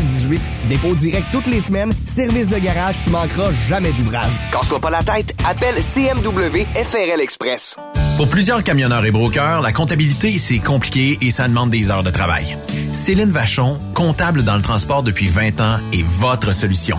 5718. Dépôt direct toutes les semaines. Service de garage, tu manqueras jamais d'ouvrage. Casse-toi pas la tête. Appelle CMW FRL Express. Pour plusieurs camionneurs et brokers, la comptabilité, c'est compliqué et ça demande des heures de travail. Céline Vachon, comptable dans le transport depuis 20 ans, est votre solution.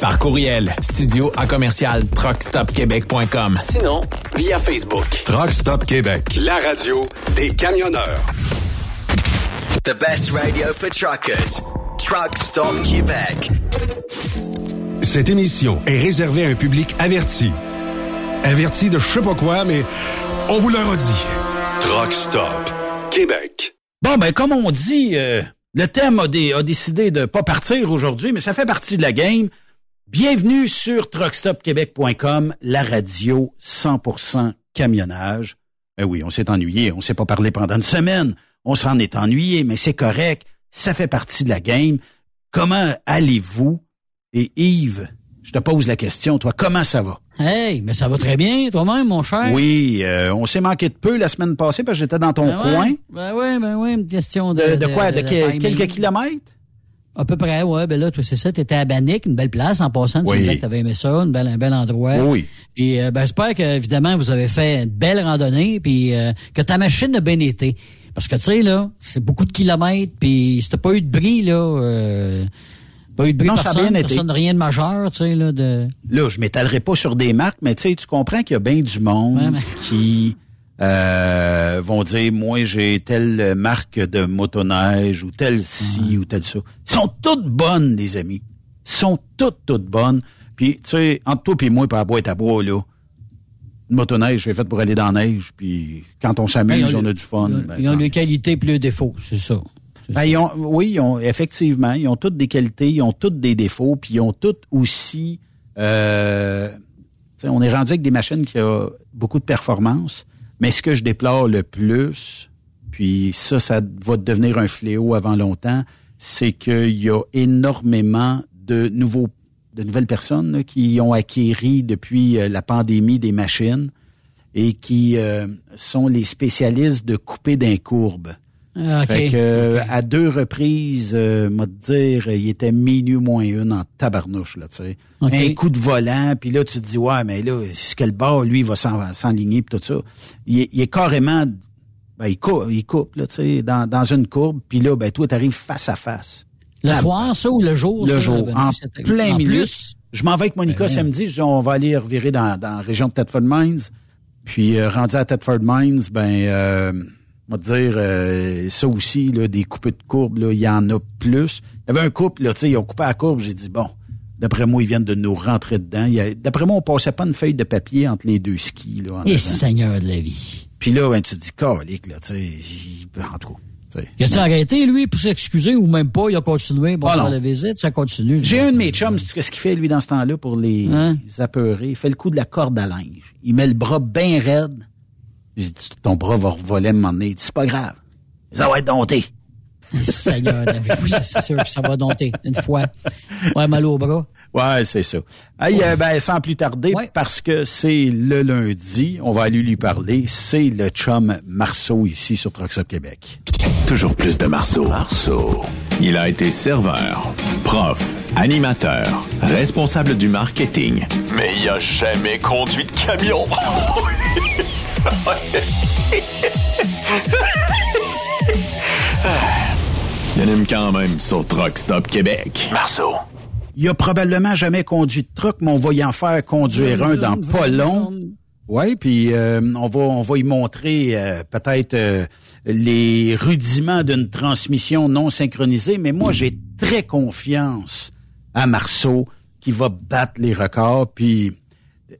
Par courriel, studio à commercial truckstopquebec.com. Sinon, via Facebook. Truck Stop Québec, la radio des camionneurs. The best radio for truckers. Truck Stop Québec. Cette émission est réservée à un public averti. Averti de je sais pas quoi, mais on vous le redit. Truck Stop Québec. Bon, ben comme on dit, euh, le thème a, dé- a décidé de pas partir aujourd'hui, mais ça fait partie de la game. Bienvenue sur truckstopquebec.com, la radio 100% camionnage. Ben oui, on s'est ennuyé, on s'est pas parlé pendant une semaine, on s'en est ennuyé, mais c'est correct, ça fait partie de la game. Comment allez-vous? Et Yves, je te pose la question, toi, comment ça va? Hey, mais ça va très bien, toi-même, mon cher. Oui, euh, on s'est manqué de peu la semaine passée parce que j'étais dans ton Ben ouais, coin. Ben oui, ben oui, une question de. De, de quoi? De, quelques kilomètres? À peu près, ouais. Ben là, toi, c'est ça. T'étais à Bannick, une belle place en passant. Tu Oui. disais que t'avais aimé ça, une belle, un bel endroit. Oui. Et euh, ben, j'espère que, évidemment, vous avez fait une belle randonnée, puis euh, que ta machine a bien été. Parce que, tu sais, là, c'est beaucoup de kilomètres, puis si t'as pas eu de bris, là, euh, pas eu de bris Non, ça a personne, été. personne, rien de majeur, tu sais, là, de... Là, je m'étalerai pas sur des marques, mais tu sais, tu comprends qu'il y a bien du monde Ouais, mais- qui euh, vont dire, moi, j'ai telle marque de motoneige ou telle ci ou telle ça. Ils sont toutes bonnes, les amis. Ils sont toutes, toutes bonnes. Puis, tu sais, entre toi et moi, par la boîte à bois, là, une motoneige, c'est faite pour aller dans la neige. Puis, quand on Ben, s'amuse, ont on a du fun. Ils ont, Ben, ils ont tant les qualités plus les défauts, c'est ça. Ben, ça. ils ont, oui, ils ont, effectivement, ils ont toutes des qualités, ils ont toutes des défauts, puis ils ont toutes aussi. Euh, tu sais, on est rendu avec des machines qui ont beaucoup de performance, mais ce que je déplore le plus, puis ça, ça va devenir un fléau avant longtemps, c'est qu'il y a énormément de nouveaux, de nouvelles personnes qui ont acquéri depuis euh, la pandémie des machines et qui euh, sont les spécialistes de couper d'un courbe. Ah, OK. Fait que, euh, à deux reprises, euh, m'a te dire, il était minuit moins une en tabarnouche, là, tu sais. OK. Un coup de volant, puis là, tu te dis, ouais, mais là, est-ce que le bord, lui, il va s'en- s'enligner, puis tout ça. Il est, il est carrément, ben, il coupe, il coupe, là, tu sais, dans, dans une courbe, puis là, ben, toi, t'arrives face à face. Le Ah, soir, ça, ou le jour? Le ça, jour, ben, en plein en milieu. plus, Je m'en vais avec Monica Ben, samedi, je dis, on va aller revirer dans, dans la région de Thetford Mines. Puis euh, rendu à Thetford Mines, ben euh, on va te dire euh, ça aussi, là, des coupes de courbes, là, il y en a plus. Il y avait un couple, là, tu sais, ils ont coupé la courbe, j'ai dit bon, d'après moi, ils viennent de nous rentrer dedans. D'après moi, on passait pas une feuille de papier entre les deux skis. Là, en et. Seigneur de la vie. Puis là, ben, tu te dis, calique, là, tu sais, en tout cas. Il a-tu arrêté, lui, pour s'excuser ou même pas? Il a continué pour Ah, faire la visite? Ça continue. J'ai un de mes chums, sais-tu qu'est-ce qu'il fait, lui, dans ce temps-là, pour les Hein? apeurer? Il fait le coup de la corde à linge. Il met le bras bien raide. J'ai dit, ton bras va revoler à un moment donné. Il dit, c'est pas grave. Ça va être dompté. Seigneur c'est sûr que ça va dompter une fois. Ouais, mal au bras. Ouais, c'est ça. Hey, euh, ben, sans plus tarder, Ouais. parce que c'est le lundi, on va aller lui parler. C'est le chum Marceau ici sur Trucks Up Québec. Toujours plus de Marceau. Marceau. Il a été serveur, prof, animateur, responsable du marketing. Mais il a jamais conduit de camion. il en aime quand même sur Truck Stop Québec. Marceau. Il a probablement jamais conduit de truck, mais on va y en faire conduire un dans pas long. Oui, puis euh, on va on va y montrer euh, peut-être euh, les rudiments d'une transmission non synchronisée, mais moi j'ai très confiance à Marceau qui va battre les records. Puis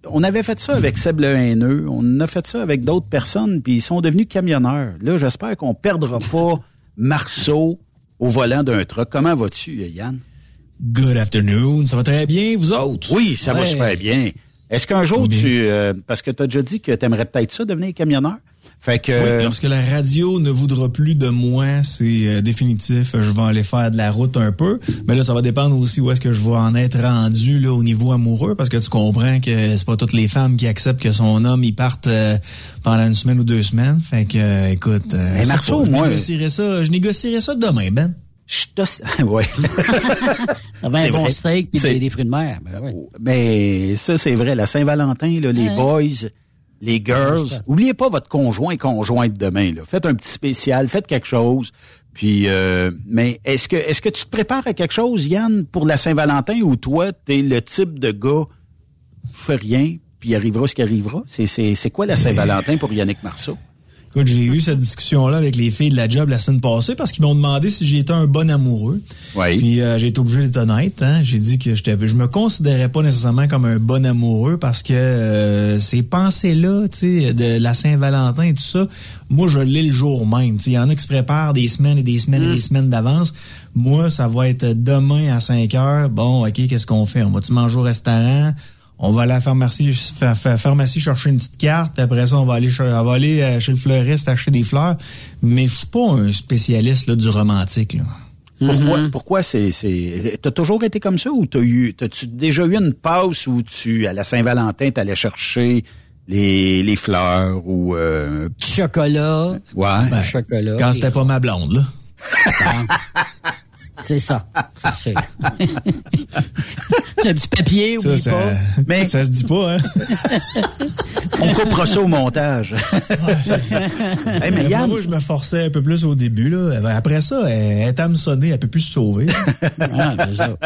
on avait fait ça avec Seb Le Haineux, on a fait ça avec d'autres personnes, puis ils sont devenus camionneurs. Là, j'espère qu'on perdra pas Marceau au volant d'un truck. Comment vas-tu, Yann? Good afternoon. Ça va très bien, vous autres? Oui, ça va super bien. Est-ce qu'un jour Bien. tu euh, parce que tu as déjà dit que tu aimerais peut-être ça devenir camionneur? Fait que Oui, lorsque la radio ne voudra plus de moi, c'est euh, définitif. Je vais aller faire de la route un peu. Mais là, ça va dépendre aussi où est-ce que je vais en être rendu là au niveau amoureux, parce que tu comprends que c'est pas toutes les femmes qui acceptent que son homme il parte euh, pendant une semaine ou deux semaines. Fait que, euh, écoute, euh, Mais je sais Marceau, pas, je moi- négocierai ça, je négocierai ça demain, Ben. je te- ouais. Un C'est bon vrai. steak puis C'est- des, des fruits de mer. Ben ouais. Mais ça c'est vrai, la Saint-Valentin là, les Ouais. boys les girls, oubliez pas votre conjoint et conjointe demain. Là. Faites un petit spécial, faites quelque chose. Puis, euh, mais est-ce que est-ce que tu te prépares à quelque chose, Yann, pour la Saint-Valentin, ou toi, t'es le type de gars, je fais rien, puis il arrivera ce qui arrivera? C'est c'est c'est quoi la Saint-Valentin pour Yannick Marceau? Écoute, j'ai eu cette discussion-là avec les filles de la job la semaine passée parce qu'ils m'ont demandé si j'étais un bon amoureux. Oui. Puis euh, j'ai été obligé d'être honnête. Hein? J'ai dit que j'étais, je me considérais pas nécessairement comme un bon amoureux parce que euh, ces pensées-là, tu sais, de la Saint-Valentin et tout ça, moi je l'ai le jour même. Il y en a qui se préparent des semaines et des semaines et des semaines d'avance. Moi, ça va être demain à 5 heures. Bon, ok, qu'est-ce qu'on fait? On va-tu manger au restaurant? On va aller à la pharmacie, fa- fa- pharmacie chercher une petite carte. Après ça, on va aller, on va aller euh, chez le fleuriste acheter des fleurs. Mais je suis pas un spécialiste là, du romantique. Là. Pourquoi, pourquoi c'est, c'est, t'as toujours été comme ça ou t'as eu, t'as-tu déjà eu une passe où tu, à la Saint-Valentin, t'allais chercher les, les fleurs ou, euh, un petit Chocolat. Ouais. Ben, chocolat. Quand c'était pas ma blonde, là. C'est ça. C'est un petit papier, Ça, oublie ça, pas. Mais- ça se dit pas, hein? on coupera ça au montage. Hey, mais Yann, Moi, je me forçais un peu plus au début. Là. Après ça, elle est hameçonnée, elle peut plus se sauver. Ah, c'est ça.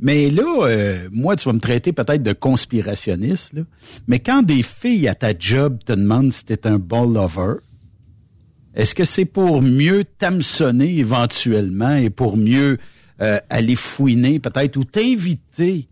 Mais là, euh, moi, tu vas me traiter peut-être de conspirationniste, là. Mais quand des filles à ta job te demandent si t'es un bon lover, est-ce que c'est pour mieux t'hameçonner éventuellement et pour mieux euh, aller fouiner peut-être ou t'inviter?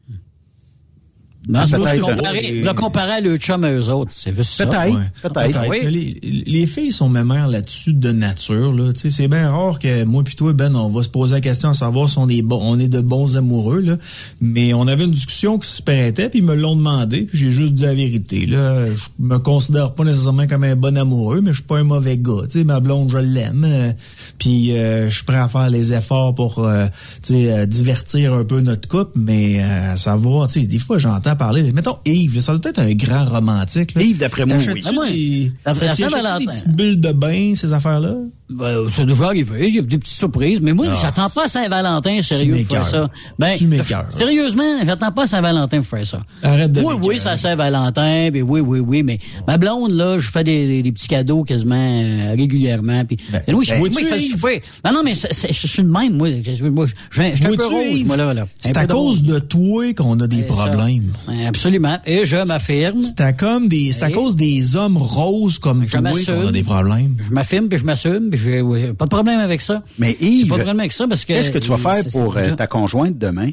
Non, c'est peut-être, comparer, le comparer à le chum à eux autres. C'est juste ça. Peut-être, Ouais. peut-être. Oui. Mais Les, les filles sont mémères là-dessus de nature. Là. Tu sais, C'est bien rare que moi puis toi, Ben, on va se poser la question à savoir si on est, bon, on est de bons amoureux. Là. Mais on avait une discussion qui se prêtait, puis ils me l'ont demandé, puis j'ai juste dit la vérité. Là. Je me considère pas nécessairement comme un bon amoureux, mais je suis pas un mauvais gars. Tu sais, ma blonde, je l'aime. euh, puis euh, je suis prêt à faire les efforts pour euh, tu sais, euh, divertir un peu notre couple, mais euh, ça va. Tu sais, des fois, j'entends parler. Mettons Yves, là, ça doit être un grand romantique. Là. Yves, d'après moi, oui. Ah, des- la- la t'achètes-tu des petites bulles de bain, ces affaires-là? Ben, c'est déjà arrivé, il y a des petites surprises, mais moi, j'attends pas Saint-Valentin, sérieux, pour faire ça. Ben, Tu. Sérieusement, j'attends pas Saint-Valentin pour faire ça. Arrête de Oui, oui, c'est Saint-Valentin, puis oui, oui, oui, mais ma blonde, là, je fais des, des, des petits cadeaux quasiment euh, régulièrement, puis Ben, oui, je- ben, moi, le Yves? souper. Non, non, mais je suis le même, moi. Je, je, je, je suis un peu rose, moi, là, là. C'est à cause de toi qu'on a des ça. problèmes. Absolument. Et je m'affirme. C'est à comme des, c'est à Oui. cause des hommes roses comme Je toi qu'on a des problèmes. Je m'affirme, puis je m'assume, j'ai pas de problème avec ça. Mais Yves, pas de problème avec ça parce que. qu'est-ce que tu vas faire pour euh, ta conjointe demain?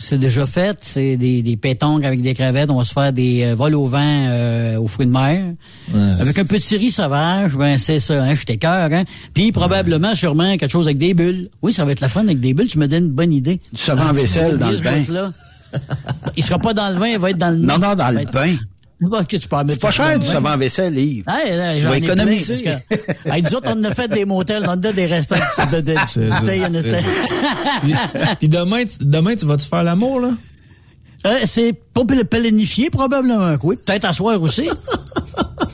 C'est déjà fait. C'est des, des pétanques avec des crevettes. On va se faire des euh, vols au vent euh, aux fruits de mer. avec un petit riz sauvage, ben c'est ça, hein, j'étais cœur, hein. Puis probablement, sûrement, quelque chose avec des bulles. Oui, ça va être la fun avec des bulles. Tu me donnes une bonne idée. Du savon vaisselle dans le bain. Il sera pas dans le vin, il va être dans le Non, non, dans le bain. Tu peux C'est pas cher du savon à vaisselle, Yves. Hey, là, Tu vas plein, économiser. parce que, hey, nous autres, on a fait des motels, on a des restants de, de, de, Puis, puis demain, tu- demain, tu vas-tu faire l'amour, là? Euh, c'est pas le planifié, probablement, oui. Peut-être à soir aussi.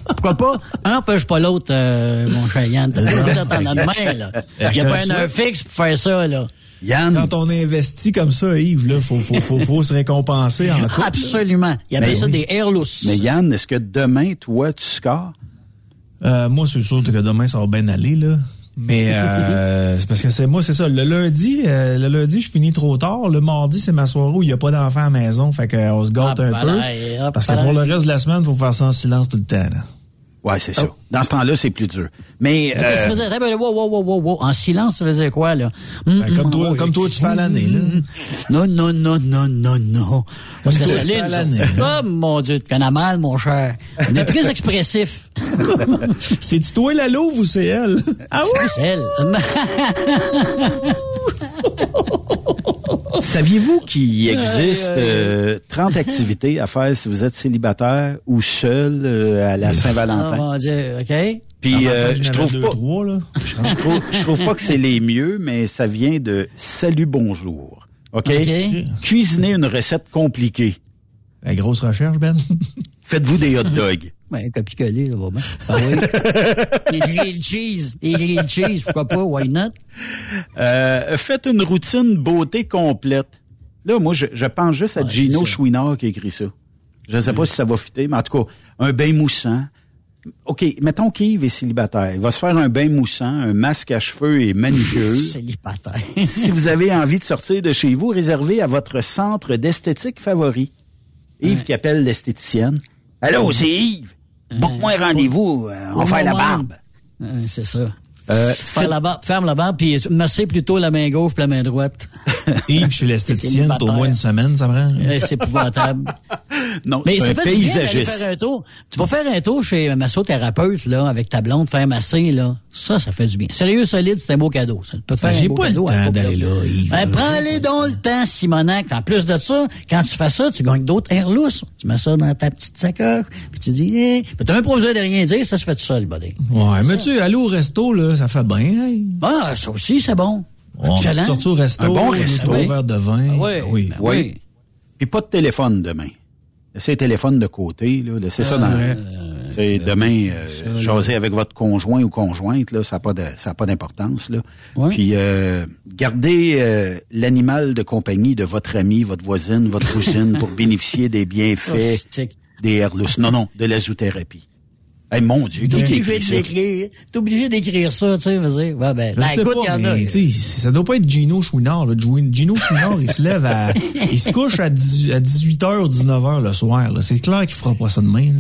Pourquoi pas? Un n'empêche pas l'autre, euh, mon cher Yann. Demain, là. Il n'y a Je pas un heure fixe pour faire ça, là. Yann, Quand on investit comme ça, Yves, là, faut, faut, faut, faut se récompenser en couple. Absolument. Il y avait ça oui. des airless. mais Yann, est-ce que demain, toi, tu scores? Euh, moi, c'est sûr que demain, ça va bien aller, là. Mais euh, c'est parce que c'est moi, c'est ça. Le lundi, euh, le lundi, je finis trop tard. Le mardi, c'est ma soirée où il n'y a pas d'enfants à la maison. Fait qu'on se gâte Ah, un peu. Parce que pour le reste de la semaine, il faut faire ça en silence tout le temps. Là. Ouais, c'est ça. Dans ce temps-là, c'est plus dur. Mais, Mais qu'est-ce que euh, tu faisais? Wow, wow, wow, wow, wow. En silence, tu faisais quoi, là? Ben, comme hum, toi, oui. comme toi, tu fais à l'année. Là. Non, non, non, non, non, non. Parce que toi, tu Céline, fais à ça- l'année. Oh, mon Dieu, tu connais mal, mon cher. On est très expressif. C'est-tu toi la louve ou c'est elle? Ah ouais? C'est elle. saviez-vous qu'il existe euh, 30 activités à faire si vous êtes célibataire ou seul euh, à la Oh, Saint-Valentin? mon Dieu, OK? Puis, euh, je trouve pas... deux, trois, là. je trouve, je trouve pas que c'est les mieux, mais ça vient de Salut Bonjour. OK? OK. Cuisiner une recette compliquée. La grosse recherche, Ben. Faites-vous des hot dogs. Ben, copier-coller, là, va bien. Ah oui. Les grilled cheese. Les grilled cheese, pourquoi pas? Why not? Euh, faites une routine beauté complète. Là, moi, je, je pense juste à Ouais, Gino. Chouinard qui a écrit ça. Je ne sais pas si ça va fitter, mais en tout cas, un bain moussant. OK, mettons qu'Yves est célibataire. Il va se faire un bain moussant, un masque à cheveux et manicure. Célibataire. si vous avez envie de sortir de chez vous, réservez à votre centre d'esthétique favori. Yves qui appelle l'esthéticienne. Allô, c'est Yves? Book-moi un rendez-vous. euh, on va faire la barbe. Euh, c'est ça. Euh, Faire la barbe, ferme la barbe, puis masser plutôt la main gauche puis la main droite. Yves, chez l'esthéticienne, t'as au moins une semaine, ça prend. Eh, C'est épouvantable. non, Mais c'est ça un fait du bien d'aller paysagiste. faire un tour. Tu vas faire un tour chez un massothérapeute, là, avec ta blonde, faire masser, là. Ça, ça fait du bien. Sérieux, solide, c'est un beau cadeau. Ça peut te faire J'ai un beau pas le temps d'aller là, Yves. Ben, prends-les donc le temps, Simonac. En plus de ça, quand tu fais ça, tu gagnes d'autres airs lousses. Tu mets ça dans ta petite sacoche, puis tu dis, eh. Puis t'as même pas besoin de rien dire, ça se fait tout seul, buddy. Ouais, mais tu aller au resto, là, ça fait bien. Hey. Ah, ça aussi, c'est bon. On Excellent. sortir au resto, Un bon un resto. gros verre de vin. Ah oui, oui. ben Oui. oui. Puis pas de téléphone demain. Laissez le téléphone de côté, là. Laissez ça dans. Ouais. sais, demain, euh, jaser avec votre conjoint ou conjointe, là, ça n'a pas de, ça a pas d'importance, là. Ouais. Puis euh, gardez euh, l'animal de compagnie de votre ami, votre voisine, votre cousine pour bénéficier des bienfaits Hostique. des airlus. Non, non, de la zoothérapie. Hey, mon Dieu, qui, T'es qui obligé écrit de ça? l'écrire. T'es obligé d'écrire ça, tu sais, vas-y. Ouais, ben, Je ben, écoute, pas, il y en a. mais, tu sais, ça doit pas être Gino Chouinard. Là. Gino Chouinard, il se lève à... Il se couche à, 18 à 18h ou 19h le soir. là. C'est clair qu'il fera pas ça demain.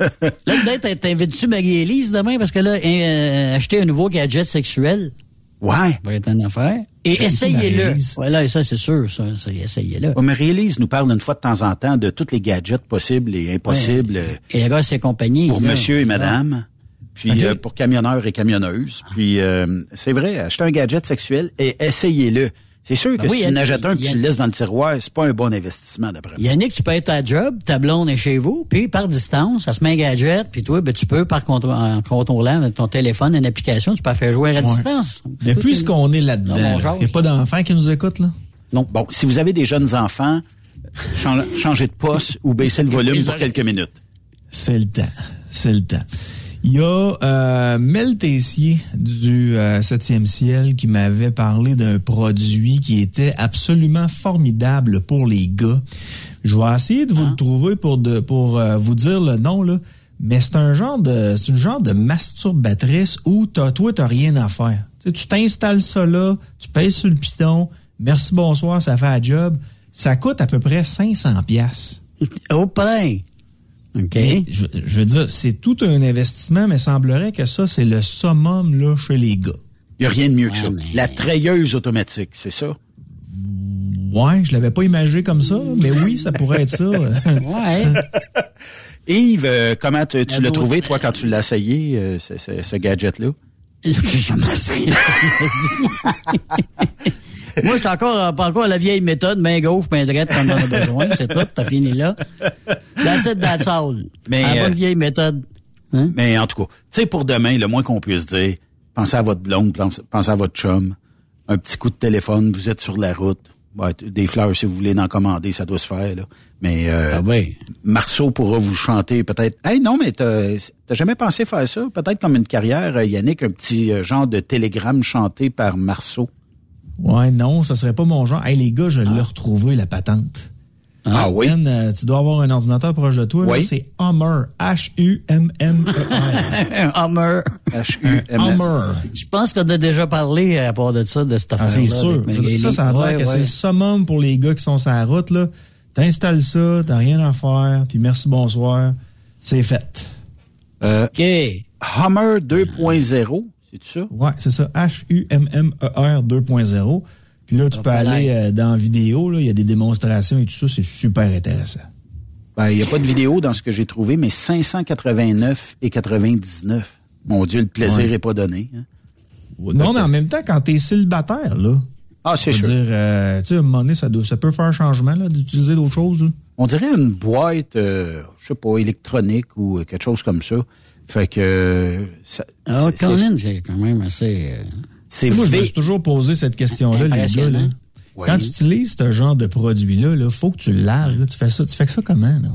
Là. Là, peut-être, t'invites-tu Marie-Élise demain? Parce que là, euh, acheter un nouveau gadget sexuel Ouais. va être une affaire. Et essayez-le. Marie-Élise. Voilà, ça, c'est sûr, ça. ça, essayez-le. Ouais, Marie-Élise nous parle une fois de temps en temps de tous les gadgets possibles et impossibles Et là, c'est compagnie. pour là. monsieur et madame. Puis euh, pour camionneurs et camionneuses. Puis euh, c'est vrai, achetez un gadget sexuel et essayez-le. C'est sûr que Ben oui, si il y tu a- n'achètes un a- tu le laisses dans le tiroir, c'est pas un bon investissement d'après moi. Yannick, tu peux être à job, ta blonde est chez vous, puis par distance, ça se met un gadget, puis toi, ben, tu peux, par contre, en contrôlant avec ton téléphone, une application, tu peux la faire jouer à Ouais. distance. Mais puisqu'on est là-dedans, il n'y a pas d'enfants qui nous écoutent, là? Non. Bon, si vous avez des jeunes enfants, chan- changez de poste ou baissez le volume pour quelques minutes. C'est le temps. C'est le temps. Il y a euh, Mel Tessier du euh, 7e ciel qui m'avait parlé d'un produit qui était absolument formidable pour les gars. Je vais essayer de vous le trouver pour de, pour euh, vous dire le nom là, mais c'est un genre de c'est une genre de masturbatrice où t'as, toi t'as rien à faire. Tu sais, tu t'installes ça là, tu pèses sur le piton, merci bonsoir, ça fait la job. Ça coûte à peu près 500 pièces. Au plein. OK. Mais je, je veux dire, c'est tout un investissement, mais semblerait que ça, c'est le summum là, chez les gars. Il n'y a rien de mieux que Ouais, ça. mais- La treilleuse automatique, c'est ça? Ouais, je l'avais pas imagé comme ça, mais oui, ça pourrait être ça. Ouais. Yves, euh, comment tu, tu La l'as trouvé, toi, quand tu l'as essayé, euh, ce, ce- ce gadget-là? Jamais essayé. Moi, je suis encore, pas encore à la vieille méthode, main gauche, main droite, quand on en a besoin. C'est tout, t'as fini là. That's it, that's all. Mais, la bonne euh, vieille méthode. Hein? Mais en tout cas, tu sais, pour demain, le moins qu'on puisse dire, pensez à votre blonde, pense- pensez à votre chum, un petit coup de téléphone, vous êtes sur la route. Ouais, des fleurs, si vous voulez en commander, ça doit se faire, là. Mais euh, Ah oui. Marceau pourra vous chanter peut-être. Hey, non, mais t'as jamais pensé faire ça? Peut-être comme une carrière, euh, Yannick, un petit euh, genre de télégramme chanté par Marceau. Ouais, non, ça serait pas mon genre. Hey, les gars, je l'ai retrouvé, la patente. Ah, oui? Ben, euh, tu dois avoir un ordinateur proche de toi. Oui. C'est Hummer. H-U-M-M-E-R. Un Hummer. H-U-M. Hummer. Je pense qu'on a déjà parlé à part de ça, de cette Ah, affaire-là. c'est sûr. avec. Ça, ça a l'air Ouais, que c'est le summum pour les gars qui sont sur la route. là. T'installes ça, t'as rien à faire, puis merci, bonsoir. C'est fait. Euh, OK. Hummer 2.0, c'est ça? Ouais, c'est ça. H-U-M-M-E-R 2.0. Puis là, tu Ah, peux voilà. aller euh, dans la vidéo, il y a des démonstrations et tout ça, c'est super intéressant. Ben, il n'y a pas de vidéo dans ce que j'ai trouvé, mais 589 et 99. Mon Dieu, le plaisir Ouais. n'est pas donné. hein. Non, mais en même temps, quand t'es célibataire, là, Ah, c'est sûr. dire, euh, tu sais, à un moment donné, ça, doit- ça peut faire un changement, là, d'utiliser d'autres choses. là. On dirait une boîte, euh, je sais pas, électronique ou euh, quelque chose comme ça. Fait que ça- Ah, c'est- c'est- Colin, c'est quand même assez... euh, c'est Moi, je me suis toujours posé cette question-là, les gars. Là. Oui. Quand tu utilises ce genre de produit-là, il faut que tu le laves. Là, tu fais ça. Tu fais ça comment, là?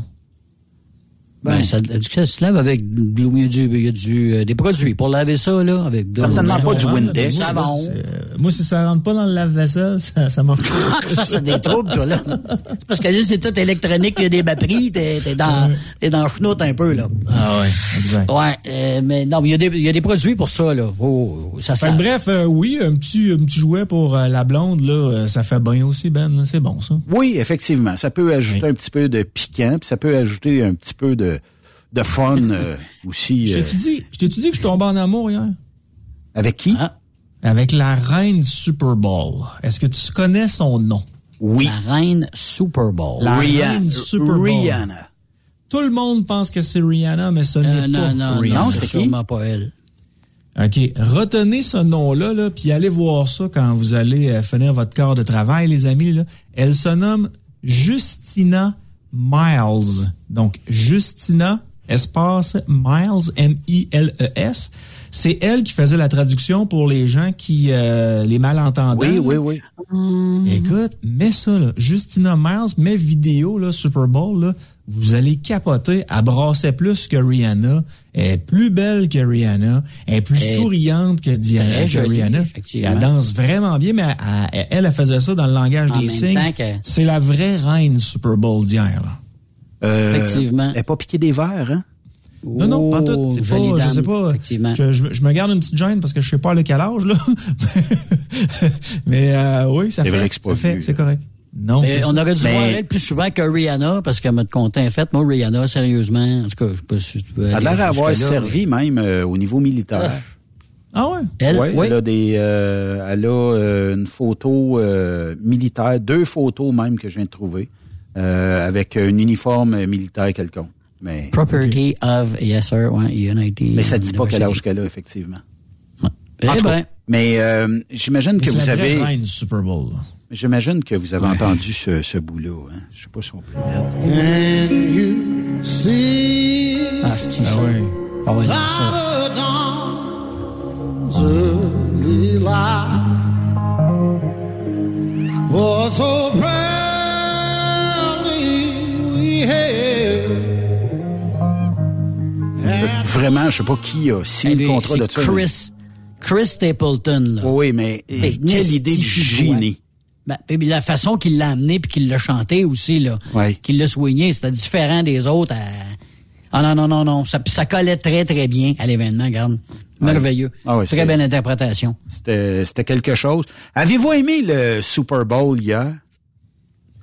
Ben, ça, ça se lave avec du, il y a du, euh, des produits pour laver ça, là, avec de Certainement pas du Windex. Savon. euh, Moi, si ça rentre pas dans le lave-vaisselle, ça, ça marche pas. Ah, ça, c'est des troubles, toi, là. C'est parce que là, c'est tout électronique, il y a des batteries, t'es, t'es dans, t'es dans le chenoute un peu, là. Ah ouais, exact. Ouais, euh, mais non, mais il y a des, il y a des produits pour ça, là. Oh, ça se que lave. bref, euh, oui, un petit, un petit jouet pour euh, la blonde, là, ça fait bien aussi, Ben. là. C'est bon, ça. Oui, effectivement. Ça peut ajouter un petit peu de piquant, puis ça peut ajouter un petit peu de, de fun euh, aussi. Je euh, t'ai dit, je t'ai dit que je tombais en amour hier? avec qui? Ah. Avec la reine Super Bowl. Est-ce que tu connais son nom? Oui. La reine Super Bowl. La Rihanna. reine Super Bowl. Rihanna. Tout le monde pense que c'est Rihanna, mais ce Euh, n'est non, pas non, Rihanna. non, c'est qui? sûrement pas elle. OK. Retenez ce nom-là, là, puis allez voir ça quand vous allez euh, finir votre corps de travail, les amis. Là. Elle se nomme Justina Miles. Donc, Justina, espace Miles, M-I-L-E-S. C'est elle qui faisait la traduction pour les gens qui, euh, les malentendants. Oui, oui, oui. Écoute, mets ça, là. Justina Miles, mets vidéo, là, Super Bowl, là. Vous allez capoter. Elle brassait plus que Rihanna. Elle est plus belle que Rihanna. Elle est plus Elle est souriante que, Diana, que jolie, Rihanna. Elle danse vraiment bien, mais elle, elle, faisait ça dans le langage En des signes. que- C'est la vraie reine Super Bowl d'hier, là. Euh, Effectivement. Elle n'est pas piquée des verres, hein? Non, non, pas tout. C'est jolie pas, je dame, sais pas. effectivement. Je, je- je me garde une petite gêne parce que je sais pas à quel âge, là. mais euh, oui, ça C'est fait. vrai que c'est pas ça fait, c'est correct. Non, Mais c'est on ça. aurait dû Mais- voir elle plus souvent que Rihanna, parce que notre content est fait. Moi, Rihanna, sérieusement, en tout cas, je sais pas si tu peux Elle a l'air d'avoir servi même euh, au niveau militaire. Ah ouais? Elle, Ouais, oui. Elle a, des, euh, elle a euh, une photo euh, militaire, deux photos même que je viens de trouver, euh, avec un uniforme militaire quelconque. Mais, Property of, yes sir, ouais, United. mais ça ne dit pas quel âge qu'elle a, effectivement. Eh En tout cas, ben, mais euh, j'imagine que vous avez, Super Bowl. j'imagine que vous avez Ouais. entendu ce, ce bout-là. Hein? Je sais pas si on peut le mettre. ah, c'est Ah ça? ouais. Ah ouais, non, ça. Vraiment, je sais pas qui a signé le contrat de ça. Chris, Chris Stapleton, là. Oui, mais Mais quelle idée Nesty génie. Ben, puis la façon qu'il l'a amené puis qu'il l'a chanté aussi, là. Ouais. Qu'il l'a soigné, c'était différent des autres. à- Ah non, non, non, non. Ça, ça collait très, très bien à l'événement, regarde. Merveilleux. Ah très belle interprétation. C'était c'était quelque chose. Avez-vous aimé le Super Bowl hier?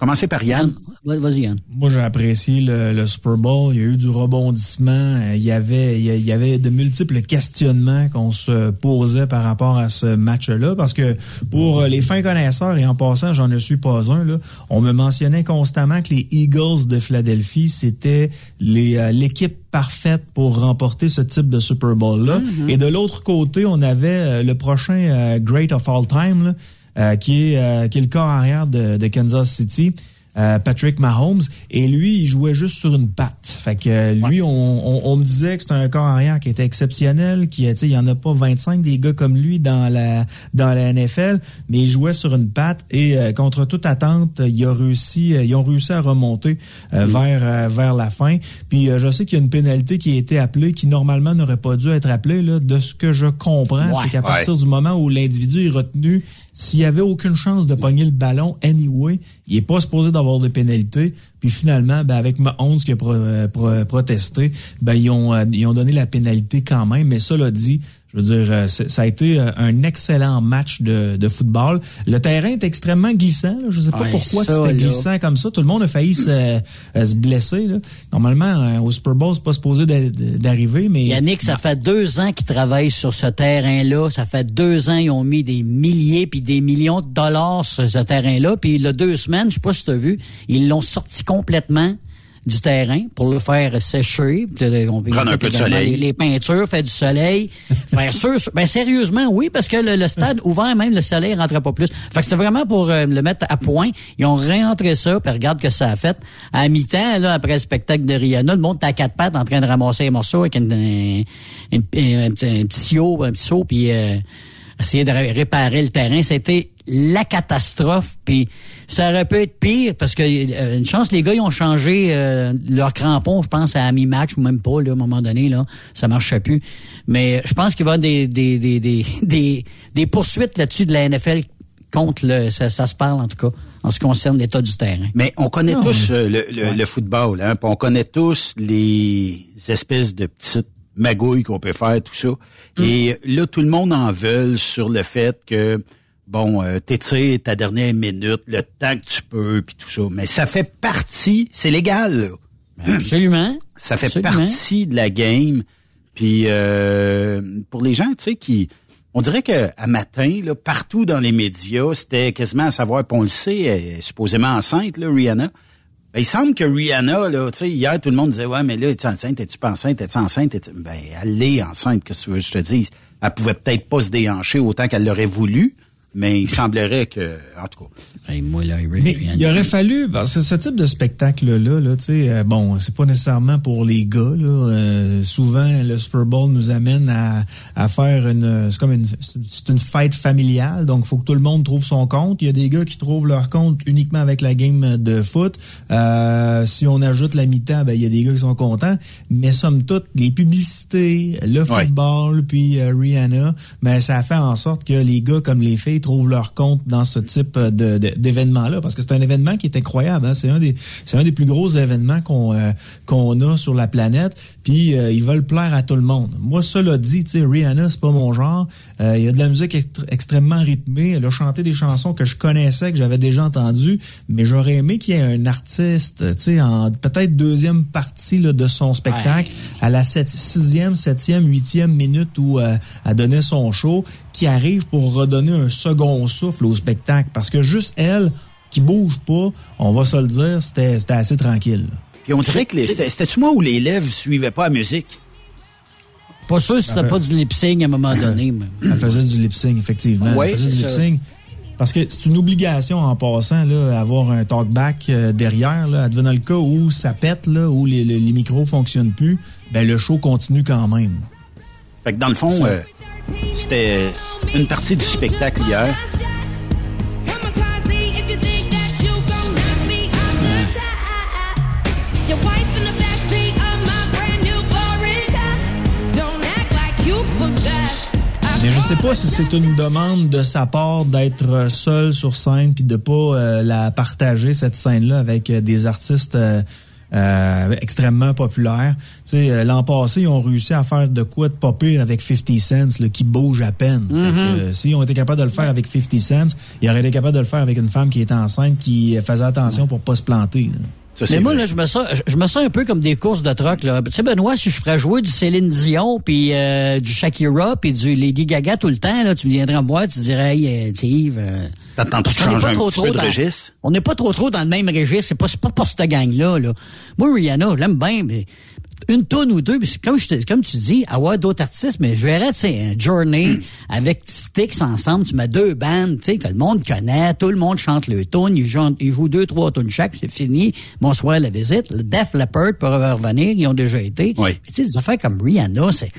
Commencez par Yann. Va- Vas-y, Yann. Moi, j'ai apprécié le, le Super Bowl. Il y a eu du rebondissement. Il y avait, il y avait de multiples questionnements qu'on se posait par rapport à ce match-là. Parce que pour les fins connaisseurs, et en passant, j'en ne suis pas un, là, on me mentionnait constamment que les Eagles de Philadelphie, c'était euh, l'équipe parfaite pour remporter ce type de Super Bowl-là. Et de l'autre côté, on avait euh, le prochain euh, Great of All Time, là, euh, qui, est, euh, qui est le corps arrière de, de Kansas City. euh, Patrick Mahomes et lui il jouait juste sur une patte fait que euh, lui on, on, on me disait que c'était un corps arrière qui était exceptionnel qui tu sais il y en a pas 25 des gars comme lui dans la dans la NFL mais il jouait sur une patte et euh, contre toute attente il a réussi ils ont réussi à remonter euh, vers vers la fin puis euh, je sais qu'il y a une pénalité qui a été appelée qui normalement n'aurait pas dû être appelée là de ce que je comprends Ouais. c'est qu'à Ouais. partir du moment où l'individu est retenu, s'il y avait aucune chance de pogner le ballon, anyway, il est pas supposé d'avoir de pénalité. Puis finalement, ben, avec Mahomes qui a pro- euh, pro- protesté, ben, ils, ont, euh, ils ont donné la pénalité quand même. Mais ça l'a dit, je veux dire, euh, ça a été euh, un excellent match de, de football. Le terrain est extrêmement glissant. Là. Je sais pas Ouais, pourquoi c'était glissant comme ça. Tout le monde a failli se, euh, se blesser. Là. Normalement, au Super Bowl, c'est pas supposé d'a- d'arriver, mais Yannick, ça fait deux ans qu'ils travaillent sur ce terrain-là. Ça fait deux ans ils ont mis des milliers puis des millions de dollars sur ce terrain-là. Puis il y a deux semaines, je sais pas si tu as vu, ils l'ont sorti complètement du terrain pour le faire sécher. Euh, on peut- Prendre un peu de soleil. Les, les peintures, faire du soleil. faire sûr. Ben sérieusement, oui, parce que le, le stade ouvert, même le soleil rentrait pas plus. Fait que c'était vraiment pour euh, le mettre à point. Ils ont réentré ça, puis regarde que ça a fait. À mi-temps, là, après le spectacle de Rihanna, le monde était à quatre pattes en train de ramasser les morceaux avec une, un, petit, un petit un petit seau, puis euh, essayer de ré- réparer le terrain. C'était la catastrophe. Puis ça aurait pu être pire parce que euh, une chance, les gars ils ont changé euh, leur crampon, je pense à mi-match ou même pas là, à un moment donné là, ça marchait plus. Mais je pense qu'il va y avoir des des des des des, des poursuites là-dessus de la NFL contre le ça, ça, se parle en tout cas en ce qui concerne l'état du terrain. Mais on connaît tous euh, le, le, le, football, hein, on connaît tous les espèces de petites magouilles qu'on peut faire, tout ça. Mm. Et là, tout le monde en veut sur le fait que bon, euh, t'étires ta dernière minute, le temps que tu peux, puis tout ça. Mais ça fait partie, c'est légal. Là. Absolument. Ça fait partie de la game. Puis euh, pour les gens, tu sais, qui on dirait que à matin, là, partout dans les médias, c'était quasiment à savoir, puis on le sait, elle est supposément enceinte, là, Rihanna. Ben, il semble que Rihanna, là, tu sais, hier, tout le monde disait, ouais, mais là, es-tu enceinte? Es-tu pas enceinte? Es-tu enceinte? Ben, elle est enceinte, qu'est-ce que tu veux que je te dise? Elle pouvait peut-être pas se déhancher autant qu'elle l'aurait voulu, mais il semblerait que, en tout cas. mais il aurait fallu, parce que ce type de spectacle-là, là, tu sais, euh, bon, c'est pas nécessairement pour les gars. Là, euh, souvent, le Super Bowl nous amène à, à faire une, c'est comme une, c'est une fête familiale, donc il faut que tout le monde trouve son compte. Il y a des gars qui trouvent leur compte uniquement avec la game de foot. Euh, si on ajoute la mi-temps, ben il y a des gars qui sont contents. Mais somme toute, les publicités, le football, puis Rihanna, ben ça fait en sorte que les gars comme les filles trouvent leur compte dans ce type de, d'événement-là, parce que c'est un événement qui est incroyable. Hein? C'est un des plus gros événements qu'on euh, a sur la planète. Puis euh, ils veulent plaire à tout le monde. Moi, cela dit, Rihanna, c'est pas mon genre. Euh, il y a de la musique extrêmement rythmée. Elle a chanté des chansons que je connaissais, que j'avais déjà entendues, mais j'aurais aimé qu'il y ait un artiste, tu sais, en peut-être deuxième partie là, de son spectacle, à la sixième, septième, huitième minute où elle donnait son show, qui arrive pour redonner un second souffle au spectacle. Parce que juste elle, qui bouge pas, on va se le dire, c'était assez tranquille. Puis on dirait que c'était-tu moi où les lèvres suivaient pas la musique? Pas sûr si c'était pas du lip-sync à un moment donné. Mais... Elle faisait du lip-sync, effectivement. Oui, Elle faisait du lip-sync. Parce que c'est une obligation en passant, là, avoir un talkback euh, derrière. Là, advenant le cas où ça pète, là, où les, les, micros fonctionnent plus, ben le show continue quand même. Fait que dans le fond, euh, c'était une partie du spectacle hier. Sais pas si c'est une demande de sa part d'être seul sur scène puis de pas euh, la partager cette scène là avec euh, des artistes euh, euh, extrêmement populaire. Tu sais, euh, l'an passé, ils ont réussi à faire de quoi de pas pire avec 50 Cents, qui bouge à peine. Mm -hmm. S'ils ont été capables de le faire avec 50 Cents, ils auraient été capables de le faire avec une femme qui était enceinte, qui faisait attention pour pas se planter. Mais moi, là, je me sens, je, me sens un peu comme des courses de troc, là. Tu sais, Benoît, si je ferais jouer du Céline Dion, puis euh, du Shakira, puis du Lady Gaga tout le temps, là, tu viendrais me voir, tu dirais, hey, Yves, T'attends tu changer un petit peu de registre? On n'est pas trop trop dans le même registre. C'est pas, pas pour cette gang-là. Là. Moi, Rihanna, je l'aime bien, mais une tonne ou deux, comme, je comme tu dis, avoir d'autres artistes, mais je verrais, tu sais, un Journey avec Styx ensemble, tu mets deux bandes, tu sais, que le monde connaît, tout le monde chante le tune, ils jouent, ils jouent deux, trois tunes chaque, c'est fini, bonsoir la visite. Le Def Leppard pour revenir, ils ont déjà été. Oui. Tu sais, des affaires comme Rihanna, c'est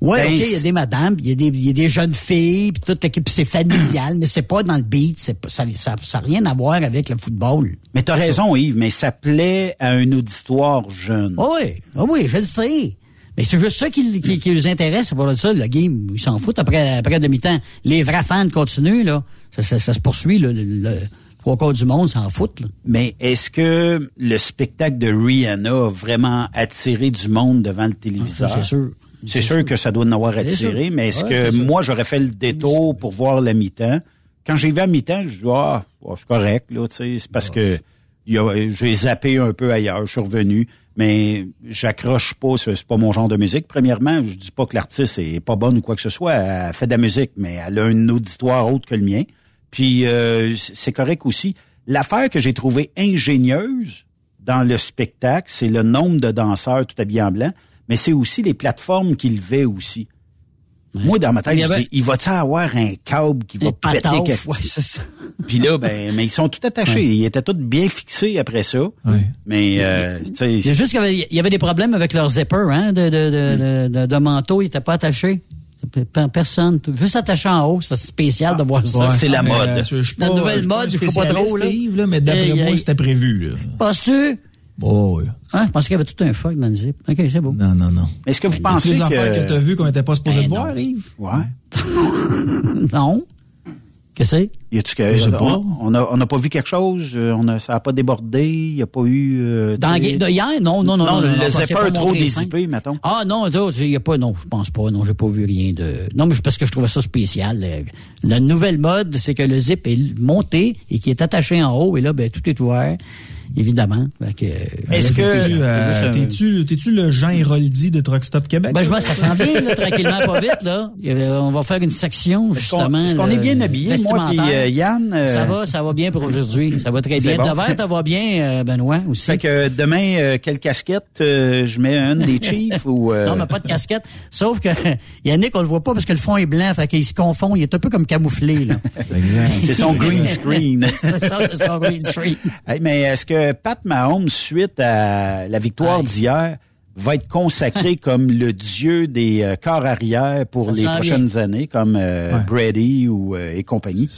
Ouais, ben, OK, il y a des madames, il y, a des, y a des jeunes filles, puis toute l'équipe, c'est familial, mais c'est pas dans le beat, c'est pas, ça n'a ça, ça rien à voir avec le football. Mais t'as raison, Yves, mais ça plaît à un auditoire jeune. Oh oui, oh oui, je le sais. Mais c'est juste ça qui, qui, qui les intéresse, c'est pour ça, le game, ils s'en foutent après, après demi-temps. Les vrais fans continuent, là. Ça, ça, ça se poursuit, là, le, le trois quarts du monde s'en foutent. Là. Mais est-ce que le spectacle de Rihanna a vraiment attiré du monde devant le téléviseur? Ah, c'est sûr. C'est sûr que ça doit en avoir attiré, mais est-ce que moi, j'aurais fait le détour pour voir la mi-temps? Quand j'ai vu à mi-temps, je dis, ah, je suis correct, là, tu sais, c'est parce que j'ai zappé un peu ailleurs, je suis revenu, mais j'accroche pas, c'est pas mon genre de musique. Premièrement, je dis pas que l'artiste est pas bonne ou quoi que ce soit, elle fait de la musique, mais elle a un auditoire autre que le mien. Puis euh, c'est correct aussi. L'affaire que j'ai trouvée ingénieuse dans le spectacle, c'est le nombre de danseurs tout habillés en blanc mais c'est aussi les plateformes qu'il levait aussi. Moi, dans ma tête, je dis, il va-tu avoir un câble qui va péter? Quelque... Ouais, c'est ça. Puis là, ben, mais ils sont tout attachés. Ils étaient tous bien fixés après ça. Ouais. Mais, euh, tu sais. Il y a juste qu'il y, avait des problèmes avec leur zipper, hein, de, de, de, de, de manteau. Ils n'étaient pas attachés. Pe- Personne. Juste attaché en haut, c'est spécial de voir ça. C'est la Mais, mode. euh, je suis La nouvelle je suis pas mode, je crois pas trop, là. là, mais d'après moi, c'était prévu. Là. Penses-tu? Oh, oui. Hein? Je pensais qu'il y avait tout un fuck dans le zip. OK, c'est beau. Non, non, non. Est-ce que vous pensez les affaires que que... tu as vues qu'on n'était pas supposé Ben de non. voir, Yves? Ouais. Non. Qu'est-ce que c'est? Y a-tu que... Je sais pas. On on a, on a pas vu quelque chose? euh, On a, ça a pas débordé? Il y a pas eu... euh, Dans de hier? Non, non, non. Non, non, le a zipper pas trop dézippé, mettons. Ah non, il y a pas, non, je pense pas, non, j'ai pas vu rien de. Non, mais c'est parce que je trouvais ça spécial. euh, La nouvelle mode, c'est que le zip est monté et qui est attaché en haut, et là, ben tout est ouvert, évidemment. Fait que, Est-ce là, que- euh, T'es-tu t'es-tu le Jean Héroldi de Truck Stop Québec? Ben, je vois, ça s'en vient, là, tranquillement, pas vite, là. On va faire une section, justement. est-ce qu'on là, est bien habillés, moi euh, Yann? euh, Ça va, ça va bien pour aujourd'hui. Ça va très bien. bon. Devers, ça va bien, euh, Benoît, aussi. Fait que demain, euh, quelle casquette euh, je mets une des Chiefs ou... euh, Non, mais pas de casquette. Sauf que Yannick, on le voit pas parce que le fond est blanc, fait qu'il se confond. Il est un peu comme camouflé, là. Exact. C'est son green screen. c'est ça, c'est son green screen. Hey, mais est-ce que Pat Mahomes, suite à la victoire d'hier, va être consacré comme le dieu des euh, corps arrière pour Ça les prochaines années, comme euh, Ouais. Brady ou euh, et compagnie?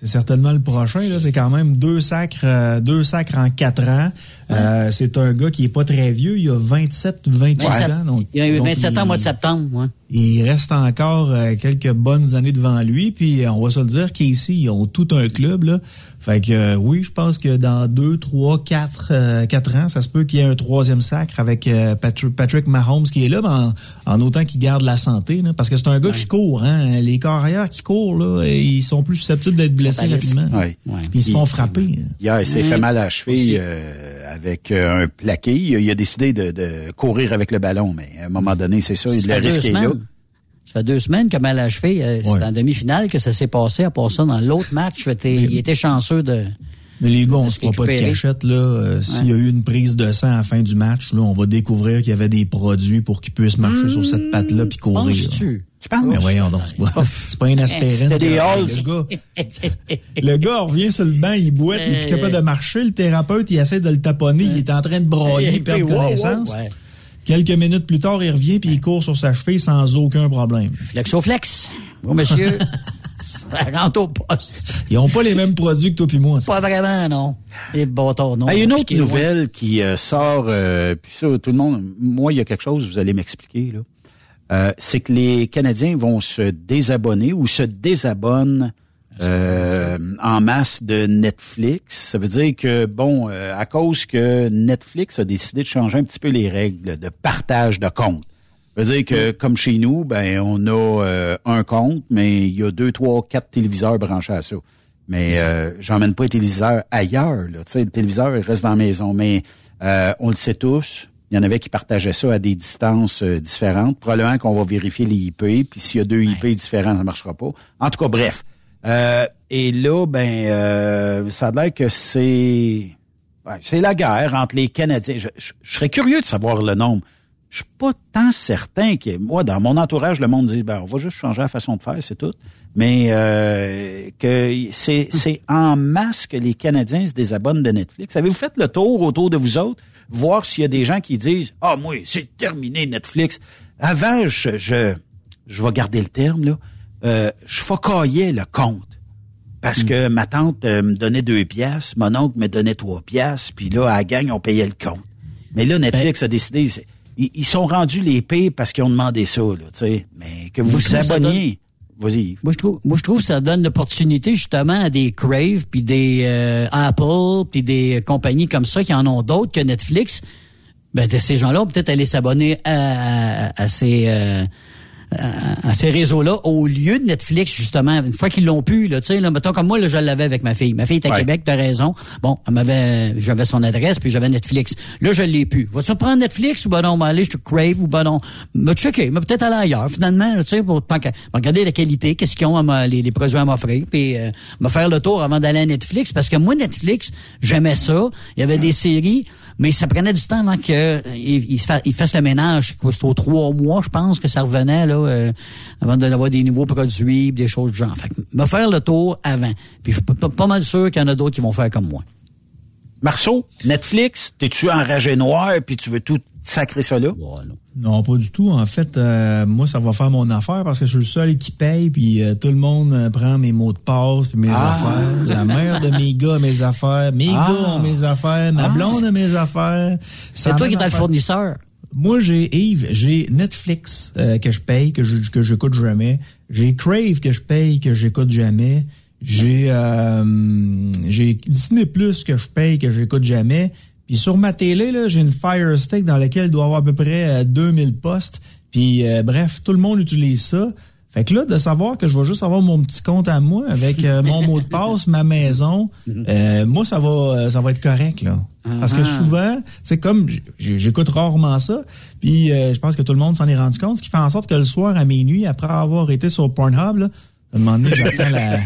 C'est certainement le prochain. Là, c'est quand même deux sacres, euh, deux sacres en quatre ans. Euh, c'est un gars qui est pas très vieux. Il a 27, 28 27. ans. Donc, Il a eu donc 27 ans au mois de septembre. Il reste encore euh, quelques bonnes années devant lui. Puis euh, on va se le dire qu'ici, ils ont tout un club. Là. Fait que euh, oui, je pense que dans deux, trois, quatre, euh, quatre ans, ça se peut qu'il y ait un troisième sacre avec euh, Patrick, Patrick Mahomes qui est là, mais en, en autant qu'il garde la santé. Là, parce que c'est un gars qui court. Hein. Les carrières qui courent, là, ils sont plus susceptibles d'être blessés rapidement. Oui. Ouais. Puis ils se font frapper. Hier, il s'est fait mal à la cheville euh, avec euh, un plaqué. Il, a- il a décidé de, de courir avec le ballon, mais à un moment donné, c'est ça, Ça le risque est là. Ça fait deux semaines que mal achevé. euh, C'est Ouais. en demi-finale que ça s'est passé. À part ça, dans l'autre match, il était chanceux de. Mais les gars, on se fera pas de cachette. là. Euh, S'il y a eu une prise de sang à la fin du match, là, on va découvrir qu'il y avait des produits pour qu'ils puissent marcher sur cette patte-là puis courir. là. Penses-tu? Tu penses? Mais voyons donc, c'est pas, c'est pas une aspirine. C'était des Le Halls. gars, le gars revient sur le banc, il boite, il est plus capable de marcher. Le thérapeute, il essaie de le taponner, il est en train de broyer, il perd Wow, wow, connaissance. ouais. Quelques minutes plus tard, il revient puis il court sur sa cheville sans aucun problème. Flexoflex. Bon, monsieur. ça rentre au poste. Ils ont pas les mêmes produits que toi puis moi. Pas vraiment, non. Les bâtards, non. Ah, une autre loin. nouvelle qui euh, sort, euh, puis ça, tout le monde, moi, il y a quelque chose, vous allez m'expliquer, là. Euh, c'est que les Canadiens vont se désabonner ou se désabonnent euh, en masse de Netflix. Ça veut dire que, bon, euh, à cause que Netflix a décidé de changer un petit peu les règles de partage de comptes. Ça veut dire que, comme chez nous, ben, on a euh, un compte, mais il y a deux, trois, quatre téléviseurs branchés à ça. Mais euh, j'emmène pas les téléviseurs ailleurs. Là. Tu sais, le téléviseur il reste dans la maison. Mais euh, on le sait tous. Il y en avait qui partageaient ça à des distances euh, différentes. Probablement qu'on va vérifier les IP. Puis s'il y a deux IP différents, ça marchera pas. En tout cas, bref. Euh, et là, ben, euh, ça a l'air que c'est c'est la guerre entre les Canadiens. Je serais curieux de savoir le nombre. Je suis pas tant certain que moi, dans mon entourage, le monde dit ben on va juste changer la façon de faire, c'est tout. Mais euh, que c'est c'est en masse que les Canadiens se désabonnent de Netflix. Avez-vous fait le tour autour de vous autres, voir s'il y a des gens qui disent Ah moi, c'est terminé Netflix. Avant, je, je je vais garder le terme là, euh, je focaillais le compte. Parce que ma tante euh, me donnait deux pièces, mon oncle me donnait trois pièces, puis là, à la gang, on payait le compte. Mais là, Netflix a décidé, ils, ils sont rendus les pires parce qu'ils ont demandé ça, là, tu sais. Mais que vous vous abonniez. Vas-y. Moi, je trouve, moi, je trouve que ça donne l'opportunité justement à des Crave, puis des euh, Apple, puis des compagnies comme ça qui en ont d'autres que Netflix. Ben, de ces gens-là, ont peut-être aller s'abonner à, à, à ces euh, à, à ces réseaux-là au lieu de Netflix justement. Une fois qu'ils l'ont pu, là, tu sais, là, mettons comme moi, là, je l'avais avec ma fille. Ma fille était à Ouais. Québec, t'as raison. Bon, elle m'avait, j'avais son adresse, puis j'avais Netflix. Là, je l'ai plus. Vas-tu prendre Netflix ou ben non, m'aller je Crave ou ben non, me checker, mais peut-être aller ailleurs finalement, tu sais, pour, pour regarder la qualité, qu'est-ce qu'ils ont à m'a- les, les produits à m'offrir, puis euh, me faire le tour avant d'aller à Netflix, parce que moi Netflix, j'aimais ça. Il y avait des séries, mais ça prenait du temps avant que euh, il, il se fa- il fasse le ménage. quoi, C'était aux trois mois, je pense, que ça revenait là, euh, avant d'avoir des nouveaux produits, des choses du genre. Fait que me faire le tour avant. Puis je suis pas, mal sûr qu'il y en a d'autres qui vont faire comme moi. Marceau, Netflix, t'es-tu enragé noir puis tu veux tout sacrer ça là? non. pas du tout. En fait, euh, moi, ça va faire mon affaire parce que je suis le seul qui paye, puis euh, tout le monde euh, prend mes mots de passe, puis mes Ah. affaires. La mère de mes gars a mes affaires, mes Ah. gars ont mes affaires, ma Ah. blonde a mes affaires. C'est toi qui es mes le fournisseur. Moi, j'ai Yves, j'ai Netflix euh, que je paye, que je que j'écoute jamais. J'ai Crave que je paye, que j'écoute jamais. J'ai euh, j'ai Disney Plus que je paye, que j'écoute jamais. Puis sur ma télé, là, j'ai une Fire Stick dans laquelle il doit y avoir à peu près euh, 2000 postes. Puis euh, bref, tout le monde utilise ça. Fait que là, de savoir que je vais juste avoir mon petit compte à moi avec euh, mon mot de passe, ma maison, euh, moi, ça va, euh, ça va être correct, là. Parce que souvent, c'est comme j'écoute rarement ça, puis euh, je pense que tout le monde s'en est rendu compte, ce qui fait en sorte que le soir à minuit, après avoir été sur Pornhub, là, un moment donné, j'attends la,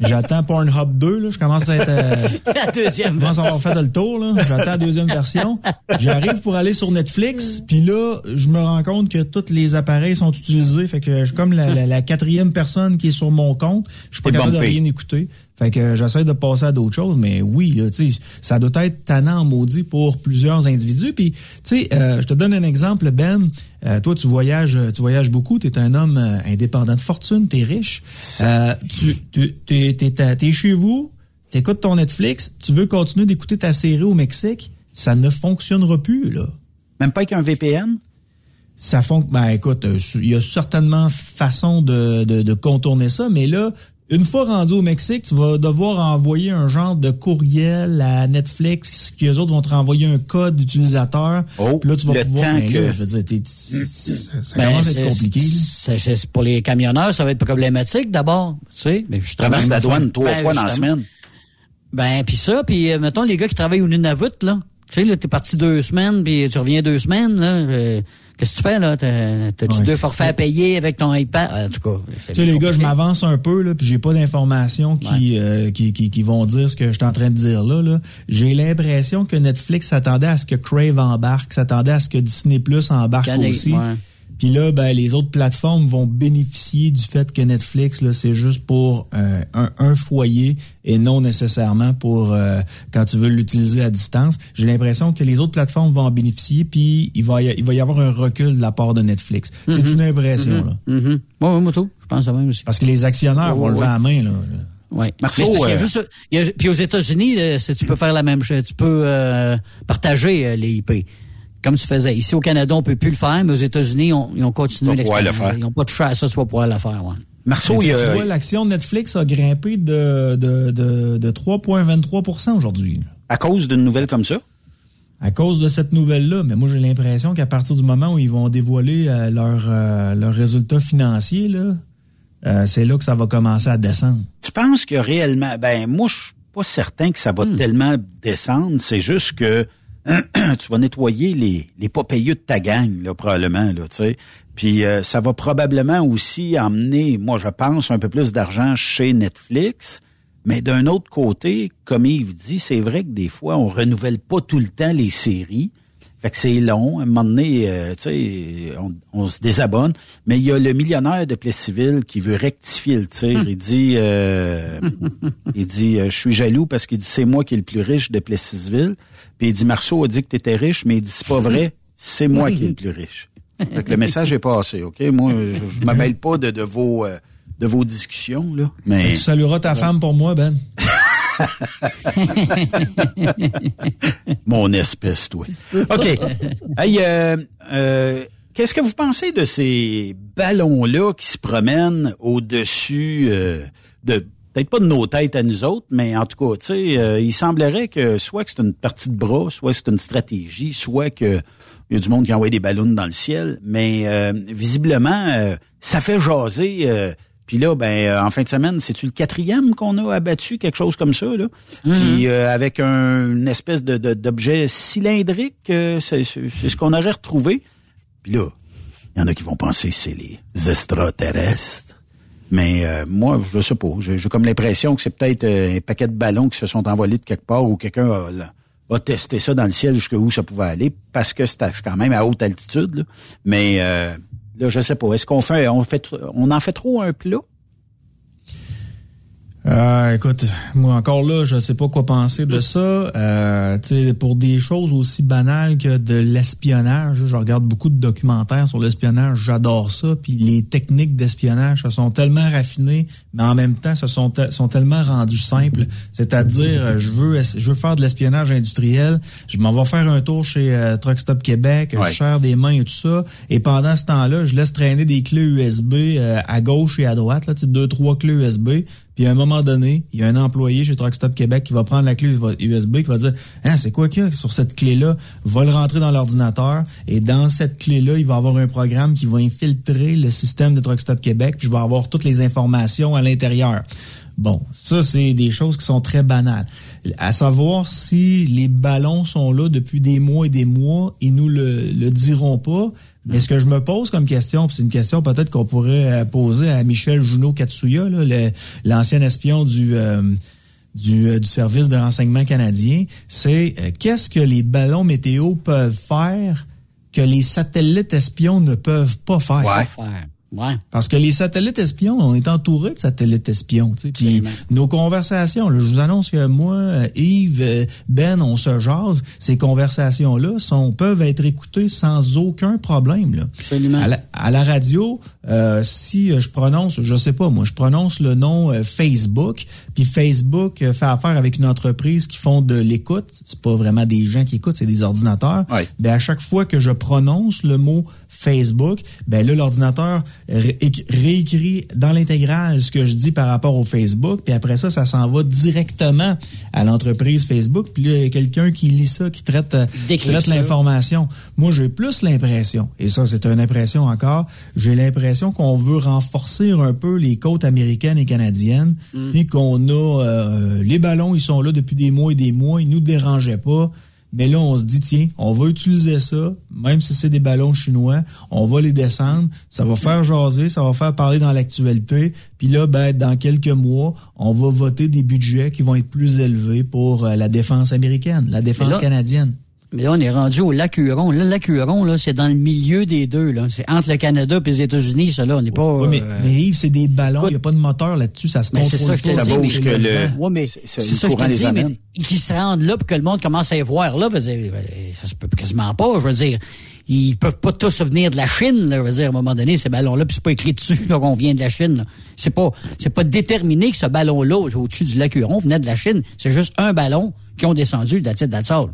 j'attends Pornhub 2, là, je commence à être, euh, La deuxième je commence à avoir fait le tour, là, j'attends la deuxième version. J'arrive pour aller sur Netflix, puis là, je me rends compte que tous les appareils sont utilisés, fait que je suis comme la, la- la quatrième personne qui est sur mon compte, je suis pas capable de rien écouter. Fait que j'essaie de passer à d'autres choses, mais oui, là, tu sais, ça doit être tannant maudit pour plusieurs individus. Puis, tu sais, euh, je te donne un exemple, Ben. Euh, toi, tu voyages, tu voyages beaucoup. Tu es un homme euh, indépendant de fortune, tu es riche. Euh, tu, t'es, t'es- t'es- t'es chez vous, tu écoutes ton Netflix, tu veux continuer d'écouter ta série au Mexique, ça ne fonctionnera plus, là. Même pas avec un VPN? Ça font ben écoute, euh, il y a certainement façon de, de, de contourner ça, mais là, une fois rendu au Mexique, tu vas devoir envoyer un genre de courriel à Netflix, qui eux autres vont te renvoyer un code d'utilisateur. Puis là, tu vas Oh, le pouvoir. temps ben là, que- je veux dire, t'es- c'est- c'est- ça Ben, commence à c'est- être compliqué. c'est- c'est- c'est- pour les camionneurs, ça va être problématique d'abord, tu sais. Mais justement, Traverse la douane trois Ben, fois dans la semaine. Ben, puis ça, puis euh, mettons les gars qui travaillent au Nunavut, là. Tu sais, là, t'es parti deux semaines, puis tu reviens deux semaines, là. euh, Qu'est-ce que tu fais, là? T'as- T'as-tu Ouais. deux forfaits à payer avec ton iPad? En tout cas, Tu sais, les gars, je m'avance un peu, là, puis j'ai pas d'informations qui, euh, qui, qui, qui vont dire ce que je suis en train de dire là. là. J'ai l'impression que Netflix s'attendait à ce que Crave embarque, s'attendait à ce que Disney Plus embarque aussi. ouais. Puis là, ben, les autres plateformes vont bénéficier du fait que Netflix, là, c'est juste pour euh, un, un foyer et non nécessairement pour euh, quand tu veux l'utiliser à distance. J'ai l'impression que les autres plateformes vont en bénéficier, puis il va y, il va y avoir un recul de la part de Netflix. C'est Mhm. une impression, Mhm. là. Mhm. Ouais, ouais, moto. Je pense à même aussi. Parce que les actionnaires Ouais, vont ouais, lever ouais. la main, là. Ouais. Marceau, Mais c'est parce qu'il y a euh, juste- il y a- puis aux États-Unis, euh, tu peux faire la même chose. Tu peux euh, partager euh, les IP. Comme tu faisais. Ici, au Canada, on peut plus le faire, mais aux États-Unis, on- ils ont continué le l'expérience. faire. Ils n'ont pas touché à ça, tu vas pouvoir le faire, ouais. Marceau, il y tu a- vois, l'action de Netflix a grimpé de, de, de, de 3,23% aujourd'hui. à cause d'une nouvelle comme ça? À cause de cette nouvelle-là. Mais moi, j'ai l'impression qu'à partir du moment où ils vont dévoiler euh, leurs euh, leurs résultats financiers, là, euh, c'est là que ça va commencer à descendre. Tu penses que réellement, ben moi je suis pas certain que ça va tellement descendre. C'est juste que tu vas nettoyer les les pas payeux de ta gang là probablement là, tu sais. Puis euh, ça va probablement aussi emmener, moi je pense, un peu plus d'argent chez Netflix. Mais d'un autre côté, comme Yves dit, c'est vrai que des fois on renouvelle pas tout le temps les séries. Fait que c'est long. À un moment donné, euh, tu sais, on, on se désabonne. Mais il y a le millionnaire de Plessisville qui veut rectifier le tir. Il dit, euh, il dit, euh, je suis jaloux parce qu'il dit c'est moi qui est le plus riche de Plessisville. Puis il dit Marceau a dit que t'étais riche, mais il dit c'est pas vrai, c'est moi qui est le plus riche. Fait que le message est passé, ok? Moi, je, je pas de, de vos euh, de vos discussions là. Mais Tu salueras ta femme pour moi, Ben. Mon espèce, toi. OK. Hey, euh, euh, qu'est-ce que vous pensez de ces ballons-là qui se promènent au-dessus euh, de peut-être pas de nos têtes à nous autres, mais en tout cas, tu sais, euh, il semblerait que soit que c'est une partie de bras, soit c'est une stratégie, soit que y a du monde qui envoie des ballons dans le ciel, mais euh, visiblement, ça fait jaser. Puis là, ben, euh, en fin de semaine, c'est-tu le quatrième qu'on a abattu, quelque chose comme ça, là? Puis euh, avec un, une espèce de, de- d'objet cylindrique, euh, c'est, ce qu'on aurait retrouvé. Puis là, il y en a qui vont penser que c'est les extraterrestres. Mais euh, moi, je sais pas. J'ai, j'ai comme l'impression que c'est peut-être euh, un paquet de ballons qui se sont envolés de quelque part ou quelqu'un a, a testé ça dans le ciel jusqu'où ça pouvait aller parce que c'est quand même à haute altitude. là. Mais euh, là, je sais pas. Est-ce qu'on fait, on fait, on en fait trop un plat? Euh, écoute, moi encore là, je sais pas quoi penser de ça. Euh, pour des choses aussi banales que de l'espionnage, je regarde beaucoup de documentaires sur l'espionnage, j'adore ça. Puis les techniques d'espionnage, se sont tellement raffinées, mais en même temps, se sont, sont tellement rendues simples. C'est-à-dire, je veux, je veux faire de l'espionnage industriel, je m'en vais faire un tour chez euh, Truck Stop Québec, je cherche des mains et tout ça, et pendant ce temps-là, je laisse traîner des clés USB euh, à gauche et à droite, là, deux, trois clés USB puis à un moment donné, il y a un employé chez Truckstop Québec qui va prendre la clé USB, qui va dire hein, c'est quoi qu'il y a sur cette clé-là, va le rentrer dans l'ordinateur et dans cette clé-là, il va avoir un programme qui va infiltrer le système de Truckstop Québec, puis je vais avoir toutes les informations à l'intérieur. Bon, ça, c'est des choses qui sont très banales. À savoir si les ballons sont là depuis des mois et des mois, ils nous le, le diront pas. Mais ce que je me pose comme question, c'est une question peut-être qu'on pourrait euh, poser à Michel Junot Katsuya, l'ancien espion du, euh, du, euh, du, service de renseignement canadien, c'est qu'est-ce que les ballons météo peuvent faire que les satellites espions ne peuvent pas faire? Ouais. Parce que les satellites espions, on est entouré de satellites espions. Puis nos conversations, je vous annonce que moi, Yves, euh, Ben, on se jase. Ces conversations-là sont peuvent être écoutées sans aucun problème. Là. Absolument. À la, radio, euh, si je prononce, je sais pas, moi, je prononce le nom euh, Facebook, puis Facebook fait affaire avec une entreprise qui font de l'écoute. C'est pas vraiment des gens qui écoutent, c'est des ordinateurs. Ouais. Ben à chaque fois que je prononce le mot Facebook, ben là, l'ordinateur réécrit dans l'intégrale ce que je dis par rapport au Facebook, puis après ça, ça s'en va directement à l'entreprise Facebook, puis là, il y a quelqu'un qui lit ça, qui traite, euh, qui traite l'information. Moi, j'ai plus l'impression, et ça, c'est une impression encore, j'ai l'impression qu'on veut renforcer un peu les côtes américaines et canadiennes, Mm. puis qu'on a euh, les ballons, ils sont là depuis des mois et des mois, ils nous dérangeaient pas. Mais là, on se dit, tiens, on va utiliser ça, même si c'est des ballons chinois, on va les descendre, ça va faire jaser, ça va faire parler dans l'actualité, puis là, ben, dans quelques mois, on va voter des budgets qui vont être plus élevés pour euh, la défense américaine, la défense là- canadienne. Mais là, on est rendu au lac Huron. Là, le lac Huron, là, c'est dans le milieu des deux. Là. C'est entre le Canada et les États-Unis, ça, là. On n'est pas... Oui, mais, euh, mais Yves, c'est des ballons, il n'y a pas de moteur là-dessus, ça se Mais contrôle c'est ça que je te dis, c'est mais- chez que le- vent. Ouais, mais c'est- ça que je te dis, mais qu'ils se rendent là pour que le monde commence à y voir là, dire, ben, ça se peut quasiment pas, je veux dire. Ils peuvent pas tous venir de la Chine, là, je veux dire, à un moment donné, ces ballons-là, puis c'est pas écrit dessus, là, qu'on vient de la Chine, là. C'est pas, c'est pas déterminé que ce ballon-là, au-dessus du lac Huron, venait de la Chine. C'est juste un ballon qui ont descendu de la tête d'Alsol.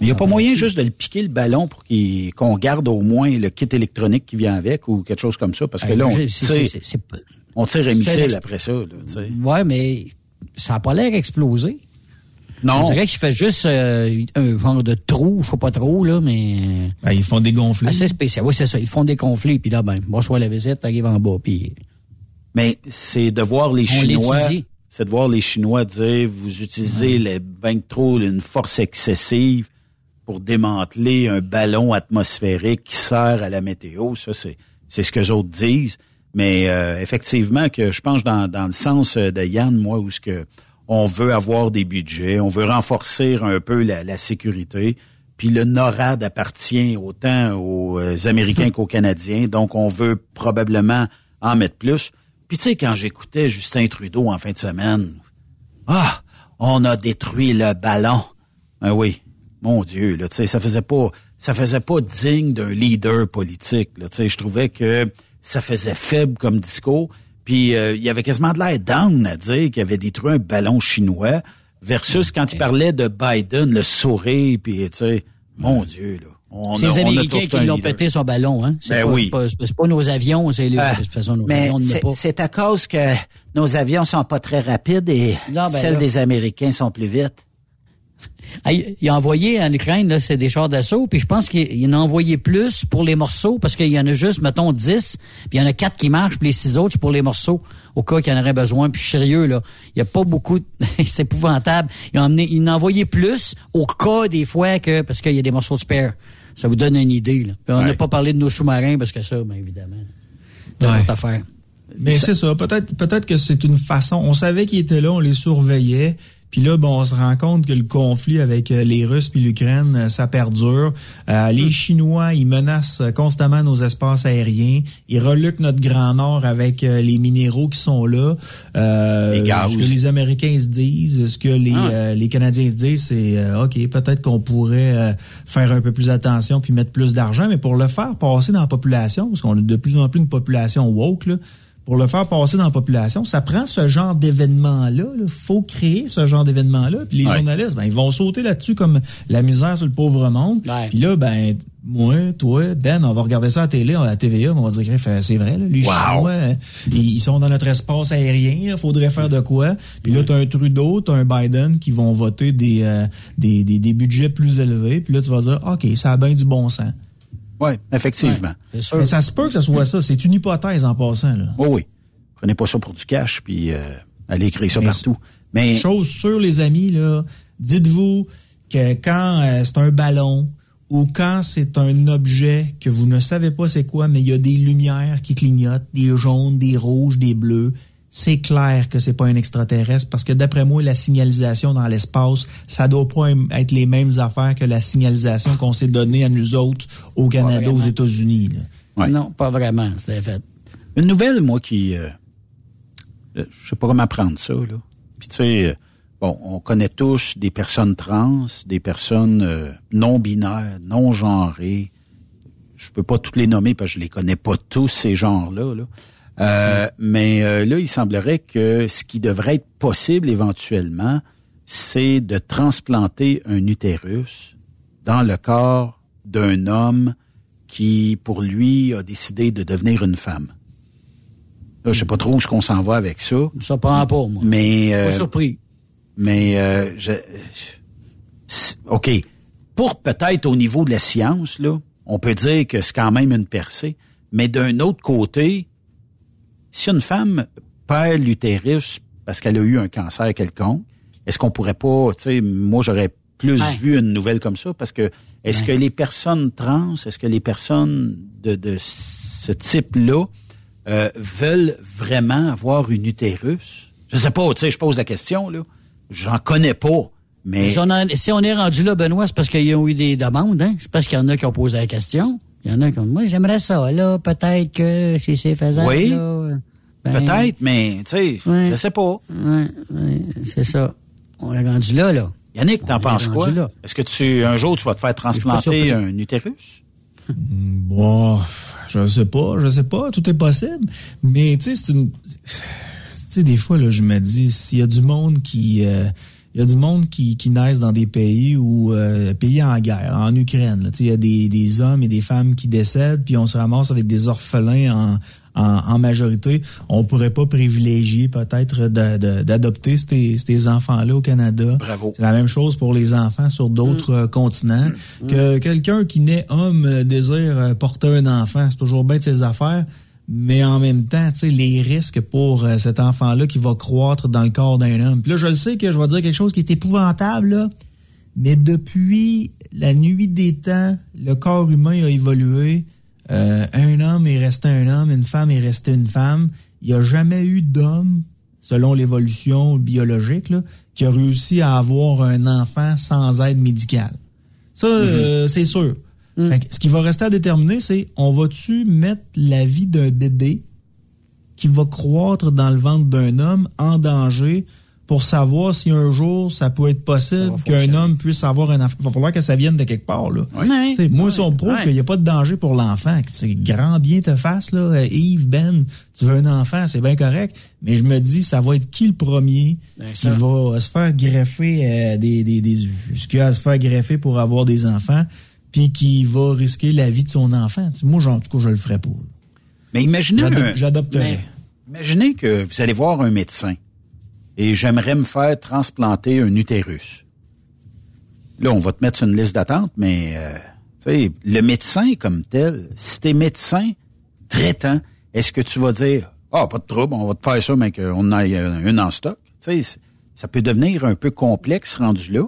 Il n'y a pas moyen juste de le piquer le ballon pour qu'il- qu'on garde au moins le kit électronique qui vient avec ou quelque chose comme ça. Parce que là, on tire, on tire un missile après ça. Là, tu sais. Ouais, mais ça a pas l'air explosé. Non. On dirait qu'il fait juste euh, un genre de trou, je sais pas trop, là, mais Ben, ils font des gonflés. assez spécial. Oui, c'est ça. Ils font des conflits, puis là, ben, bonsoir la visite, t'arrives en bas, puis Mais c'est de voir les On Chinois. l'étudie. C'est de voir les Chinois dire vous utilisez les ben trop une force excessive pour démanteler un ballon atmosphérique qui sert à la météo. Ça, c'est c'est ce que les autres disent. Mais euh, effectivement, que je pense dans, dans le sens euh, de Yann, moi, où ce que on veut avoir des budgets, on veut renforcer un peu la, la sécurité. Puis le NORAD appartient autant aux euh, Américains qu'aux Canadiens, donc on veut probablement en mettre plus. Puis tu sais, quand j'écoutais Justin Trudeau en fin de semaine, ah, on a détruit le ballon. Ah oui, mon Dieu, là, tu sais, ça faisait pas, ça faisait pas digne d'un leader politique. Là, tu sais, je trouvais que ça faisait faible comme discours. Puis euh, il y avait quasiment de l'air down à dire qu'il avait détruit un ballon chinois versus quand il parlait de Biden, le sourire, puis tu sais, mon Dieu, là. C'est les Américains qui l'ont pété son ballon, hein. C'est Ben pas, oui. c'est pas, pas nos avions, c'est les, Ah, de toute façon, nos Mais avions, c'est- pas. c'est à cause que nos avions sont pas très rapides et Non, ben celles là. des Américains sont plus vite. Il a envoyé en Ukraine, là, c'est des chars d'assaut, puis je pense qu'il il en a envoyé plus pour les morceaux, parce qu'il y en a juste, mettons, 10, puis il y en a quatre qui marchent, puis les six autres, c'est pour les morceaux, au cas qu'il y en aurait besoin. Puis sérieux, là, il y a pas beaucoup... de- c'est épouvantable. Il en, a emmené- il en a envoyé plus au cas des fois que... Parce qu'il y a des morceaux de spare. Ça vous donne une idée, là. Puis on n'a Ouais. pas parlé de nos sous-marins, parce que ça, bien évidemment, c'est Ouais. autre affaire. Mais c'est ça. Peut-être, peut-être que c'est une façon. On savait qu'ils étaient là, on les surveillait. Puis là, bon, on se rend compte que le conflit avec euh, les Russes puis l'Ukraine, euh, ça perdure. Euh, les Chinois, ils menacent constamment nos espaces aériens. Ils reluquent notre Grand Nord avec les minéraux qui sont là. les gaz. Ce que les Américains se disent, ce que les, Ah. les Canadiens se disent, c'est OK, peut-être qu'on pourrait faire un peu plus attention puis mettre plus d'argent, mais pour le faire passer dans la population, parce qu'on a de plus en plus une population woke, là, pour le faire passer dans la population, ça prend ce genre d'événement-là. Il faut créer ce genre d'événement-là. Puis les Ouais. journalistes, ben, ils vont sauter là-dessus comme la misère sur le pauvre monde. Puis là, ben, moi, toi, Ben, on va regarder ça à la télé, à la TVA, mais on va dire que c'est vrai. Là, les Wow. Chinois, hein, ils ils sont dans notre espace aérien. Il faudrait faire de quoi. Puis là, tu as un Trudeau, tu as un Biden qui vont voter des, euh, des, des, des budgets plus élevés. Puis là, tu vas dire, OK, ça a bien du bon sens. Oui, effectivement. Mais ça se peut que ce soit ça. C'est une hypothèse en passant. Là. Oh oui. Prenez pas ça pour du cash, puis euh, allez écrire ça partout. Mais Chose sûre, les amis, là, dites-vous que quand euh, c'est un ballon ou quand c'est un objet que vous ne savez pas c'est quoi, mais il y a des lumières qui clignotent, des jaunes, des rouges, des bleus, c'est clair que c'est pas un extraterrestre parce que d'après moi, la signalisation dans l'espace, ça doit pas être les mêmes affaires que la signalisation qu'on s'est donnée à nous autres au Canada, aux. États-Unis. là. Non, pas vraiment, c'était fait. Une nouvelle, moi, qui... euh, euh, je sais pas comment prendre ça, là. Puis tu sais, euh, bon, on connaît tous des personnes trans, des personnes euh, non-binaires, non-genrées. Je peux pas toutes les nommer parce que je les connais pas tous, ces genres-là. Là. Euh, Mais euh, là, il semblerait que ce qui devrait être possible éventuellement, c'est de transplanter un utérus dans le corps d'un homme qui, pour lui, a décidé de devenir une femme. Là, je sais pas trop où est-ce qu'on s'en va avec ça. Ça prend pas, moi. Mais Pas euh, surpris. mais euh, je, OK. Pour peut-être au niveau de la science, là, on peut dire que c'est quand même une percée. Mais d'un autre côté, si une femme perd l'utérus parce qu'elle a eu un cancer quelconque, est-ce qu'on pourrait pas, tu sais, moi j'aurais plus Ouais. vu une nouvelle comme ça parce que est-ce Ouais. que les personnes trans, est-ce que les personnes de, de ce type-là euh, veulent vraiment avoir une utérus? Je sais pas, tu sais, je pose la question, là. J'en connais pas, mais... Si on, si on est rendu là, Benoît, c'est parce qu'il y a eu des demandes, hein? C'est parce qu'il y en a qui ont posé la question. Il y en a qui ont dit, moi, j'aimerais ça, là, peut-être que si c'est faisable, Oui. là, ben, Peut-être, mais, tu sais, Ouais. je sais pas. Ouais, ouais, c'est ça. On est rendu là, là. Yannick, t'en penses rendu quoi? là. Est-ce que tu, un jour, tu vas te faire transplanter un utérus? Bon, je sais pas, je sais pas, tout est possible. Mais tu sais, c'est une. Tu sais, des fois, là, je me dis, s'il y a du monde qui. euh, il y a du monde qui, qui naissent dans des pays où euh, pays en guerre, en Ukraine. Il y a des, des hommes et des femmes qui décèdent, puis on se ramasse avec des orphelins en, en, en majorité. On pourrait pas privilégier peut-être d'adopter ces, ces enfants-là au Canada. Bravo. C'est la même chose pour les enfants sur d'autres euh, continents. Que quelqu'un qui naît homme euh, désire euh, porter un enfant, c'est toujours bien de ses affaires. Mais en même temps, tu sais, les risques pour euh, cet enfant-là qui va croître dans le corps d'un homme. Puis là, je le sais que je vais dire quelque chose qui est épouvantable, là, mais depuis la nuit des temps, le corps humain a évolué. Euh, un homme est resté un homme, une femme est restée une femme. Il n'y a jamais eu d'homme, selon l'évolution biologique, là, qui a réussi à avoir un enfant sans aide médicale. Ça, euh, c'est sûr. Fait que ce qui va rester à déterminer, c'est on va-tu mettre la vie d'un bébé qui va croître dans le ventre d'un homme en danger pour savoir si un jour ça peut être possible qu'un homme puisse avoir un enfant? Il va falloir que ça vienne de quelque part. Là. Sais, Moi, si on me prouve qu'il n'y a pas de danger pour l'enfant, que c'est grand bien te fasse, là, euh, Yves, Ben, tu veux un enfant, c'est bien correct, mais je me dis, ça va être qui le premier Ben, qui ça. va se faire greffer euh, des, des, des, jusqu'à à se faire greffer pour avoir des enfants, puis qui va risquer la vie de son enfant. Moi, en tout cas, je le ferais pas. Mais imaginez, J'adopterais. imaginez que vous allez voir un médecin et j'aimerais me faire transplanter un utérus. Là, on va te mettre sur une liste d'attente, mais euh, le médecin comme tel, si t'es médecin traitant, est-ce que tu vas dire Ah, pas de trouble, on va te faire ça, mais qu'on ait euh, une en stock? Ça peut devenir un peu complexe rendu là.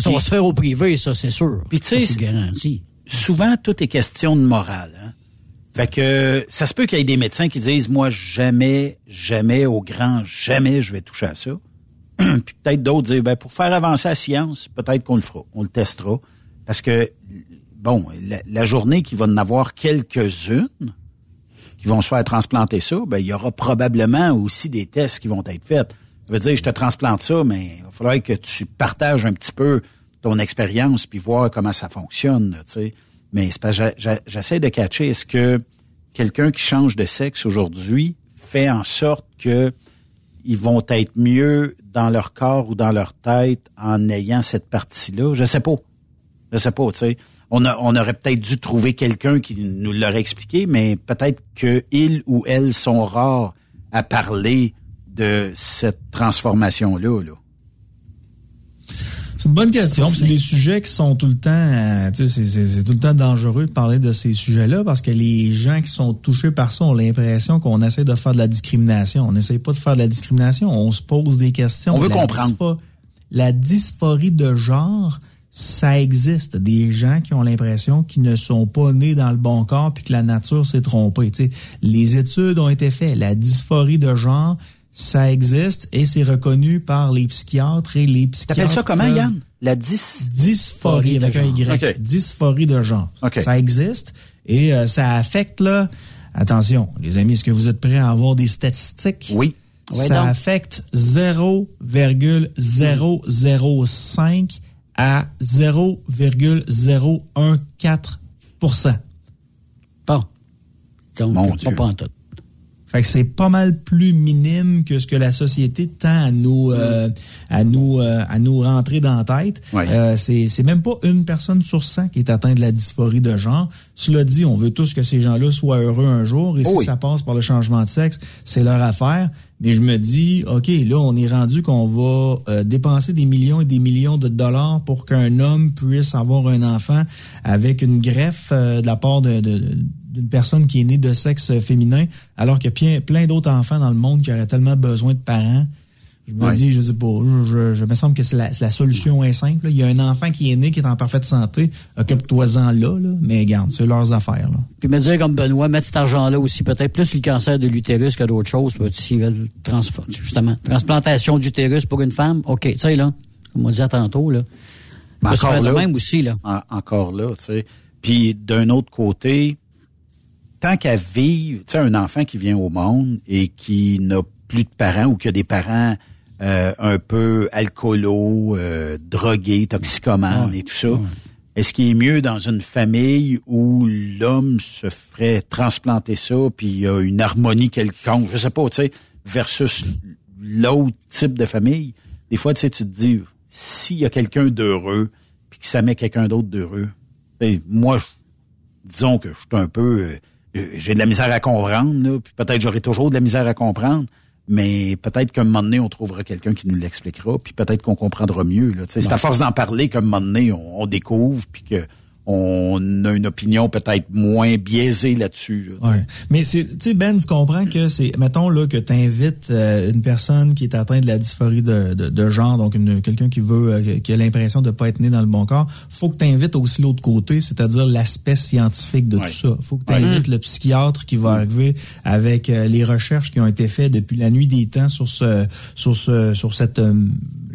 Ça va se faire au privé, ça, c'est sûr. Puis tu sais, garanti. souvent, tout est question de morale. Hein? Fait que ça se peut qu'il y ait des médecins qui disent, moi, jamais, jamais, au grand jamais, je vais toucher à ça. puis peut-être d'autres dire, ben, pour faire avancer la science, peut-être qu'on le fera, on le testera. Parce que, bon, la, la journée qu'il va en avoir quelques-unes qui vont se faire transplanter ça, ben, il y aura probablement aussi des tests qui vont être faits. Veut dire, je te transplante ça, mais il va falloir que tu partages un petit peu ton expérience puis voir comment ça fonctionne, tu sais. Mais c'est pas, j'essaie de catcher, est-ce que quelqu'un qui change de sexe aujourd'hui fait en sorte que ils vont être mieux dans leur corps ou dans leur tête en ayant cette partie-là? Je sais pas. Je sais pas, tu sais. On, aurait peut-être dû trouver quelqu'un qui nous l'aurait expliqué, mais peut-être qu'il ou elles sont rares à parler de cette transformation-là. Là? C'est une bonne question. C'est des sujets qui sont tout le temps, euh, c'est tout le temps dangereux de parler de ces sujets-là parce que les gens qui sont touchés par ça ont l'impression qu'on essaie de faire de la discrimination. On n'essaie pas de faire de la discrimination, on se pose des questions. On veut comprendre. la dysphorie de genre, ça existe. Des gens qui ont l'impression qu'ils ne sont pas nés dans le bon corps puis que la nature s'est trompée. les études ont été faites. La dysphorie de genre, ça existe et c'est reconnu par les psychiatres et les psychiatres. T'appelles ça comment, Yann? La dys... dysphorie avec un Y. Dysphorie de genre. Ça existe et euh, ça affecte, là, attention, les amis, est-ce que vous êtes prêts à avoir des statistiques? Oui. ça affecte 0,005 à 0,014 Bon. Donc, Mon Dieu. pas en tout. Fait que c'est pas mal plus minime que ce que la société tend à nous euh, à nous euh, à nous rentrer dans la tête. Euh, c'est c'est même pas une personne sur 100 qui est atteinte de la dysphorie de genre. Cela dit, on veut tous que ces gens-là soient heureux un jour et Oh si oui. ça passe par le changement de sexe, c'est leur affaire. Mais je me dis, OK, là, on est rendu qu'on va euh, dépenser des millions et des millions de dollars pour qu'un homme puisse avoir un enfant avec une greffe euh, de la part de, de- d'une personne qui est née de sexe féminin, alors qu'il y a plein, plein d'autres enfants dans le monde qui auraient tellement besoin de parents. Je me Ouais. dis, je sais pas, je, je, je me semble que c'est la, solution est simple. là. Il y a un enfant qui est né, qui est en parfaite santé, occupe-toi-en là, là, mais garde, c'est leurs affaires. Là. Puis me dire comme Benoît, mettre cet argent-là aussi, peut-être plus le cancer de l'utérus que d'autres choses. transfor- justement, transplantation d'utérus pour une femme, OK, tu sais, là, comme on disait tantôt, là. Mais encore là, même aussi, là. en- encore là, tu sais. Puis d'un autre côté, tant qu'à vivre, tu sais, un enfant qui vient au monde et qui n'a plus de parents ou qui a des parents euh, un peu alcoolos, euh, drogués, toxicomanes et tout ça, est-ce qu'il est mieux dans une famille où l'homme se ferait transplanter ça, puis il y a une harmonie quelconque, je sais pas, tu sais, versus l'autre type de famille? Des fois, tu sais, tu te dis, s'il y a quelqu'un d'heureux, puis que ça met quelqu'un d'autre d'heureux, sais, moi, je- disons que je suis un peu... euh, j'ai de la misère à comprendre, là, puis peut-être j'aurai toujours de la misère à comprendre, mais peut-être qu'à un moment donné, on trouvera quelqu'un qui nous l'expliquera, puis peut-être qu'on comprendra mieux. Là, c'est à force d'en parler qu'à un moment donné, on, on découvre, puis que on a une opinion peut-être moins biaisée là-dessus. là. Ouais. Mais c'est, tu sais, Ben, tu comprends que c'est, mettons là que tu invites une personne qui est atteinte de la dysphorie de, de, de genre, donc une, quelqu'un qui veut, euh, qui a l'impression de pas être né dans le bon corps, faut que tu invites aussi l'autre côté, c'est-à-dire l'aspect scientifique de Ouais. tout ça. Faut que tu invites le psychiatre qui va arriver avec euh, les recherches qui ont été faites depuis la nuit des temps sur ce, sur ce, sur cette euh,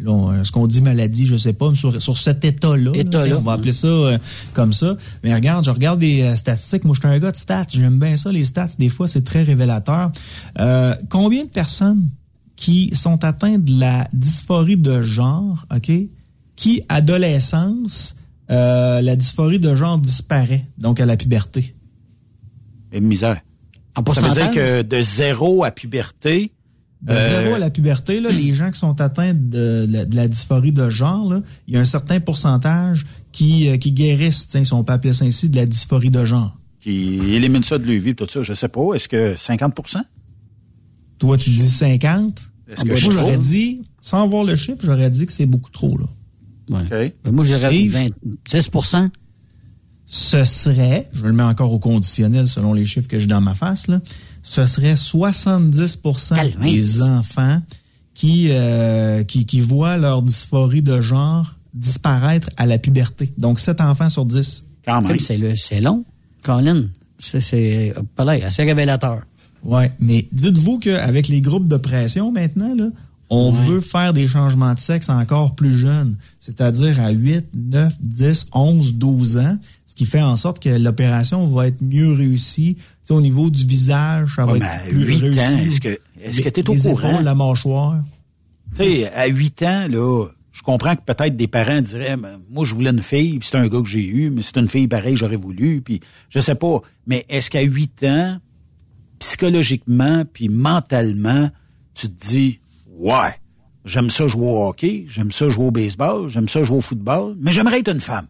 ce qu'on dit maladie, je sais pas, mais sur, sur cet état-là. sais, on va appeler ça euh, comme ça. Mais regarde, je regarde des euh, statistiques. Moi, je suis un gars de stats. J'aime bien ça, les stats. Des fois, c'est très révélateur. Euh, combien de personnes qui sont atteintes de la dysphorie de genre, OK, qui, adolescence, euh, la dysphorie de genre disparaît, donc à la puberté? Et misère. En Ça veut dire que de zéro à puberté, De Euh, zéro à la puberté, là, les gens qui sont atteints de, la- de la dysphorie de genre, là, il y a un certain pourcentage qui, euh, qui guérissent, tiens, si on peut appeler ça ainsi, de la dysphorie de genre. qui élimine ça de leur vie, tout ça, je sais pas. Est-ce que 50% Toi, tu dis 50. Est-ce Moi, que je j'aurais dit, sans voir le chiffre, j'aurais dit que c'est beaucoup trop, là. Ouais. OK. Ben, moi, Yves? 20 10% Ce serait, je le mets encore au conditionnel selon les chiffres que j'ai dans ma face, là, ce serait 70 Calme. des enfants qui, euh, qui, qui voient leur dysphorie de genre disparaître à la puberté. Donc, 7 enfants sur 10. Quand même. C'est long, Colin. C'est- C'est pas là, assez révélateur. Ouais, mais dites-vous qu'avec les groupes de pression maintenant, là, On veut faire des changements de sexe encore plus jeunes, c'est-à-dire à 8, 9, 10, 11, 12 ans, ce qui fait en sorte que l'opération va être mieux réussie. Tu sais, au niveau du visage, ça va Ouais, être plus 8 réussi. ans, est-ce que est-ce que tu es au courant? épaules, la mâchoire. Tu sais, à 8 ans, là, je comprends que peut-être des parents diraient, moi, je voulais une fille, puis c'est un gars que j'ai eu, mais c'est une fille pareille, j'aurais voulu, puis je sais pas. Mais est-ce qu'à 8 ans, psychologiquement, puis mentalement, tu te dis, ouais, j'aime ça jouer au hockey, j'aime ça jouer au baseball, j'aime ça jouer au football, mais j'aimerais être une femme.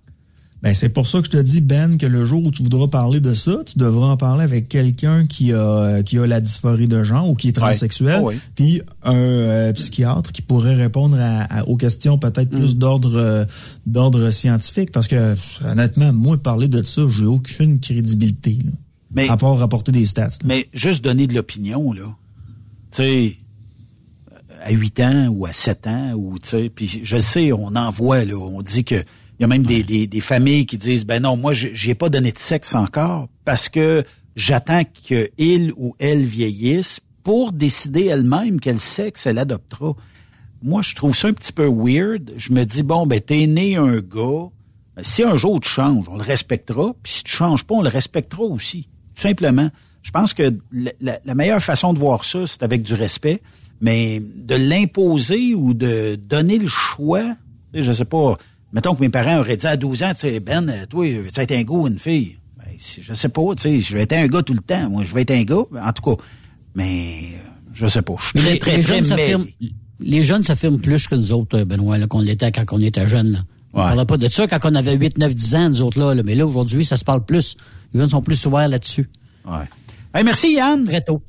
Ben, c'est pour ça que je te dis, Ben, que le jour où tu voudras parler de ça, tu devras en parler avec quelqu'un qui a, qui a la dysphorie de genre ou qui est transsexuel, Ouais. Ouais. puis un euh, psychiatre qui pourrait répondre à- à- aux questions peut-être Mm. plus d'ordre euh, d'ordre scientifique. Parce que, honnêtement, moi, parler de ça, j'ai aucune crédibilité. Là, Mais- à part rapporter des stats. là. Mais juste donner de l'opinion, là. Tu sais, à 8 ans ou à 7 ans, ou tu sais, puis je sais, on en voit, là, on dit que il y a même des, des, des familles qui disent, ben non, moi, j'ai pas donné de sexe encore parce que j'attends que il ou elle vieillisse pour décider elle-même quel sexe elle adoptera. Moi, je trouve ça un petit peu weird. Je me dis, bon, ben, t'es né un gars. Ben, si un jour tu changes, on le respectera. Puis si tu changes pas, on le respectera aussi. Tout simplement. Je pense que la, la- la meilleure façon de voir ça, c'est avec du respect. Mais de l'imposer ou de donner le choix, tu je sais pas. Mettons que mes parents auraient dit à 12 ans, tu sais, Ben, toi, veux-tu être un gars ou une fille? Ben, si- je sais pas, tu sais, je vais être un gars tout le temps. Moi, je vais être un gars, en tout cas. Mais, je sais pas. Je suis très, très, les très jeunes mêlé. s'affirment, les jeunes s'affirment plus que nous autres, Benoît, qu'on l'était quand on était jeunes. Là. On Ouais. parlait pas de ça quand on avait 8, 9, 10 ans, nous autres, là. là. Mais là, aujourd'hui, ça se parle plus. Les jeunes sont plus ouverts là-dessus. Ouais. Hey, merci, Yann. Très tôt.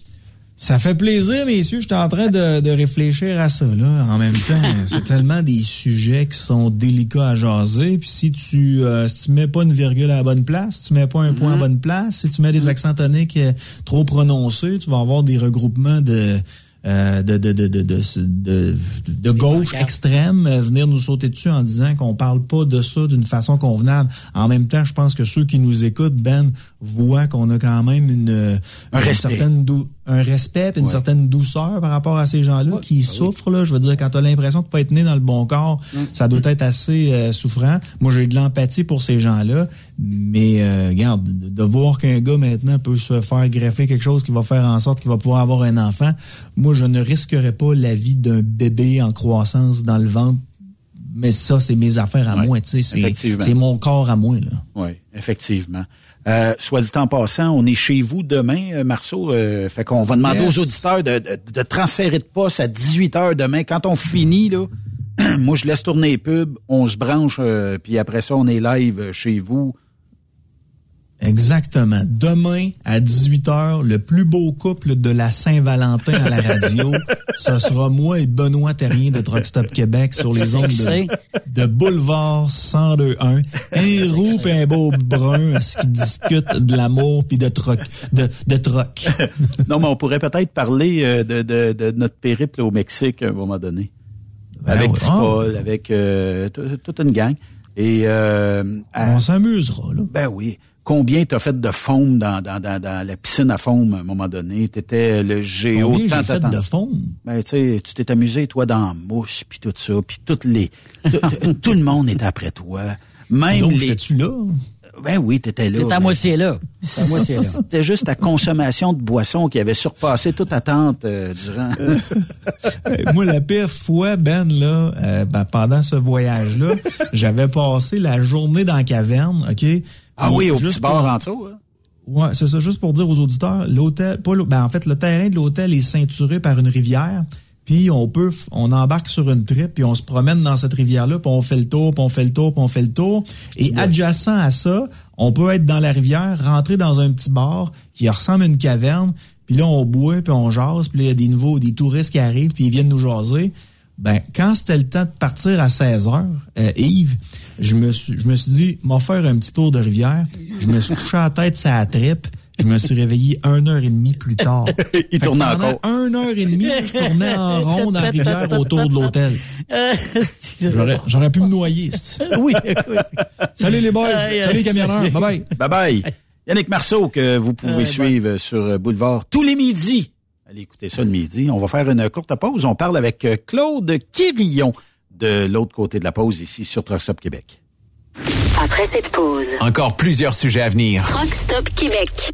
Ça fait plaisir, messieurs. J'étais en train de, de réfléchir à ça, là. En même temps, c'est tellement des sujets qui sont délicats à jaser. Puis si tu euh, si tu mets pas une virgule à la bonne place, si tu mets pas un point à la bonne place, si tu mets des accents toniques euh, trop prononcés, tu vas avoir des regroupements de euh, de, de, de, de, de, de, de gauche extrême euh, venir nous sauter dessus en disant qu'on parle pas de ça d'une façon convenable. En même temps, je pense que ceux qui nous écoutent, Ben, voient qu'on a quand même une, euh, Un une certaine dou- un respect et une Ouais. certaine douceur par rapport à ces gens-là qui souffrent. Là, je veux dire, quand tu as l'impression de pas être né dans le bon corps, ça doit être assez euh, souffrant. Moi, j'ai de l'empathie pour ces gens-là, mais euh, regarde, de, de voir qu'un gars maintenant peut se faire greffer quelque chose qui va faire en sorte qu'il va pouvoir avoir un enfant, moi, je ne risquerais pas la vie d'un bébé en croissance dans le ventre. Mais ça, c'est mes affaires à Ouais, moi, tu sais, c'est effectivement. c'est mon corps à moi. Oui, effectivement. Euh, soit dit en passant, on est chez vous demain, euh, Marceau. euh, fait qu'on va demander Yes. aux auditeurs de, de, de transférer de poste à 18 heures demain. Quand on finit, là, moi, je laisse tourner les pubs, on se branche, euh, puis après ça, on est live euh, chez vous. Exactement. Demain, à 18h, le plus beau couple de la Saint-Valentin à la radio, ce sera moi et Benoît Terrien de Truck Stop Québec sur les ondes de, de Boulevard 1021. Un roux et un beau brun à ce qui discutent de l'amour puis de troc, de, de troc. Non, mais on pourrait peut-être parler euh, de, de, de notre périple au Mexique à un moment donné. Ben avec. Tipol, avec euh, toute une gang. Et euh, On s'amusera, là. Ben oui. Combien t'as fait de foam dans, dans, dans, dans la piscine à foam à un moment donné? T'étais le géo. Combien j'ai fait de fond? Ben, tu sais, tu t'es amusé, toi, dans la mousse, puis tout ça, puis toutes les... tout- le monde était après toi. Même Donc, les... j'étais-tu là? Ben oui, t'étais là. T'es à moitié là. T'es à moitié là. C'était juste ta consommation de boissons qui avait surpassé toute attente euh, durant... Moi, la pire fois, Ben, là, euh, ben, pendant ce voyage-là, j'avais passé la journée dans la caverne, OK? Ah oui, au juste petit bar en dessous, hein? Ouais, c'est ça, juste pour dire aux auditeurs, l'hôtel, pas ben, en fait, le terrain de l'hôtel est ceinturé par une rivière. Puis on peut, on embarque sur une trip, puis on se promène dans cette rivière-là, puis on fait le tour, puis on fait le tour, puis on fait le tour. Et adjacent à ça, on peut être dans la rivière, rentrer dans un petit bar qui ressemble à une caverne, puis là on boit, puis on jase, puis là il y a des nouveaux, des touristes qui arrivent, puis ils viennent nous jaser. Ben, quand c'était le temps de partir à 16 heures, euh, Yves, je me suis, je me suis dit, m'en faire un petit tour de rivière. Je me suis couché à la tête, ça a trip. Je me suis réveillé une heure et demie plus tard. Il tournait encore. une heure et demie, je tournais en rond dans la rivière autour de l'hôtel. Euh, J'aurais, j'aurais pu me noyer. oui, écoute. Salut les boys. Salut les camionneurs. Bye bye. Bye bye. Yannick Marceau, que vous pouvez suivre sur euh, Boulevard tous les midis. Allez écouter ça le midi. On va faire une courte pause. On parle avec euh, Claude Quirillon de l'autre côté de la pause ici sur Truck Québec. Après cette pause, Encore plusieurs sujets à venir. Truck Stop Québec.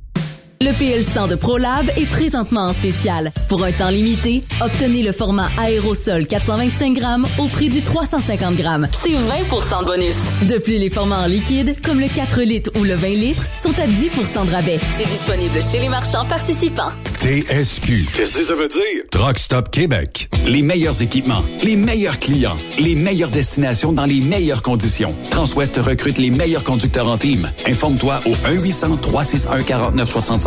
Le PL100 de ProLab est présentement en spécial. Pour un temps limité, obtenez le format aérosol 425 grammes au prix du 350 grammes. C'est 20% de bonus. De plus, les formats en liquide, comme le 4 litres ou le 20 litres, sont à 10% de rabais. C'est disponible chez les marchands participants. TSQ. Qu'est-ce que ça veut dire? Truck Stop Québec. Les meilleurs équipements, les meilleurs clients, les meilleures destinations dans les meilleures conditions. Transwest recrute les meilleurs conducteurs en team. Informe-toi au 1-800-361-4965,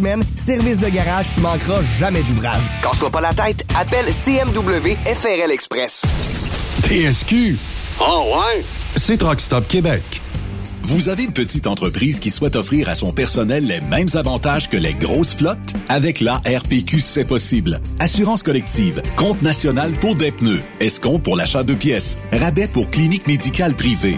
Service de garage, tu manqueras jamais d'ouvrage. Casse-toi pas la tête, appelle CMW FRL Express. TSQ. Oh ouais? C'est Truck Stop Québec. Vous avez une petite entreprise qui souhaite offrir à son personnel les mêmes avantages que les grosses flottes? Avec la RPQ, c'est possible. Assurance collective, compte national pour des pneus, escompte pour l'achat de pièces, rabais pour clinique médicale privée,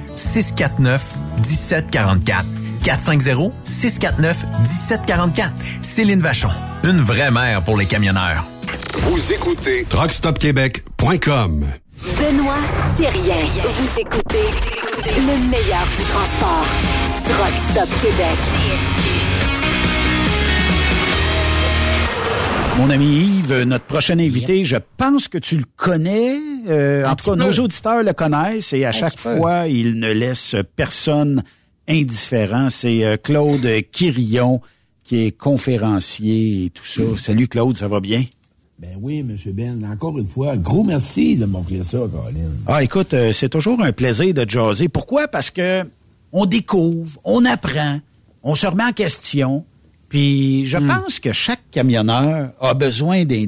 649 1744. 450-649-1744. Céline Vachon. Une vraie mère pour les camionneurs. Vous écoutez TruckStopQuébec.com. Benoît Thérien. Vous écoutez le meilleur du transport. Truck Stop Québec. Mon ami Yves, notre prochain invité, je pense que tu le connais. Euh, en tout cas, nos auditeurs le connaissent et à chaque petit peu. fois, il ne laisse personne indifférent. C'est euh, Claude Quirillon qui est conférencier et tout ça. Salut Claude, ça va bien? Ben oui, M. Ben, encore une fois, gros merci de m'offrir ça, Caroline. Ah, écoute, euh, c'est toujours un plaisir de jaser. Pourquoi? Parce que on découvre, on apprend, on se remet en question. Puis je pense que chaque camionneur a besoin d'un...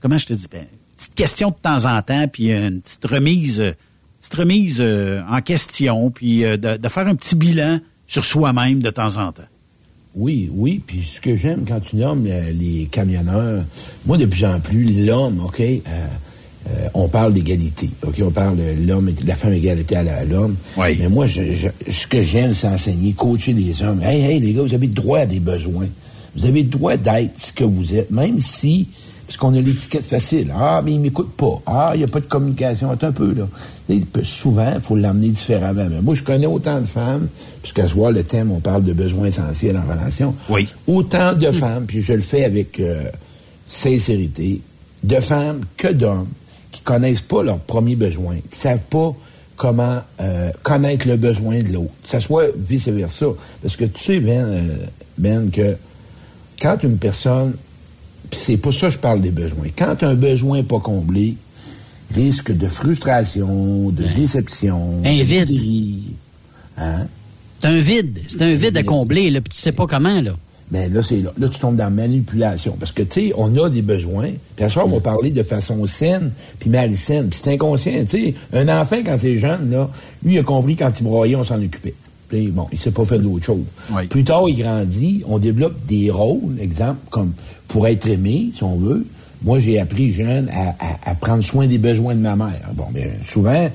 comment je te dis? Ben, une petite question de temps en temps, puis une petite remise, euh, petite remise euh, en question, puis euh, de, de faire un petit bilan sur soi-même de temps en temps. Oui, oui, puis ce que j'aime quand tu nommes euh, les camionneurs, moi, de plus en plus, l'homme, OK, euh, on parle d'égalité. OK, on parle de l'homme, et- la femme égalité à l'homme. Mais moi, je, je- ce que j'aime, c'est enseigner, coacher les hommes. Hey, hey, les gars, vous avez le droit à des besoins. Vous avez le droit d'être ce que vous êtes, même si, parce qu'on a l'étiquette facile. Ah, mais il m'écoute pas. Ah, il n'y a pas de communication. Attends un peu, là. Et souvent, il faut l'amener différemment. Mais moi, je connais autant de femmes, puisqu'à ce voir le thème, on parle de besoins essentiels en relation. Oui. Autant de femmes, puis je le fais avec euh, sincérité, de femmes que d'hommes qui connaissent pas leurs premiers besoins, qui savent pas comment euh, connaître le besoin de l'autre. Que ça soit vice-versa. Parce que tu sais, Ben, euh, ben, que quand une personne, pis c'est pas ça que je parle des besoins, quand un besoin n'est pas comblé, risque de frustration, de déception, Un de vide. Hein? C'est un vide. C'est un vide à combler, là, puis tu sais pas comment, là. Ben là, c'est là. Là, tu tombes dans la manipulation. Parce que, tu sais, on a des besoins. Puis à ce soir, on va parler de façon saine, puis malsaine. Puis c'est inconscient. Tu sais, un enfant, quand c'est jeune, là, lui, il a compris quand il broyait, on s'en occupait. Puis, bon, il s'est pas fait d'autre chose. Plus tard, il grandit, on développe des rôles, exemple, comme pour être aimé, si on veut. Moi, j'ai appris jeune à, à- à prendre soin des besoins de ma mère. Bon, bien, souvent,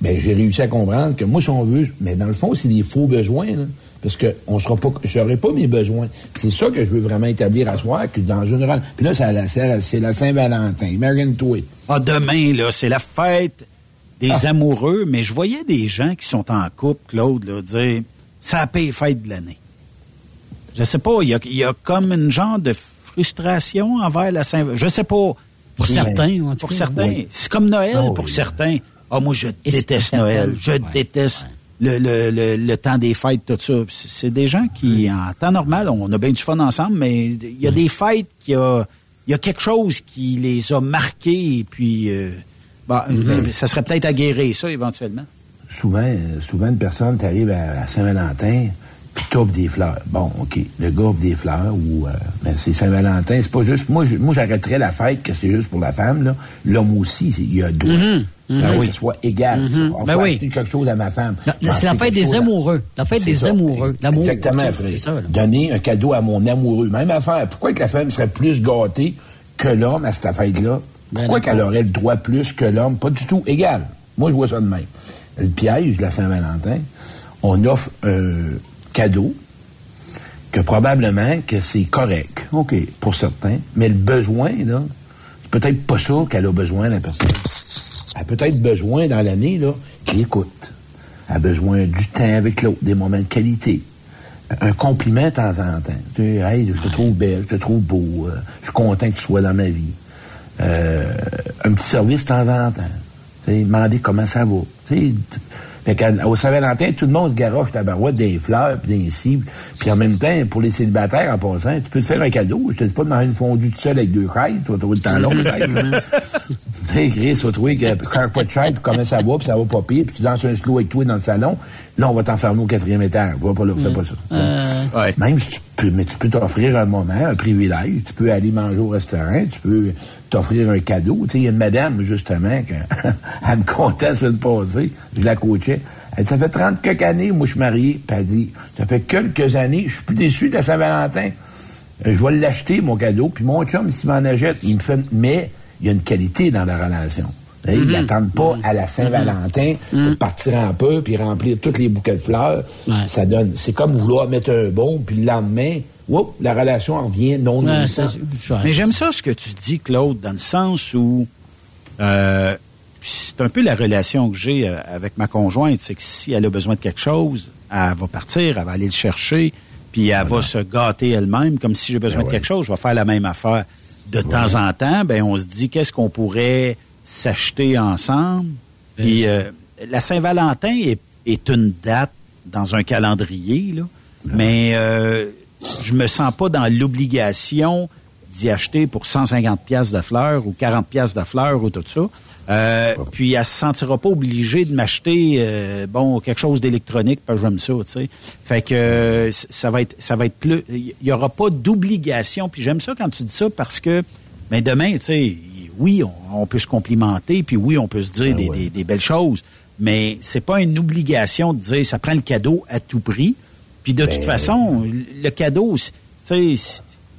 ben, j'ai réussi à comprendre que moi, si on veut, mais dans le fond, c'est des faux besoins, là. Parce que on sera pas, j'aurai pas mes besoins. C'est ça que je veux vraiment établir à soi, que dans une rela- Puis là, c'est la, Saint-Valentin. Imagine-toi. Ah, demain, là, c'est la fête des Ah. amoureux, mais je voyais des gens qui sont en couple, Claude, là, dire ça paye fête de l'année. Je sais pas, il y a, y a comme une genre de frustration envers la Saint... Je sais pas. Pour certains, en tout Pour cas. certains. Oui. C'est comme Noël Ah oui. pour certains. Ah, moi, je Et déteste Noël. Je Ouais, déteste Le, le, le, le temps des fêtes, tout ça. C'est des gens qui, en temps normal, on a bien du fun ensemble, mais il y a des fêtes qui a... Il y a quelque chose qui les a marqués et puis... euh, bon, Mhm. ça serait peut-être à guérir ça éventuellement. Souvent, euh, souvent une personne, à, à Saint-Valentin, puis t'offres des fleurs. Bon, OK, le gars offre des fleurs, ou... euh, mais c'est Saint-Valentin, c'est pas juste... Moi, je- moi j'arrêterais la fête que c'est juste pour la femme, là. L'homme aussi, il y a mhm. faudrait Oui. que ce soit égal. Mhm. ça. On Ben oui. quelque chose à ma femme. La- C'est la fête des amoureux. La fête C'est des ça. amoureux. L'amour. Exactement, c'est- ça. Donner un cadeau à mon amoureux. Même affaire. Pourquoi que la femme serait plus gâtée que l'homme à cette fête-là? Ben, Pourquoi qu'elle aurait le droit plus que l'homme? Pas du tout égal. Moi, je vois ça de même. Le piège de la Saint-Valentin, on offre un cadeau que probablement que c'est correct. OK, pour certains. Mais le besoin, là, c'est peut-être pas ça qu'elle a besoin, la personne. Elle a peut-être besoin dans l'année, là, qu'il écoute. Elle a besoin du temps avec l'autre, des moments de qualité. Un compliment de temps en temps. Tu sais, hey, je te trouve belle, je te trouve beau, euh, je suis content que tu sois dans ma vie. Euh, un petit service de temps en temps. Tu sais, demander comment ça va. Tu sais, fait qu'à- au Saint-Valentin, tout le monde se garoche ta barouette des fleurs, puis des cibles. Puis en même temps, pour les célibataires, en passant, tu peux te faire un cadeau. Je te dis pas de manger une fondue tout seul avec deux chaises. Tu vas trouver le temps long, peut-être. là. Tu sais, Chris, tu vas trouver que quand pas de chaise, puis comment ça va, puis ça va pas pire, puis tu danses un slow avec toi dans le salon. Là, on va t'enfermer au quatrième étage. Va pas là, fais pas ça. Euh, Même si tu peux, mais tu peux t'offrir un moment, un privilège. Tu peux aller manger au restaurant, tu peux t'offrir un cadeau. Tu sais, il y a une madame, justement, que, elle me comptait la semaine passée, je la coachais. Elle dit, ça fait 30 quelques années, moi, je suis marié. Puis elle dit, ça fait quelques années, je suis plus déçu de la Saint-Valentin. Euh, Je vais l'acheter, mon cadeau, puis mon chum, s'il m'en achète, il me fait... Mais il y a une qualité dans la relation. Ils Mhm. n'attendent pas à la Saint-Valentin pour partir un peu puis remplir tous les bouquets de fleurs. Ça donne. C'est comme vouloir mettre un bon, puis le lendemain, whoop, la relation en vient non Ouais, ça, Mais j'aime ça ce que tu dis, Claude, dans le sens où euh, c'est un peu la relation que j'ai euh, avec ma conjointe, c'est que si elle a besoin de quelque chose, elle va partir, elle va aller le chercher, puis elle va se gâter elle-même, comme si j'ai besoin Ben de quelque chose, je vais faire la même affaire. De temps en temps, ben on se dit qu'est-ce qu'on pourrait s'acheter ensemble? Ben, Puis euh, la Saint-Valentin est, est une date dans un calendrier, là, mais euh, je me sens pas dans l'obligation d'y acheter pour 150 pièces de fleurs ou 40 pièces de fleurs ou tout ça. Euh, puis elle se sentira pas obligée de m'acheter euh, bon quelque chose d'électronique parce que j'aime ça, tu sais. Fait que euh, ça va être ça va être plus il y aura pas d'obligation. Puis j'aime ça quand tu dis ça parce que mais demain, tu sais, oui, on, on peut se complimenter, puis oui, on peut se dire des, des- des belles choses, mais c'est pas une obligation de dire ça prend le cadeau à tout prix. Puis de toute façon, le cadeau, tu sais,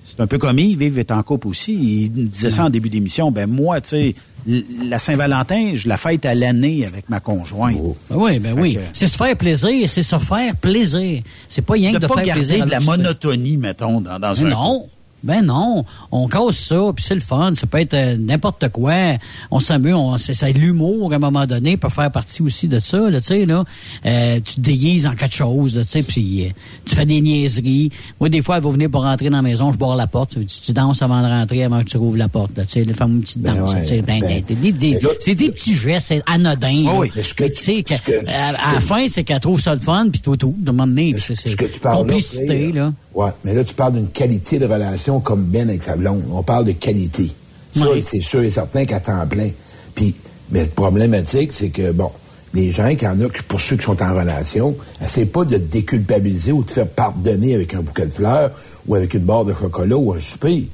c'est un peu comme Yves, Yves est en couple aussi. Il disait ça en début d'émission. Ben moi, tu sais, la Saint-Valentin, je la fête à l'année avec ma conjointe. Ben oui, ben oui. C'est se faire plaisir, c'est se faire plaisir. C'est pas rien De que de pas faire garder plaisir. de la monotonie, mettons, dans, dans un non. Ben non, on casse ça, puis c'est le fun. Ça peut être euh, n'importe quoi. On s'amuse, on, c'est, l'humour à un moment donné, peut faire partie aussi de ça. Là, tu sais là, Euh, tu te déguises en quelque chose, là, tu sais, puis euh, tu fais des niaiseries. Moi, des fois, elle va venir pour rentrer dans la maison, je barre la porte. Tu, tu danses avant de rentrer, avant que tu rouvres la porte. Là, tu sais, fais une petite Ben danse. ouais, tu sais, ben, ben, des- là- c'est des petits gestes, c'est anodin. oui, mais ce que Mais tu- sais, que- à, à la fin, c'est qu'elle trouve ça le fun, puis tout, tout, de moment donné, puis c'est, c'est Ce que tu parles complicité, là. là. Ouais, mais là, tu parles d'une qualité de relation comme Ben avec sa blonde. On parle de qualité. Ça, Oui. c'est sûr et certain qu'à temps plein. Puis, mais le problématique, c'est que, bon, les gens qu'il y en qui, pour ceux qui sont en relation, essaient pas de te déculpabiliser ou de te faire pardonner avec un bouquet de fleurs ou avec une barre de chocolat ou un souper.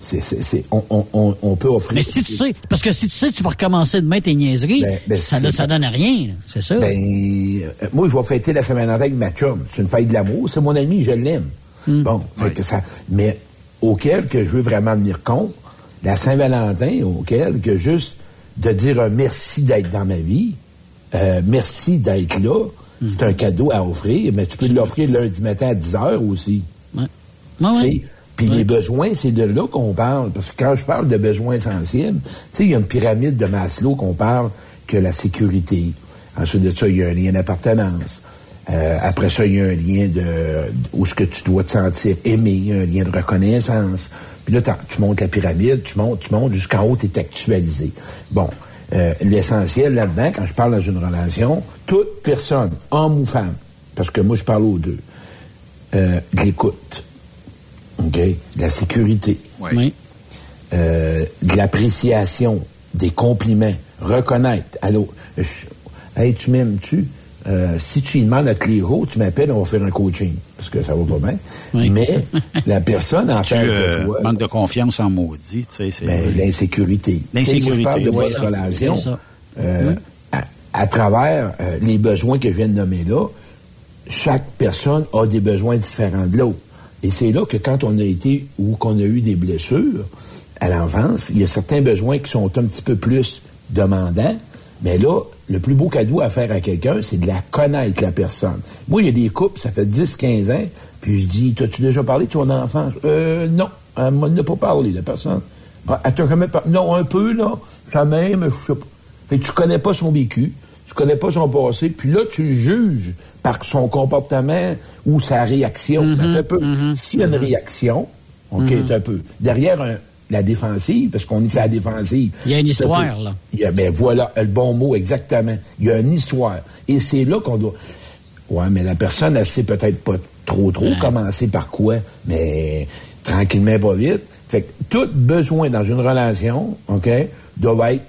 C'est, c'est, c'est- on, on, on, peut offrir... Mais si tu sais, parce que si tu sais, tu vas recommencer demain tes niaiseries, Ben, ben, ça, c'est ne- ça. donne rien, là. c'est ça. Ben, euh, moi, je vais fêter la Saint-Valentin avec ma chum. C'est une fête de l'amour. C'est mon ami, je l'aime. Hmm. Bon, fait que ça. Mais auquel que je veux vraiment venir compte, la Saint-Valentin, auquel que juste de dire un merci d'être dans ma vie, euh, merci d'être là, c'est un cadeau à offrir, mais tu peux l'offrir lundi matin à 10 heures aussi. Ouais, ouais. Puis les besoins, c'est de là qu'on parle. Parce que quand je parle de besoins essentiels, tu sais, il y a une pyramide de Maslow qu'on parle que la sécurité. Ensuite de ça, il y a un lien d'appartenance. Euh, après ça, il y a un lien de où ce que tu dois te sentir aimé, un lien de reconnaissance. Puis là, tu montes la pyramide, tu montes, tu montes jusqu'en haut, tu es actualisé. Bon, euh, l'essentiel là-dedans, quand je parle dans une relation, toute personne, homme ou femme, parce que moi je parle aux deux, euh, de l'écoute, OK? De la sécurité. Euh, de l'appréciation, des compliments, reconnaître. Allô, je- hey, tu m'aimes-tu? Euh, si tu lui demandes à jours, tu m'appelles, on va faire un coaching, parce que ça va pas bien. Mais la personne en Si face euh, de toi, manques de confiance en maudit, tu sais, c'est... ben, l'insécurité. L'insécurité, je parle de oui, bonne relation. Euh, Oui. à, à travers euh, les besoins que je viens de nommer là, chaque personne a des besoins différents de l'autre. Et c'est là que quand on a été ou qu'on a eu des blessures à l'enfance, il y a certains besoins qui sont un petit peu plus demandants. Mais là, le plus beau cadeau à faire à quelqu'un, c'est de la connaître, la personne. Moi, il y a des couples, ça fait 10, 15 ans, puis je dis, t'as-tu déjà parlé de ton enfance? Euh, non. Elle m'en a pas parlé, la personne. Ah, Elle t'a jamais parlé? Non, un peu, là. Jamais, mais je sais pas. Fait que tu connais pas son vécu, tu connais pas son passé, puis là, tu le juges par son comportement ou sa réaction. Mm-hmm. Ben, un peu. S'il y a une réaction, OK, un peu. Derrière un- la défensive, parce qu'on est sur la défensive. Il y a une histoire, là. il y a- ben voilà, le bon mot, exactement. Il y a une histoire. Et c'est là qu'on doit. Ouais, mais la personne, elle sait peut-être pas trop, trop commencer par quoi, mais tranquillement, pas vite. Fait que tout besoin dans une relation, OK, doit être,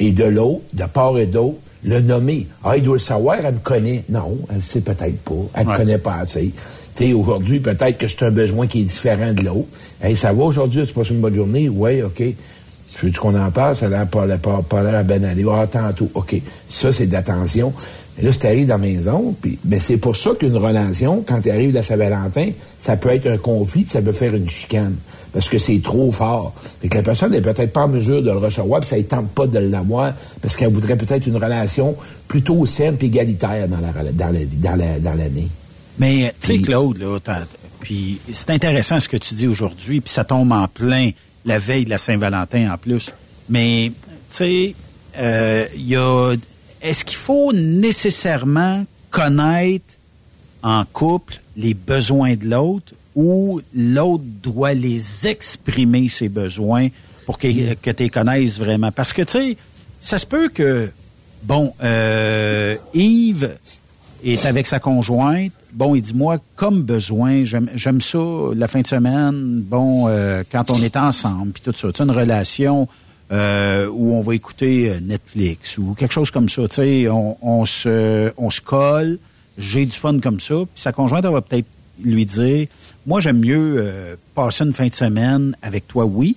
et de l'autre, de part et d'autre, le nommer. Ah, il doit le savoir, elle me connaît. Non, elle le sait peut-être pas. Elle ne Ouais. connaît pas assez. Sais, aujourd'hui, peut-être que c'est un besoin qui est différent de l'autre. Hey, ça va aujourd'hui, c'est pas une bonne journée? Oui, OK. Tu veux qu'on en parle? Ça a l'air pas, pas, pas l'air ben aller. Ah, tantôt. OK. Ça, c'est de l'attention. Mais là, si t'arrives dans la maison, puis, ben, c'est pour ça qu'une relation, quand tu arrives à Saint-Valentin, ça peut être un conflit, puis ça peut faire une chicane. Parce que c'est trop fort. Fait que la personne n'est peut-être pas en mesure de le recevoir, puis ça ne tente pas de l'avoir, parce qu'elle voudrait peut-être une relation plutôt simple, égalitaire dans la, dans la, dans l'année. Mais, tu sais, Claude, là, puis c'est intéressant ce que tu dis aujourd'hui, puis ça tombe en plein la veille de la Saint-Valentin en plus. Mais, tu sais, euh, y a... Est-ce qu'il faut nécessairement connaître en couple les besoins de l'autre ou l'autre doit les exprimer, ses besoins, pour que, que tu les connaisses vraiment? Parce que, tu sais, ça se peut que, bon, euh, Yves est avec sa conjointe. Bon, il dit, moi, comme besoin, j'aime ça la fin de semaine, bon, euh, quand on est ensemble, puis tout ça. Tu une relation euh, où on va écouter euh, Netflix ou quelque chose comme ça. Tu sais, on, se, on se colle, j'ai du fun comme ça. Puis sa conjointe, va peut-être lui dire, moi, j'aime mieux euh, passer une fin de semaine avec toi, oui,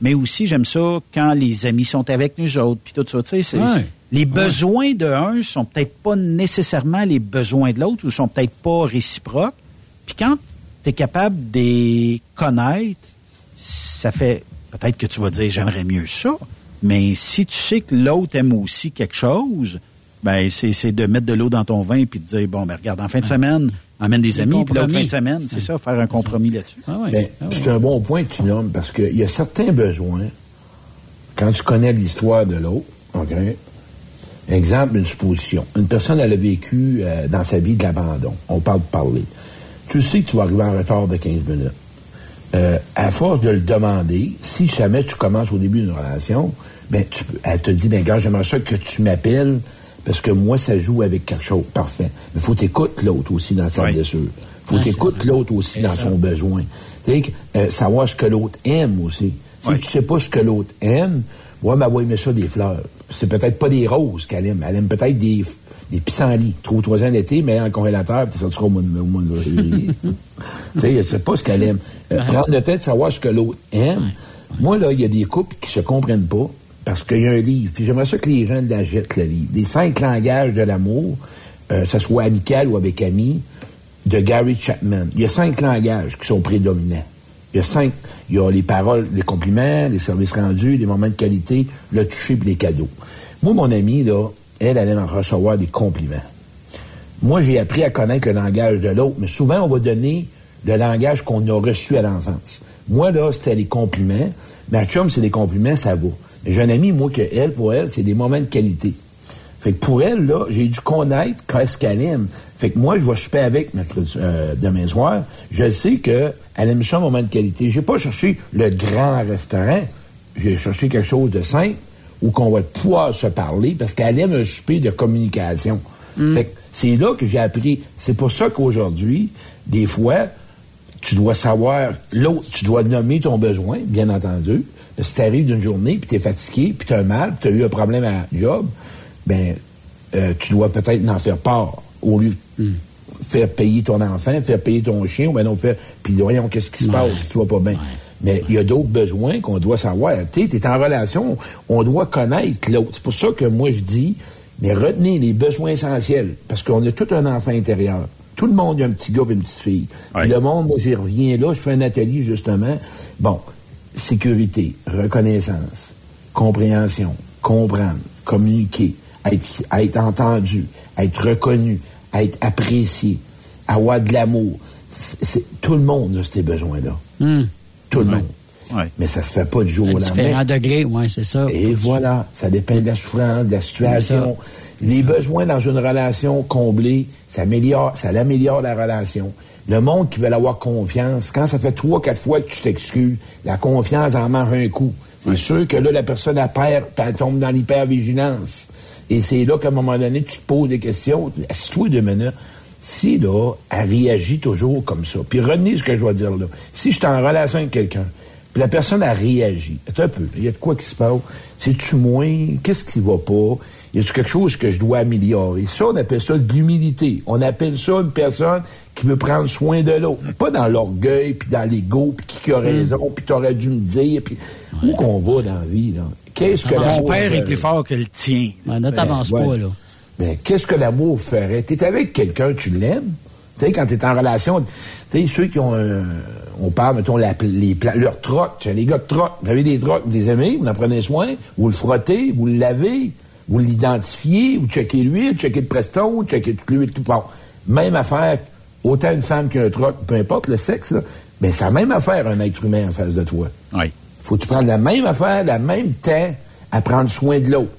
mais aussi, j'aime ça quand les amis sont avec nous autres, puis tout ça. Tu sais, c'est- Ouais. les besoins de un sont peut-être pas nécessairement les besoins de l'autre ou sont peut-être pas réciproques. Puis quand tu es capable de les connaître, ça fait peut-être que tu vas dire j'aimerais mieux ça, mais si tu sais que l'autre aime aussi quelque chose, ben c'est c'est de mettre de l'eau dans ton vin puis de dire bon ben regarde en fin de semaine emmène des amis puis l'autre fin de semaine c'est ça faire un compromis là-dessus. Ben, C'est un bon point que tu nommes parce qu'il y a certains besoins, quand tu connais l'histoire de l'autre, OK? Exemple, une supposition. Une personne, elle a vécu euh, dans sa vie de l'abandon. On parle de parler. Tu sais que tu vas arriver en retard de 15 minutes. Euh, à force de le demander, si jamais tu commences au début d'une relation, ben, tu, peux- elle te dit, ben, gars, j'aimerais ça que tu m'appelles parce que moi, ça joue avec quelque chose. Parfait. Mais faut t'écouter l'autre aussi dans sa blessure. Faut t'écouter l'autre aussi dans ça. son besoin. Tu sais, que, euh, savoir ce que l'autre aime aussi. Si tu sais pas ce que l'autre aime, mais elle va aimer ça des fleurs. C'est peut-être pas des roses qu'elle aime. Elle aime peut-être des, des pissenlits. Trouve-toi en été, mais en congélateur, puis ça sera au mois de, au mois de février. tu sais, elle sait pas ce qu'elle aime. Euh, prendre le temps de savoir ce que l'autre aime. Moi, là, il y a des couples qui se comprennent pas parce qu'il y a un livre. Puis j'aimerais ça que les gens l'achètent, le livre. Les cinq langages de l'amour, euh, que ce soit amical ou avec amis, de Gary Chapman. Il y a cinq langages qui sont prédominants. Il y a cinq. Il y a les paroles, les compliments, les services rendus, les moments de qualité, le toucher et les cadeaux. Moi, mon amie, là, elle, aime en recevoir des compliments. Moi, j'ai appris à connaître le langage de l'autre, mais souvent, on va donner le langage qu'on a reçu à l'enfance. Moi, là, c'était les compliments. Ma chum, c'est des compliments, ça va. J'ai un ami, moi, que elle, pour elle, c'est des moments de qualité. Fait que pour elle, là, j'ai dû connaître qu'est-ce qu'elle aime. Fait que moi, je vais super avec mercredi, euh, demain soir. Je sais qu'elle aime ça, un moment de qualité. J'ai pas cherché le grand restaurant. J'ai cherché quelque chose de simple où qu'on va pouvoir se parler parce qu'elle aime un souper de communication. Fait que c'est là que j'ai appris. C'est pour ça qu'aujourd'hui, des fois, tu dois savoir l'autre, tu dois nommer ton besoin, bien entendu. Si tu arrives d'une journée, puis tu es fatigué, puis tu as mal, puis tu as eu un problème à job, ben euh, tu dois peut-être en faire part au lieu de faire payer ton enfant, faire payer ton chien, ou ben non, faire. Puis voyons, qu'est-ce qui se passe si tu vas pas bien. Mais il y a d'autres besoins qu'on doit savoir. Tu es en relation, on doit connaître l'autre. C'est pour ça que moi je dis, mais retenez les besoins essentiels, parce qu'on a tout un enfant intérieur. Tout le monde a un petit gars et une petite fille. Puis le monde, moi, j'y reviens là, je fais un atelier justement. Bon, sécurité, reconnaissance, compréhension, comprendre, communiquer, être, être entendu, être reconnu, être apprécié, avoir de l'amour. Tout le monde a ces besoins-là. Tout le monde. Mais ça se fait pas du jour au différents lendemain. degrés, oui, c'est ça. Et voilà, ça dépend de la souffrance, de la situation. Les besoins dans une relation comblée, ça améliore, ça améliore la relation. Le monde qui veut avoir confiance, quand ça fait trois, quatre fois que tu t'excuses, la confiance en mange un coup. C'est sûr que là, la personne, elle perd, elle tombe dans l'hypervigilance. Et c'est là qu'à un moment donné, tu te poses des questions. Assis-toi deux minutes. Si, là, elle réagit toujours comme ça. Puis retenez ce que je dois dire là. Si je suis en relation avec quelqu'un, puis la personne a réagi. Attends un peu. Il y a de quoi qui se passe? C'est-tu moins? Qu'est-ce qui va pas? Y a-tu quelque chose que je dois améliorer? Ça, on appelle ça de l'humilité. On appelle ça une personne qui veut prendre soin de l'autre. Pas dans l'orgueil, puis dans l'ego, puis qui a raison, puis t'aurais dû me dire, puis où qu'on va dans la vie, là? Qu'est-ce que Mon l'amour père est plus fort que le tien. ne t'avance pas, ouais. là. Mais qu'est-ce que l'amour ferait? T'es avec quelqu'un, tu l'aimes? Tu sais, quand t'es en relation, tu sais, ceux qui ont un, on parle, mettons, la, les, leur troc, tu sais, les gars de troc, vous avez des trocs, vous les aimez, vous en prenez soin, vous le frottez, vous le lavez, vous l'identifiez, vous checkez l'huile, vous checkez le presto, vous checkez toute l'huile, tout bon. Même affaire, autant une femme qu'un troc, peu importe le sexe, là, ben c'est la même affaire, un être humain en face de toi. Oui. Faut que tu prennes la même affaire, la même temps à prendre soin de l'autre.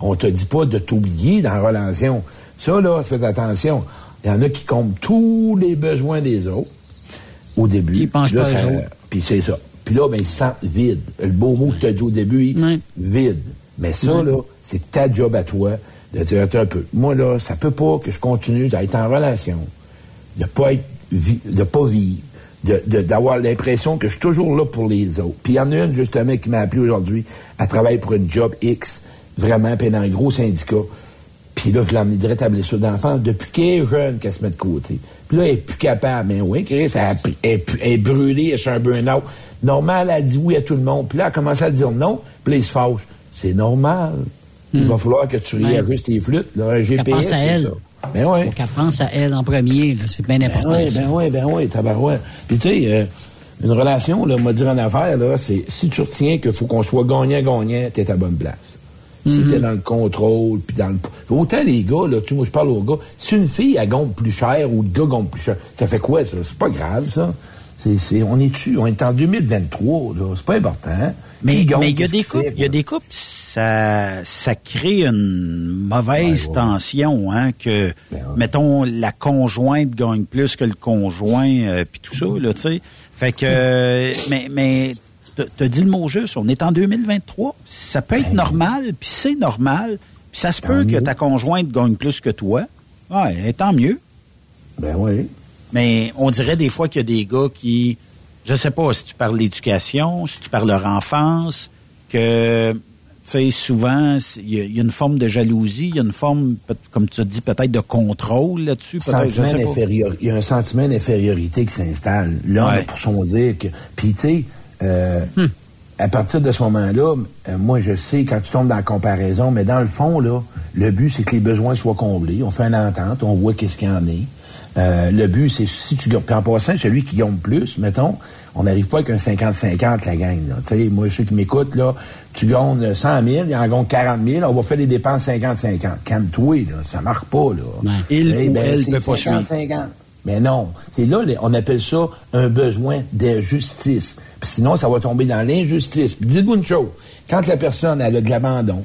On te dit pas de t'oublier dans la relation. Ça, là, faites attention. Il y en a qui comblent tous les besoins des autres au début. Puis pensent pas ça-. Puis c'est ça. Puis là, ben, ils se sentent vides. Le beau mot que tu as dit au début, vide. Mais ça, là, c'est ta job à toi de dire un peu. Moi, là, ça peut pas que je continue d'être en relation, de pas être de pas vivre, de- de- d'avoir l'impression que je suis toujours là pour les autres. Puis il y en a une, justement, qui m'a appelé aujourd'hui. Elle travaille pour une job X, vraiment, puis dans un gros syndicat. Puis là, je l'ai emmené direct à blessure d'enfant depuis qu'elle est jeune qu'elle se met de côté. Puis là, elle est plus capable. Mais oui, Chris, elle, est brûlée, elle est un burn-out. Normal, elle dit oui à tout le monde. Puis là, elle a commencé à dire non. Puis là, il se fâche. C'est normal. Il va falloir que tu réajustes tes flûtes. Là, un GPS, pense à elle. ça. Ben ouais. Qu'elle pense à elle en premier. C'est bien Ben important. oui, ça. ben oui, ben oui, tabarouette. Puis tu sais, euh, une relation, là, m'a dire en affaire, là, c'est si tu retiens qu'il faut qu'on soit gagnant-gagnant, t'es à bonne place. Si Mhm. t'es dans le contrôle, puis dans le... Autant les gars, là, tu moi je parle aux gars, si une fille, elle gonfle plus cher ou le gars gonfle plus cher, ça fait quoi, ça? C'est pas grave, ça. C'est, c'est, on est dessus, on est en 2023, là. C'est pas important. Mais gonfle, mais il y a des qu'il couples, fait, il y a des couples, ça ça crée une mauvaise tension, hein, que Ben mettons la conjointe gagne plus que le conjoint, euh, puis tout ça, là, tu sais. Fait que, euh, mais mais t'as- dit le mot juste, on est en 2023, ça peut être normal, puis c'est normal, puis ça se peut que ta conjointe gagne plus que toi, ouais, tant mieux. Ben oui. Mais on dirait des fois qu'il y a des gars qui, je sais pas si tu parles l'éducation, si tu parles leur enfance, que, tu sais, souvent, il y, a- il y a une forme de jalousie, il y a une forme, comme tu as dit, peut-être de contrôle là-dessus. Il y a un sentiment d'infériorité qui s'installe. L'homme Ouais. pour son dire que. Puis tu sais, euh, Hmm. à partir de ce moment-là, euh, moi je sais quand tu tombes dans la comparaison, mais dans le fond là, le but c'est que les besoins soient comblés. On fait une entente, on voit qu'est-ce qu'il y en est. Euh, le but, c'est si tu gagnes. Puis en passant, celui qui gagne plus, mettons, on n'arrive pas avec un 50-50, la gang. là. Tu sais, moi, ceux qui m'écoutent, là, tu gagnes 100 000, il en gagne 40 000, on va faire des dépenses 50-50. Calme-toi, là, ça marche pas, là. Il ou ben, elle peut pas 50, suivre. 50. Mais non, c'est là, on appelle ça un besoin de justice. Puis sinon, ça va tomber dans l'injustice. Dites-vous une chose, quand la personne elle a de l'abandon,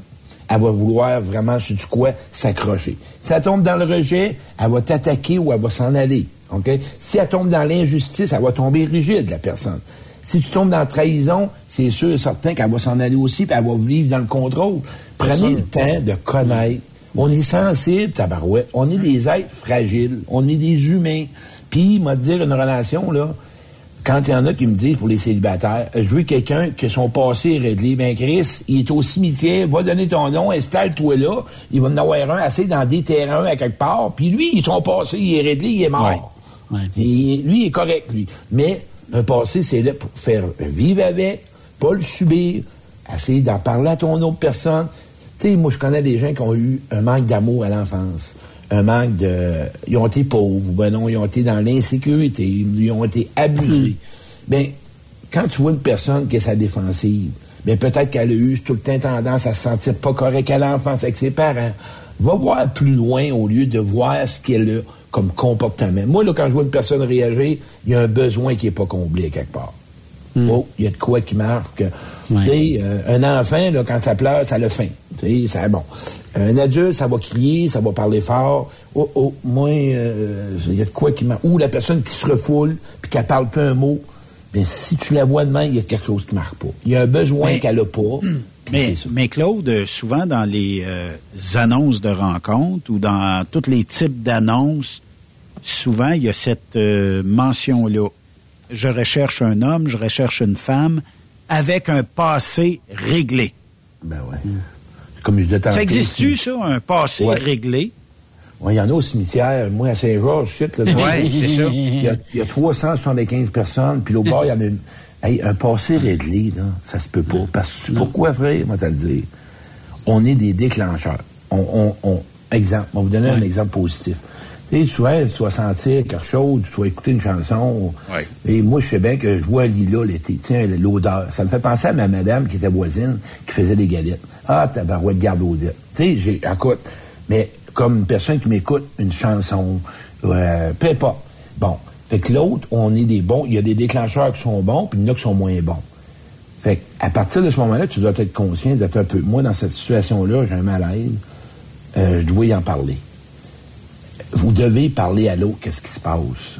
elle va vouloir vraiment, sur du quoi, s'accrocher. Si elle tombe dans le rejet, elle va t'attaquer ou elle va s'en aller. OK? Si elle tombe dans l'injustice, elle va tomber rigide, la personne. Si tu tombes dans la trahison, c'est sûr et certain qu'elle va s'en aller aussi, puis elle va vivre dans le contrôle. Prenez le temps de connaître. On est sensible, tabarouette. On est des êtres fragiles. On est des humains. Puis, te dire une relation, là, quand il y en a qui me disent pour les célibataires, je veux quelqu'un que son passé est réglé. Ben, Chris, il est au cimetière, va donner ton nom, installe-toi là. Il va en avoir un assez dans des terrains à quelque part. Puis lui, son passé, il est réglé, il est mort. Et lui, il est correct, lui. Mais un passé, c'est là pour faire vivre avec, pas le subir, essayer d'en parler à ton autre personne. Tu sais, moi, je connais des gens qui ont eu un manque d'amour à l'enfance. Un manque de... Ils ont été pauvres, ben non, ils ont été dans l'insécurité, ils ont été abusés. Ben, quand tu vois une personne qui est sa défensive, ben peut-être qu'elle a eu tout le temps tendance à se sentir pas correcte à l'enfance avec ses parents. Va voir plus loin au lieu de voir ce qu'elle a comme comportement. Moi, là, quand je vois une personne réagir, il y a un besoin qui est pas comblé quelque part. Oh, il y a de quoi qui marque. Tu sais, euh, un enfant, là, quand ça pleure, ça le faim. Tu sais, ça, bon. Un adulte, ça va crier, ça va parler fort. Oh, oh, moi, euh, il y a de quoi qui marque. Ou la personne qui se refoule, puis qu'elle parle pas un mot. Mais si tu la vois demain, il y a quelque chose qui marque pas. Il y a un besoin Mais- qu'elle a pas. Mais, mais Claude, euh, souvent dans les euh, annonces de rencontres ou dans tous les types d'annonces, souvent il y a cette euh, mention-là. Je recherche un homme, je recherche une femme avec un passé réglé. Ben ouais. Comme je Ça existe-tu, ça, un passé Ouais. réglé? Ouais, Il y en a au cimetière. Moi, à Saint-Georges, shit, là, Ouais, c'est ça. Il y, a, il y a 375 personnes, puis l'autre bord, il y en a une. Hey, un passé réglé, là, ça se peut pas. Parce que pourquoi, frère, moi, te le dire? On est des déclencheurs. On, on, on- exemple, on va vous donner un exemple positif. Sais, souvent, tu vas sentir quelque chose, tu vas écouter une chanson. Et moi, je sais bien que je vois un lilas l'été. Tiens, l'odeur. Ça me fait penser à ma madame qui était voisine, qui faisait des galettes. Ah, tabarouette, garde Odette. Tu sais, j'ai, écoute, mais comme une personne qui m'écoute une chanson, euh, peu importe. Bon. Fait que l'autre, on est des bons. Il y a des déclencheurs qui sont bons, puis il y en a qui sont moins bons. Fait à partir de ce moment-là, tu dois être conscient d'être un peu. Moi, dans cette situation-là, j'ai un malaise. Euh, je dois y en parler. Vous devez parler à l'autre, qu'est-ce qui se passe.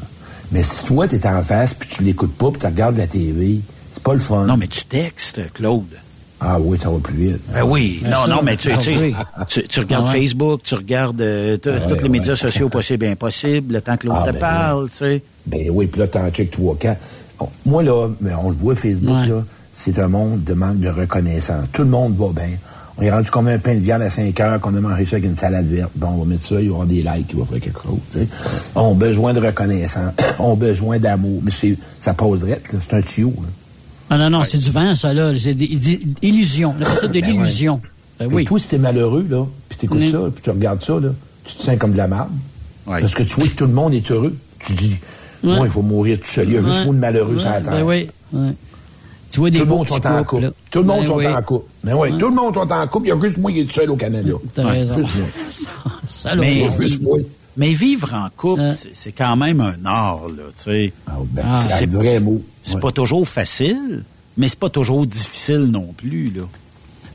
Mais si toi, tu es en face, puis tu l'écoutes pas, puis tu regardes la TV, c'est pas le fun. Non, mais tu textes, Claude. Ah oui, ça va plus vite. Ben oui, Bien non, sûr, non, mais tu, j'en tu, sais. tu, tu regardes Ah ouais. Facebook, tu regardes euh, Ah tous ouais, les médias sociaux possibles et impossibles, le temps que l'autre Ah, te ben parle, tu sais. Ben oui, puis là, t'en check trois, quatre. Moi, là, mais on le voit, Facebook, là, c'est un monde de manque de reconnaissance. Tout le monde va bien. On est rendu comme un pain de viande à 5 heures qu'on a mangé ça avec une salade verte? Bon, on va mettre ça, il y aura des likes, il va faire quelque chose. tu sais. On a besoin de reconnaissance. on a besoin d'amour. Mais c'est, ça passe direct, là. C'est un tuyau, là. Ah non, non, c'est du vent, ça, là. C'est des, des illusions. On appelle ça de Ben ouais. l'illusion. Ben oui. Toi, si t'es malheureux, là, puis t'écoutes Oui. ça, puis tu regardes ça, là, tu te sens comme de la merde. Parce que tu vois que tout le monde est heureux. Tu dis, Ouais. moi, il faut mourir tout seul. Il y a juste de malheureux Ouais, sur la ben terre. oui, ouais. Tu vois des tout le monde sont en là. couple. Tout le monde Ben sont oui. en couple. Mais oui, Ouais. tout le monde sont en couple. Il y a juste moi qui est seul au Canada. T'as Ouais, raison. juste moi. Ça, Mais, oui. Mais vivre en couple, c'est- c'est quand même un art, là, tu sais. ben, Ah, c'est un vrai mot. C'est Ouais. pas toujours facile, mais c'est pas toujours difficile non plus, là.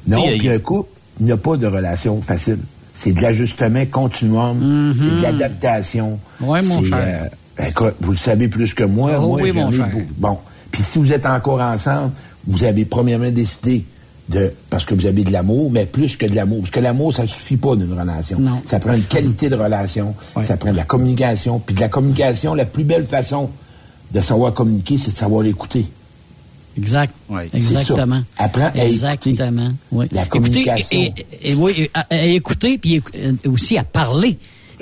Non, puis un couple, il n'y a pas de relation facile. C'est de l'ajustement continuum, c'est de l'adaptation. Ouais, mon cher. euh, ben, écoute, vous le savez plus que moi. Oh moi oui, mon cher. beaucoup. Bon. Puis si vous êtes encore ensemble, vous avez premièrement décidé de parce que vous avez de l'amour, mais plus que de l'amour. Parce que l'amour, ça suffit pas d'une relation. Non. Ça prend une qualité de relation. Ça prend de la communication. Puis de la communication, la plus belle façon de savoir communiquer, c'est de savoir écouter. Exact. c'est Exactement. ça. Apprends à Exactement. Oui. La Écoutez, communication. et, et- et oui, à, à écouter, puis euh, aussi à parler.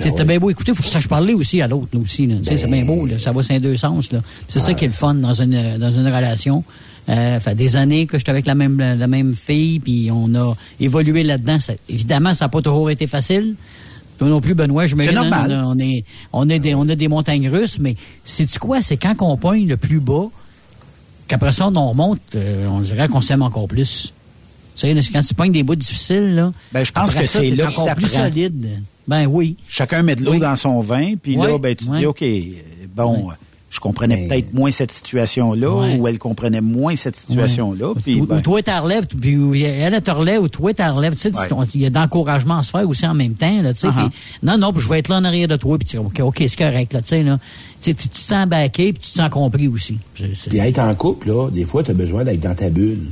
Ben c'est bien beau écouter, il faut que tu saches parler aussi à l'autre, là, aussi. là. Tu sais, C'est bien beau, là, ça va dans deux sens. là. C'est ça qui est le fun dans une, dans une relation. Euh, fait des années que j'étais avec la même, la même fille, puis on a évolué là-dedans. Évidemment, ça n'a pas toujours été facile. Toi non plus, Benoît, je me C'est normal. on, est, on, est des, on a des montagnes russes, mais c'est-tu quoi? C'est quand on pogne le plus bas, qu'après ça, on remonte, euh, on dirait qu'on s'aime encore plus. Tu sais, quand tu pognes des bouts difficiles, là. Ben, je pense que c'est là que plus solide. Ben oui. Chacun met de l'eau Oui. dans son vin, puis là, ben, tu dis, OK, bon, je comprenais peut-être moins cette situation-là, ou elle comprenait moins cette situation-là, puis Ou, ben, ou toi, tu relèves, puis ou elle elle te relève, ou toi, tu relèves. Tu sais, il y a d'encouragement à se faire aussi en même temps, là, tu sais. Uh-huh. puis non, non, puis je vais être là en arrière de toi, puis tu dis, OK, OK, c'est correct, là, tu sais, là. Tu sais, tu tu te sens baqué, puis tu te sens compris aussi. C'est- c'est- Puis être en couple, là, des fois, tu as besoin d'être dans ta bulle.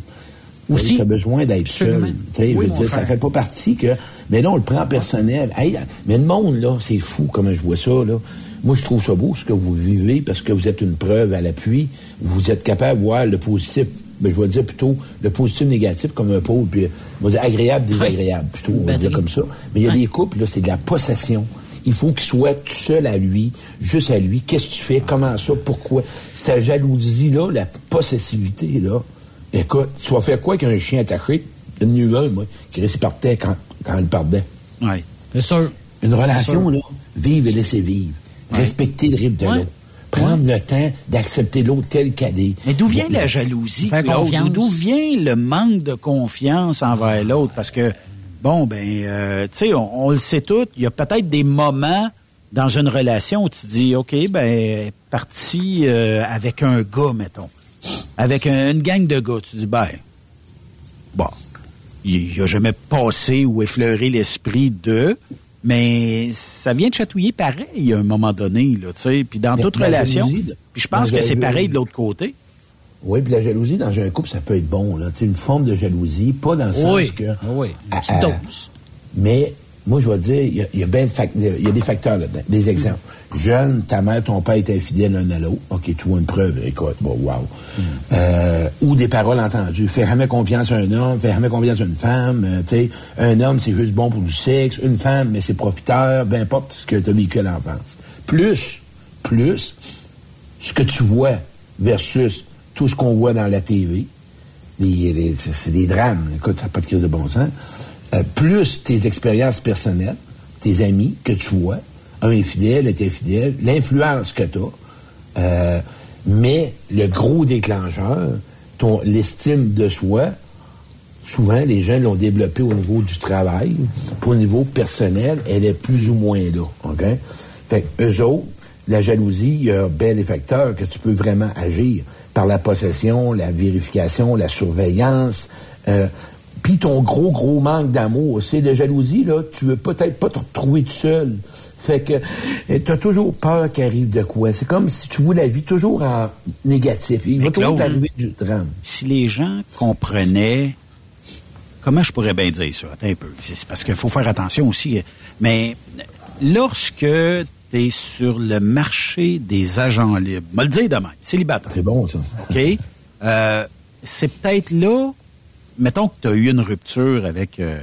Aussi. Tu as besoin d'être seul. Sais, je Oui, veux dire, ça fait pas partie que. Mais là, on le prend personnel. Hey, mais le monde, là, c'est fou comment je vois ça, là. Moi, je trouve ça beau, ce que vous vivez, parce que vous êtes une preuve à l'appui. Vous êtes capable de voir le positif. Ben, je vais dire plutôt le positif négatif comme un pôle, puis on va dire agréable, désagréable, plutôt, on va dire comme ça. Mais il y a des couples, là, c'est de la possession. Il faut qu'il soit tout seul à lui, juste à lui. Qu'est-ce que tu fais? Comment ça? Pourquoi? Cette jalousie-là, la possessivité, là, écoute, tu vas faire quoi qu'un chien attaché? Eu un, moi, qui partait quand, quand il perdait. Ouais. C'est sûr. Une relation, sûr. là, vivre et laisser vivre. Respecter le rythme de Ouais. l'autre. Prendre le temps d'accepter l'autre tel qu'elle est. Mais d'où vient la jalousie, Claude? D'où vient le manque de confiance envers l'autre? Parce que, bon, ben, euh, tu sais, on, on le sait tout, il y a peut-être des moments dans une relation où tu te dis, OK, ben, elle est partie euh, avec un gars, mettons. Avec un- une gang de gars. Tu dis, ben, bon, il n'a jamais passé ou effleuré l'esprit de, mais ça vient de chatouiller pareil à un moment donné, là, tu sais. Puis dans Mais toute la relation, de- puis je pense que c'est pareil de l'autre côté. Oui, puis la jalousie dans un couple, ça peut être bon. Là. Tu une forme de jalousie, pas dans le sens Oui. que... Oui. Une petite ah, dose. Mais moi, je vais te dire, il y a, y ben y des facteurs là-dedans, des exemples. Jeune, ta mère, ton père étaient infidèles l'un à l'autre. OK, tu vois une preuve, écoute, bon, wow. Euh, ou des paroles entendues. Fais jamais confiance à un homme, fais jamais confiance à une femme. euh, tu sais, un homme, c'est juste bon pour du sexe. Une femme, mais c'est profiteur, peu importe ce que tu as vécu à l'enfance. Plus, plus, ce que tu vois versus tout ce qu'on voit dans la TV, c'est des drames. Écoute, ça n'a pas de crise de bon sens. Euh, plus tes expériences personnelles, tes amis que tu vois, un infidèle est infidèle, l'influence que tu as, mais le gros déclencheur, ton l'estime de soi, souvent les gens l'ont développé au niveau du travail, puis au niveau personnel, elle est plus ou moins là. OK? Fait que eux autres, la jalousie, il y a bien des facteurs que tu peux vraiment agir par la possession, la vérification, la surveillance. Euh, puis ton gros, gros manque d'amour, c'est de jalousie, là, tu veux peut-être pas te retrouver tout seul. Fait que tu as toujours peur qu'il arrive de quoi. C'est comme si tu vois la vie toujours en négatif. Il va toujours t'arriver du drame. Si les gens comprenaient, comment je pourrais bien dire ça? Attends un peu. C'est parce qu'il faut faire attention aussi. Mais lorsque tu es sur le marché des agents libres, me le dire demain, célibataire. C'est bon, ça. OK? Euh, c'est peut-être là, mettons que tu as eu une rupture avec euh,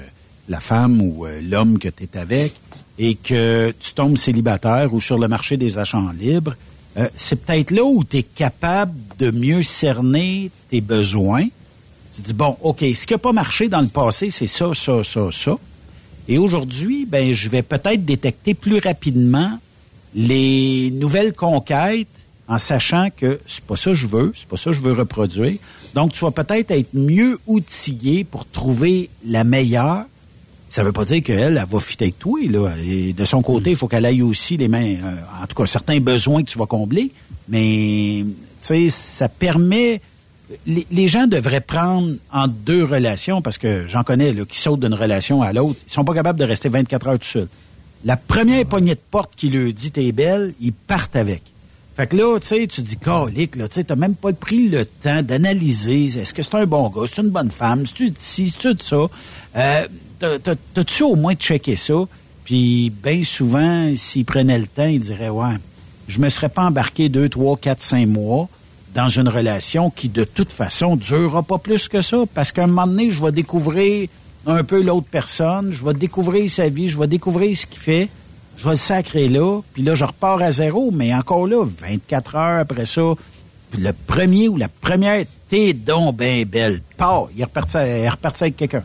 la femme ou euh, l'homme que tu es avec et que tu tombes célibataire ou sur le marché des agents libres, euh, c'est peut-être là où tu es capable de mieux cerner tes besoins. Tu dis, bon, OK, ce qui n'a pas marché dans le passé, c'est ça, ça, ça, ça. Et aujourd'hui, ben, je vais peut-être détecter plus rapidement les nouvelles conquêtes en sachant que c'est pas ça que je veux, c'est pas ça que je veux reproduire. Donc, tu vas peut-être être mieux outillé pour trouver la meilleure. Ça veut pas dire qu'elle, elle va fitter avec toi. Et de son côté, il faut qu'elle aille aussi les mains, euh, en tout cas, certains besoins que tu vas combler. Mais, tu sais, ça permet, les, les gens devraient prendre en deux relations, parce que j'en connais, là, qui sautent d'une relation à l'autre. Ils sont pas capables de rester 24 heures tout seuls. La première poignée de porte qui leur dit t'es belle, ils partent avec. Fait que là, tu sais, tu dis, calique, là, tu sais, t'as même pas pris le temps d'analyser, est-ce que c'est un bon gars, c'est une bonne femme, c'est-tu ci, c'est-tu ça? Euh, t'as- t'as- T'as-tu au moins checké ça? Puis, bien souvent, s'ils prenaient le temps, ils diraient, ouais, je me serais pas embarqué deux, trois, quatre, cinq mois dans une relation qui, de toute façon, durera pas plus que ça, parce qu'à un moment donné, je vais découvrir un peu l'autre personne, je vais découvrir sa vie, je vais découvrir ce qu'il fait, je vais le sacrer là, puis là, je repars à zéro, mais encore là, 24 heures après ça, puis le premier ou la première, t'es donc ben belle. Pars, il est reparti, il est reparti avec quelqu'un.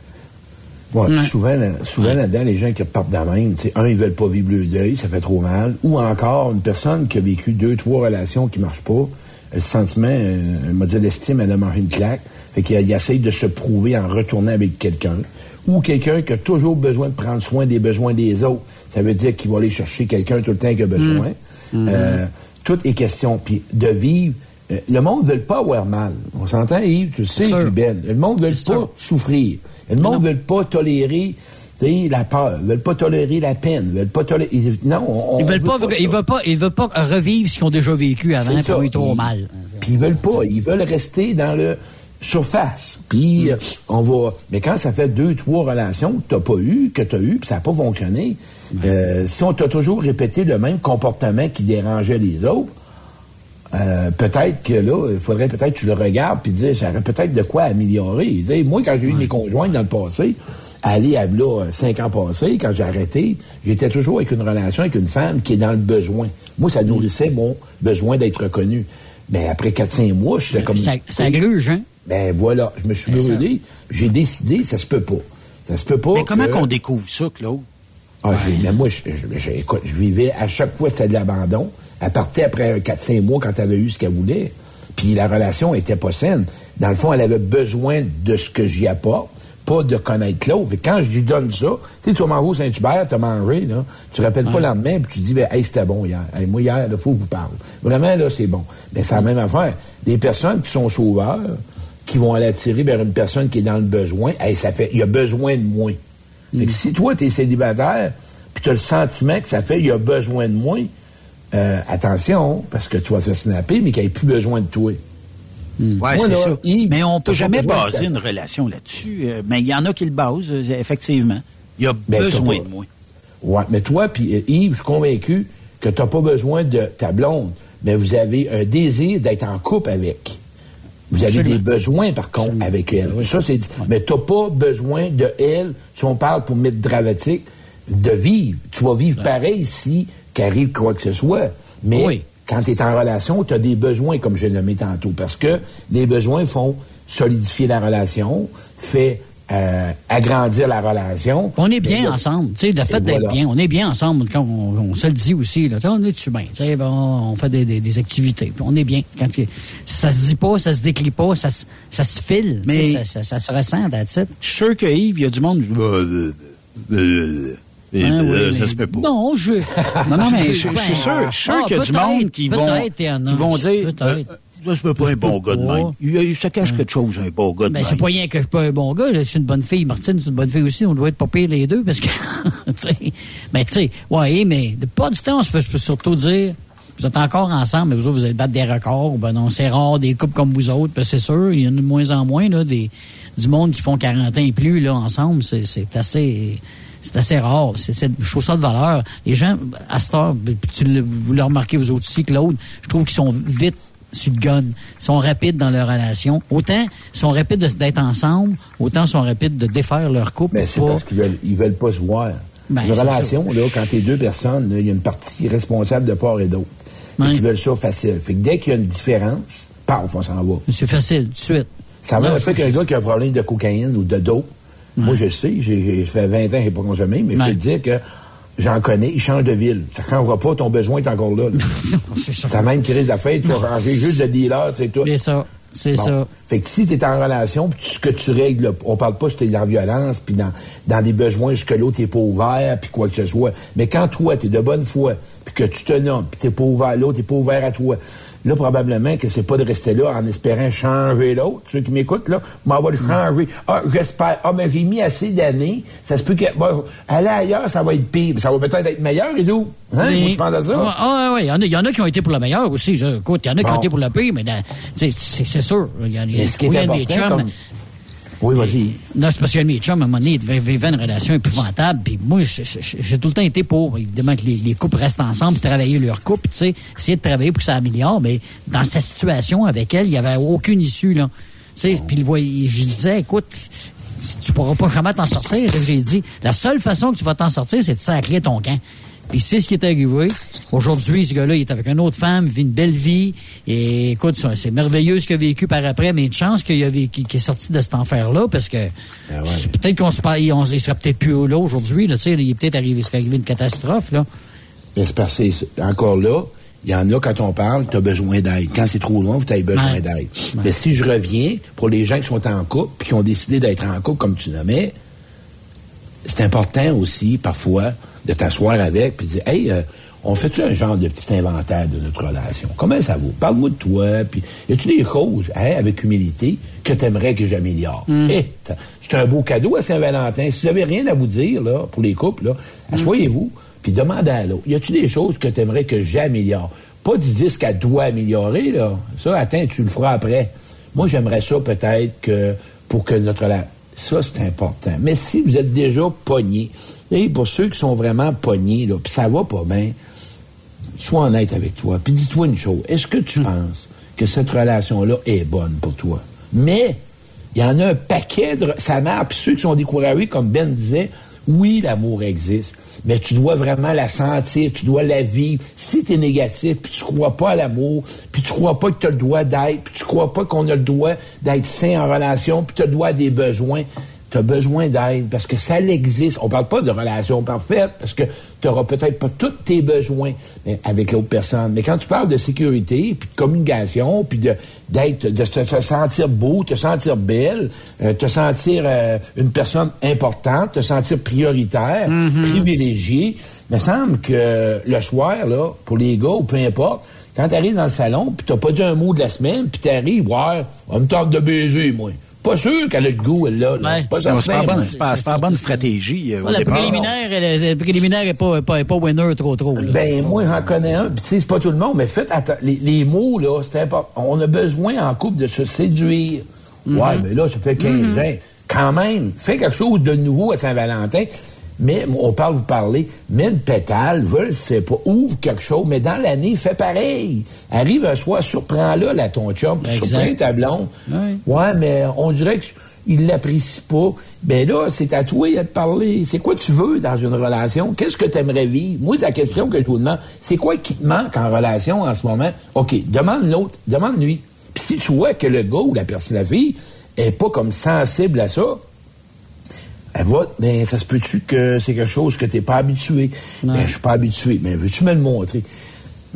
Ouais, puis souvent, souvent là-dedans, les gens qui repartent de la même, un, ils veulent pas vivre le deuil, ça fait trop mal. Ou encore, une personne qui a vécu deux, trois relations qui marchent pas, le sentiment, euh, elle m'a dit l'estime, elle a mangé une claque. Fait qu'il il essaye de se prouver en retournant avec quelqu'un. Ou quelqu'un qui a toujours besoin de prendre soin des besoins des autres. Ça veut dire qu'il va aller chercher quelqu'un tout le temps qui a besoin. Mm. Euh, tout est question. Puis de vivre. euh, le monde ne veut pas avoir mal. On s'entend, Yves, tu le sais, puis Ben. Le monde ne veut pas souffrir. Le monde ne veut pas tolérer la peur. Ils veulent pas tolérer la peine. Ils veulent pas tolérer. Non, on, Ils on veulent veut pas, ça. ils veulent pas, ils veulent pas revivre ce qu'ils ont déjà vécu avant, ont eu trop Ils- mal. Puis ils veulent pas. Ils veulent rester dans le surface. Puis euh, on va. Mais quand ça fait deux, trois relations que t'as pas eu, que t'as eu, puis ça n'a pas fonctionné, euh, si on t'a toujours répété le même comportement qui dérangeait les autres, euh, peut-être que là, il faudrait peut-être que tu le regardes puis dire, j'aurais peut-être de quoi améliorer. Moi, quand j'ai eu mes conjointes dans le passé, aller à là, euh, cinq ans passés, quand j'ai arrêté, j'étais toujours avec une relation avec une femme qui est dans le besoin. Moi, ça nourrissait mon besoin d'être reconnu. Mais après 4-5 mois, je suis comme... Ça, ça gruge, hein? Ben voilà, je me suis Ben, brûlé, j'ai décidé, ça se peut pas. Ça se peut pas. Mais comment qu'on découvre ça, Claude? ah, mais moi, je, je- je- écoute, je vivais, à chaque fois, c'était de l'abandon. Elle partait après 4-5 mois quand elle avait eu ce qu'elle voulait. Puis la relation était pas saine. Dans le fond, elle avait besoin de ce que j'y apporte, pas de connaître. Fait que quand je lui donne ça, tu sais, tu vas au Saint-Hubert, tu as mangé, là, tu rappelles pas le lendemain, puis tu dis, ben, hey, c'était bon hier. Hey, moi, hier, il faut que vous parle. Vraiment, là, c'est bon. Mais c'est la même affaire. Des personnes qui sont sauveurs, qui vont aller attirer vers une personne qui est dans le besoin, hey, ça fait, il y a besoin de moins. Fait que si toi, tu es célibataire, puis tu as le sentiment que ça fait il y a besoin de moi, euh, attention, parce que tu vas te snapper, mais qu'il n'y ait plus besoin de toi. Ouais, Moi, c'est ça. Mais on t'as peut jamais de baser une relation là-dessus. Euh, mais il y en a qui le basent, euh, effectivement. Il y a Ben, besoin pas- de moi. Ouais, mais toi, puis euh, Yves, je suis convaincu que tu n'as pas besoin de ta blonde, mais vous avez un désir d'être en couple avec. Vous avez Absolument. des besoins, par contre, avec elle. Ça, c'est. Mais tu n'as pas besoin de elle, si on parle pour mettre dramatique, de vivre. Tu vas vivre pareil si qu'arrive quoi que ce soit. Mais Oui. quand tu es en relation, tu as des besoins, comme je l'ai nommé tantôt, parce que les besoins font solidifier la relation, fait euh, agrandir la relation. On est bien Mais- ensemble. Tu sais, le fait d'être voilà. bien, on est bien ensemble quand on, on se le dit aussi. Là, Tu sais, on est-tu bien? Tu sais, bon, on fait des, des- des activités. Puis on est bien. Quand ça se dit pas, ça se décrit pas, ça, se- ça se file. Mais- ça, ça- ça se ressent, that's it. Je suis sûr que Yves, il y a du monde. euh, euh, oui, mais- ça se peut pas. Non, je. Non, non, mais je, je suis sûr, je suis sûr Ah, qu'il y a du peut-être, monde qui vont, peut-être, il y en a. qui vont dire euh, ça peut pas un bon gars de même. Il, il se cache quelque chose, un bon gars de Ben, même. c'est pas rien que je suis pas un bon gars. là. C'est une bonne fille. Martine, c'est une bonne fille aussi. On doit être pas pire les deux parce que, mais tu sais, ouais, mais de pas du temps, on se surtout dire, vous êtes encore ensemble, mais vous autres, vous allez battre des records. Ben non, c'est rare des couples comme vous autres, que c'est sûr, il y en a de moins en moins, là, des, du monde qui font 40 ans et plus, là, ensemble. C'est, c'est assez, c'est assez rare. C'est, c'est, je trouve ça de valeur. Les gens, à cette heure, tu le, vous le remarquez vous autres aussi, Claude, je trouve qu'ils sont vite sur le gun. Ils sont rapides dans leur relation. Autant ils sont rapides de- d'être ensemble, autant ils sont rapides de défaire leur couple. Ben, c'est pas- parce qu'ils veulent, ils veulent pas se voir. Ben, une relation, là, quand t'es deux personnes, il y a une partie responsable de part et d'autre. Qu'ils veulent ça facile. Fait que dès qu'il y a une différence, paf, on s'en va. C'est facile, tout de suite. Ça va fait qu'un gars qui a un problème de cocaïne ou de dope, Moi, je sais, j'ai, fait 20 ans que j'ai pas consommé, mais je peux te dire que j'en connais, ils changent de ville. Ça changera pas, ton besoin est encore là. là. c'est ça. T'as même crise d'affaires, tu vas changer juste de dealer, c'est tout. C'est ça. C'est Bon. ça. Fait que si tu es en relation, puis ce que tu règles, là, on parle pas si tu es dans la violence, puis dans, dans des besoins, ce que l'autre n'est pas ouvert, puis quoi que ce soit. Mais quand toi, tu es de bonne foi, puis que tu te nommes, puis tu pas ouvert, l'autre n'est pas ouvert à toi, là, probablement que c'est pas de rester là en espérant changer l'autre. Ceux qui m'écoutent, là, m'en va le changer. Ah, j'espère. Ah, mais j'ai mis assez d'années. Ça se peut que, bon, aller ailleurs, ça va être pire. Ça va peut-être être meilleur et tout. Hein? Mais- ça? Ah, ah, ouais, il y, en a- il y en a qui ont été pour le meilleur aussi. ça. Écoute, il y en a qui ont été pour le pire, mais c'est sûr. Il y en a- ce qui est oui, y a important, chums- comme- Oui, vas-y. Non, c'est parce que mes à un moment une relation épouvantable. Puis moi, j'ai- tout le temps été pour, évidemment, que les, les couples restent ensemble, travailler leur couple, tu sais, essayer de travailler pour que ça améliore. Mais dans sa situation avec elle, il n'y avait aucune issue, là. Tu sais, puis je disais, écoute, tu pourras pas jamais t'en sortir. J'ai dit, la seule façon que tu vas t'en sortir, c'est de sacrer ton camp. Puis c'est ce qui est arrivé. Aujourd'hui, ce gars-là, il est avec une autre femme, il vit une belle vie. Et écoute, c'est merveilleux ce qu'il a vécu par après, mais une chance qu'il a vécu, qu'il est sorti de cet enfer-là, parce que c'est peut-être qu'on se on, il serait peut-être plus là aujourd'hui, là, il est peut-être arrivé, il serait arrivé une catastrophe, là. Mais c'est parce que c'est- encore là, il y en a quand on parle, tu as besoin d'aide. Quand c'est trop loin, tu as besoin Ouais. d'aide. Mais si je reviens, pour les gens qui sont en couple, puis qui ont décidé d'être en couple, comme tu nommais, c'est important aussi, parfois, de t'asseoir avec, puis de dire, hey, euh, on fait-tu un genre de petit inventaire de notre relation? Comment ça vaut? Parle-moi de toi, puis y a-tu des choses, hein, avec humilité, que tu aimerais que j'améliore? Eh, t'as- c'est un beau cadeau à Saint-Valentin. Si vous avez rien à vous dire, là, pour les couples, là, asseyez-vous, puis demandez à l'autre, y a-tu des choses que tu aimerais que j'améliore? Pas du dire ce qu'elle doit améliorer, là. Ça, attends, tu le feras après. Moi, j'aimerais ça peut-être que, pour que notre relation... Ça, c'est important. Mais si vous êtes déjà pogné, et pour ceux qui sont vraiment pognés, là, puis ça va pas bien, sois honnête avec toi. Puis dis-toi une chose. Est-ce que tu penses que cette relation-là est bonne pour toi? Mais, il y en a un paquet de... Ça marche. Puis ceux qui sont découragés, comme Ben disait, oui, l'amour existe, mais tu dois vraiment la sentir, tu dois la vivre. Si tu es négatif, puis tu crois pas à l'amour, puis tu crois pas que tu as le droit d'être, puis tu crois pas qu'on a le droit d'être sain en relation, puis tu as le droit à des besoins, tu as besoin d'aide parce que ça existe. On parle pas de relation parfaite parce que tu n'auras peut-être pas tous tes besoins mais avec l'autre personne. Mais quand tu parles de sécurité, puis de communication, puis de d'être, de se, se sentir beau, te sentir belle, euh, te sentir euh, une personne importante, te sentir prioritaire, privilégié, il me semble que le soir, là, pour les gars ou peu importe, quand tu arrives dans le salon, puis t'as pas dit un mot de la semaine, puis tu arrives, ouais, on me tente de baiser, moi. Pas sûr qu'elle a le goût, elle, là. là. Pas Non, c'est pas, bonne, pas, pas bonne stratégie euh, au la départ. préliminaire, elle, la préliminaire est pas, pas, pas winner trop trop. là. Ben, moi, j'en connais un. Puis, tu sais, c'est pas tout le monde, mais faites les, les mots, là, c'est important. On a besoin en couple de se séduire. Ouais, mais là, ça fait 15 ans. Quand même, fais quelque chose de nouveau à Saint-Valentin. Mais on parle, vous parlez, mets une pétale, je sais pas, ouvre quelque chose, mais dans l'année, fais pareil. Arrive un soir, surprends-la, là, ton chum, surprends ta blonde. Ouais, mais on dirait qu'il l'apprécie pas. Ben là, c'est à toi de parler. C'est quoi tu veux dans une relation? Qu'est-ce que tu aimerais vivre? Moi, la question que je vous demande, c'est quoi qui te manque en relation en ce moment? OK, demande l'autre, demande-lui. Puis si tu vois que le gars ou la personne, la fille, est pas comme sensible à ça, elle ben, ça se peut-tu que c'est quelque chose que t'es pas habitué? Ben, je suis pas habitué. Mais veux-tu me le montrer?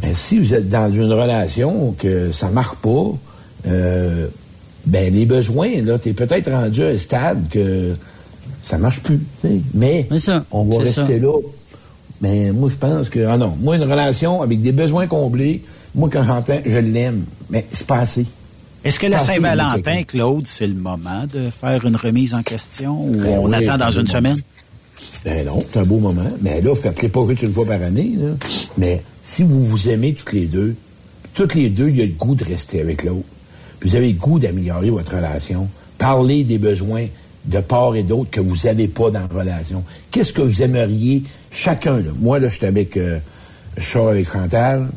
Mais si vous êtes dans une relation que ça marche pas, euh, ben, les besoins, là, t'es peut-être rendu à un stade que ça marche plus, tu. Mais, on va rester ça. là. Mais moi, je pense que, ah non, moi, une relation avec des besoins comblés, moi, quand j'entends, je l'aime. Mais c'est pas assez. Est-ce que la Saint-Valentin. Claude, c'est le moment de faire une remise en question ou Ben on oui, attend dans c'est une semaine? Ben non, c'est un beau moment. Mais là, faites-les pas une fois par année. là. Mais si vous vous aimez toutes les deux, toutes les deux, il y a le goût de rester avec l'autre. Puis vous avez le goût d'améliorer votre relation. Parlez des besoins de part et d'autre que vous n'avez pas dans la relation. Qu'est-ce que vous aimeriez chacun? Là? Moi, là, je suis avec, euh, je sors avec Chantal,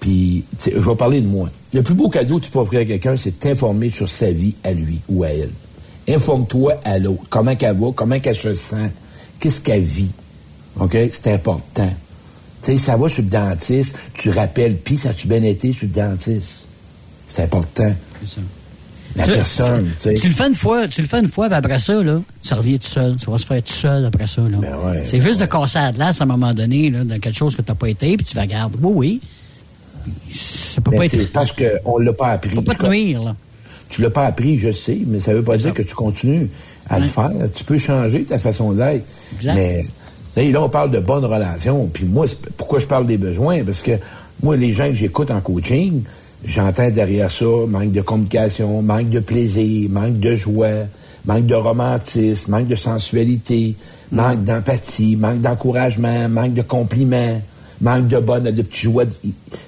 puis je vais parler de moi. Le plus beau cadeau que tu peux offrir à quelqu'un, c'est t'informer sur sa vie à lui ou à elle. Informe-toi à l'autre. Comment qu'elle va, comment qu'elle se sent, qu'est-ce qu'elle vit. OK? C'est important. Tu sais, ça va sur le dentiste, tu rappelles, puis ça a-tu bien été sur le dentiste? C'est important. la Tu- personne, tu sais. Tu le fais une fois, tu le fais une fois, puis après ça, là, tu reviens tout seul. Tu vas se faire tout seul après ça, là. ouais, c'est juste de casser la glace à un moment donné, là, dans quelque chose que t'as pas été, puis tu vas regarder. Oui, oui. Ça peut Mais pas c'est être. parce qu'on l'a pas appris. Faut pas te nuire, là. Tu l'as pas appris, je sais, mais ça veut pas dire que tu continues à le faire. Tu peux changer ta façon d'être. Mais là, on parle de bonnes relations. Puis moi, pourquoi je parle des besoins? Parce que moi, les gens que j'écoute en coaching, j'entends derrière ça manque de communication, manque de plaisir, manque de joie, manque de romantisme, manque de sensualité, manque d'empathie, manque d'encouragement, manque de compliments, manque de bonnes, de petits joies.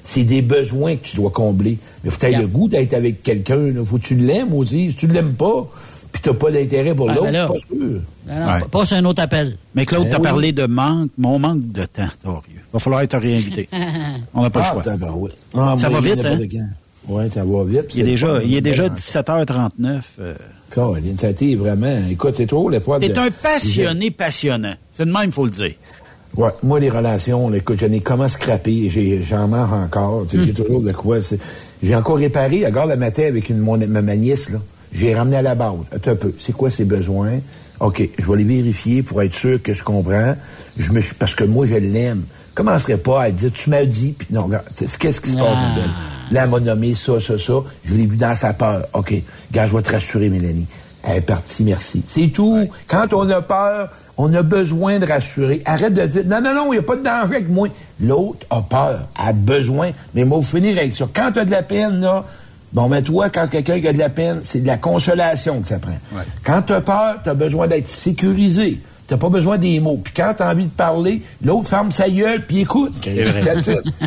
C'est des besoins que tu dois combler. Mais faut que tu Yeah. le goût d'être avec quelqu'un. Faut que tu l'aimes aussi. Si tu l'aimes pas, puis tu n'as pas d'intérêt pour Ah, l'autre, ben pas sûr. Non, Ouais. Passe un autre appel. Mais Claude, Ben t'as oui. parlé de manque, mon manque de temps, Torieux. Va falloir te réinviter. On n'a pas Ah, le choix. Ah, Ça moi, va il vite, hein? Oui, ça va vite. Il est déjà, il est déjà 17h39. euh. Caroline, ça a été vraiment. Écoute, c'est trop. T'es un passionné passionnant. C'est de même, il faut le dire. Ouais, moi, les relations, là, écoute, j'en ai comment scrappé, j'ai, j'en marre encore. Tu sais, J'ai Hmm. toujours de quoi. J'ai encore réparé, regarde le matin avec une, mon, ma, nièce, là. J'ai ramené à la base. Attends un peu. C'est quoi ses besoins? OK, je vais les vérifier pour être sûr que je comprends. Je me suis, parce que moi, je l'aime. Commencerai pas à dire, tu m'as dit, puis non, regarde, qu'est-ce qui se passe, Ah. Là, elle m'a nommé ça, ça, ça. Je l'ai vu dans sa peur. OK, gars, je vais te rassurer, Mélanie. Elle est partie, merci. C'est tout. Quand on a peur, on a besoin de rassurer. Arrête de dire, non, non, non, il n'y a pas de danger avec moi. L'autre a peur, a besoin. Mais moi, finir avec ça. Quand tu as de la peine, là, bon, ben toi, quand quelqu'un a de la peine, c'est de la consolation que ça prend. Quand tu as peur, tu as besoin d'être sécurisé. T'as pas besoin des mots. Puis quand t'as envie de parler, l'autre ferme sa gueule puis écoute.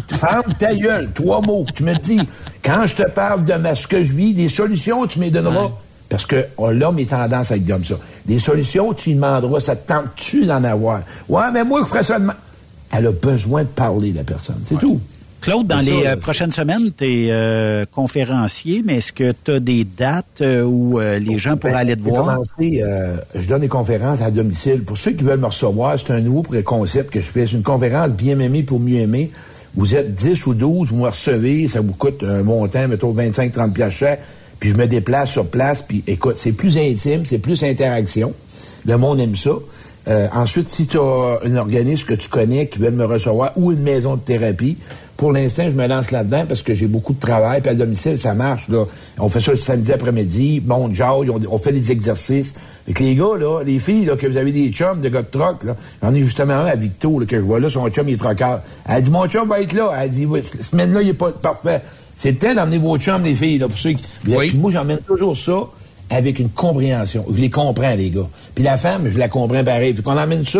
Ferme ta gueule. Trois mots. Tu me dis, quand je te parle de ma- ce que je vis, des solutions, tu me donneras. Parce que oh, l'homme est tendance à être comme ça. Des solutions, tu lui demanderas, ça te tente-tu d'en avoir? Ouais, mais moi, je ferais ça demain. Elle a besoin de parler, la personne. C'est tout. Claude, dans les euh, prochaines semaines, tu es conférencier, mais est-ce que tu as des dates euh, où euh, les gens pourraient Ben, aller te voir? commencé, euh, je donne des conférences à domicile. Pour ceux qui veulent me recevoir, c'est un nouveau concept que je fais. C'est une conférence bien aimée pour mieux aimer. Vous êtes 10 ou 12, vous me recevez, ça vous coûte un montant, mettons 25-30 piastres cher, puis je me déplace sur place, puis écoute, c'est plus intime, c'est plus interaction. Le monde aime ça. Euh, ensuite, si tu as un organisme que tu connais qui veut me recevoir ou une maison de thérapie, pour l'instant, je me lance là-dedans parce que j'ai beaucoup de travail. Puis à domicile, ça marche. Là. On fait ça le samedi après-midi. Bon, genre, on, on fait des exercices. Que les gars, là, les filles, là, que vous avez des chums, des gars de troc, là, j'en ai justement un à Victo, là, que je vois là, son chum, il est troqueur. Elle dit, mon chum va être là. Elle dit, oui, cette semaine-là, il est pas parfait. Temps d'emmener vos chums, les filles, là, pour ceux qui... Puis moi, j'emmène toujours ça avec une compréhension. Je les comprends, les gars. Puis la femme, je la comprends pareil. Puis qu'on emmène ça,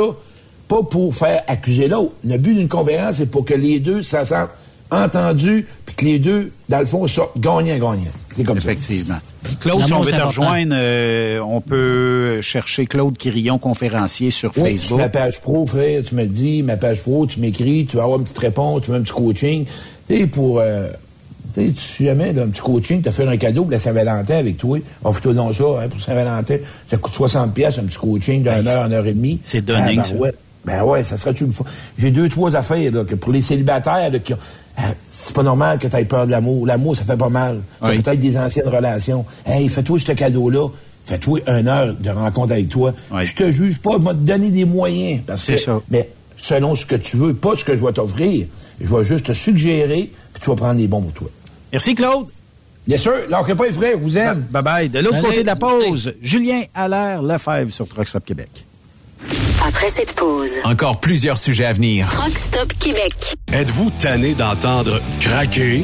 pas pour faire accuser l'autre. Le but d'une conférence, c'est pour que les deux se sentent entendus, puis que les deux, dans le fond, sortent gagnant-gagnant. C'est comme Effectivement. ça. Claude, si on veut te rejoindre, euh, on peut chercher Claude Quirillon, conférencier sur Oui, Facebook. ma page pro, frère, tu me dis, ma page pro, tu m'écris, tu vas avoir une petite réponse, tu veux un petit coaching. Tu sais, pour... Euh, sais, si jamais, là, un petit coaching, tu as fait un cadeau pour la Saint-Valentin avec toi, offre-toi donc ça, hein, pour Saint-Valentin. Ça coûte 60 pièces un petit coaching d'une Ben, heure, une heure et demie. c'est donné, Ah, ben ça. ouais. Ben ouais, ça serait une fois. J'ai deux, trois affaires, là, que pour les célibataires, là, qui ont- Ah, c'est pas normal que tu aies peur de l'amour. L'amour, ça fait pas mal. T'as Oui. peut-être des anciennes relations. Hey, fais-toi ce cadeau-là. Fais-toi une heure de rencontre avec toi. Je te juge pas, je vais te donner des moyens. Parce C'est que, ça. Mais selon ce que tu veux, pas ce que je vais t'offrir. Je vais juste te suggérer, puis tu vas prendre les bons pour toi. Merci, Claude. Bien sûr, lâchez pas les frères, vous aime. Bye bye. De l'autre côté de la pause, Julien Allaire Lefebvre sur Truck Stop Québec. Après cette pause, Encore plusieurs sujets à venir. Truck Stop Québec. Êtes-vous tanné d'entendre craquer,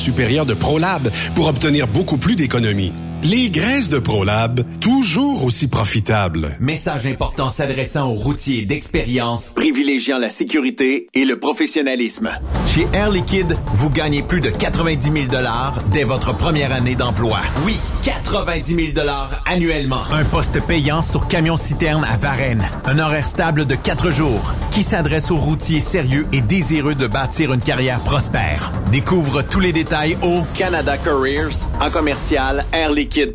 supérieure de ProLab pour obtenir beaucoup plus d'économies. Les graisses de ProLab, toujours aussi profitables. Message important s'adressant aux routiers d'expérience, privilégiant la sécurité et le professionnalisme. Chez Air Liquide, vous gagnez plus de 90 000 dès votre première année d'emploi. Oui, 90 000 annuellement. Un poste payant sur camion-citerne à Varennes. Un horaire stable de 4 jours qui s'adresse aux routiers sérieux et désireux de bâtir une carrière prospère. Découvre tous les détails au Canada Careers en commercial airliquide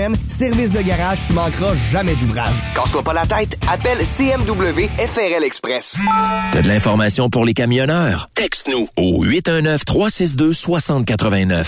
Service de garage, tu manqueras jamais d'ouvrage. Casse-toi pas la tête, appelle CMW FRL Express. T'as de l'information pour les camionneurs? Texte-nous au 819-362-6089.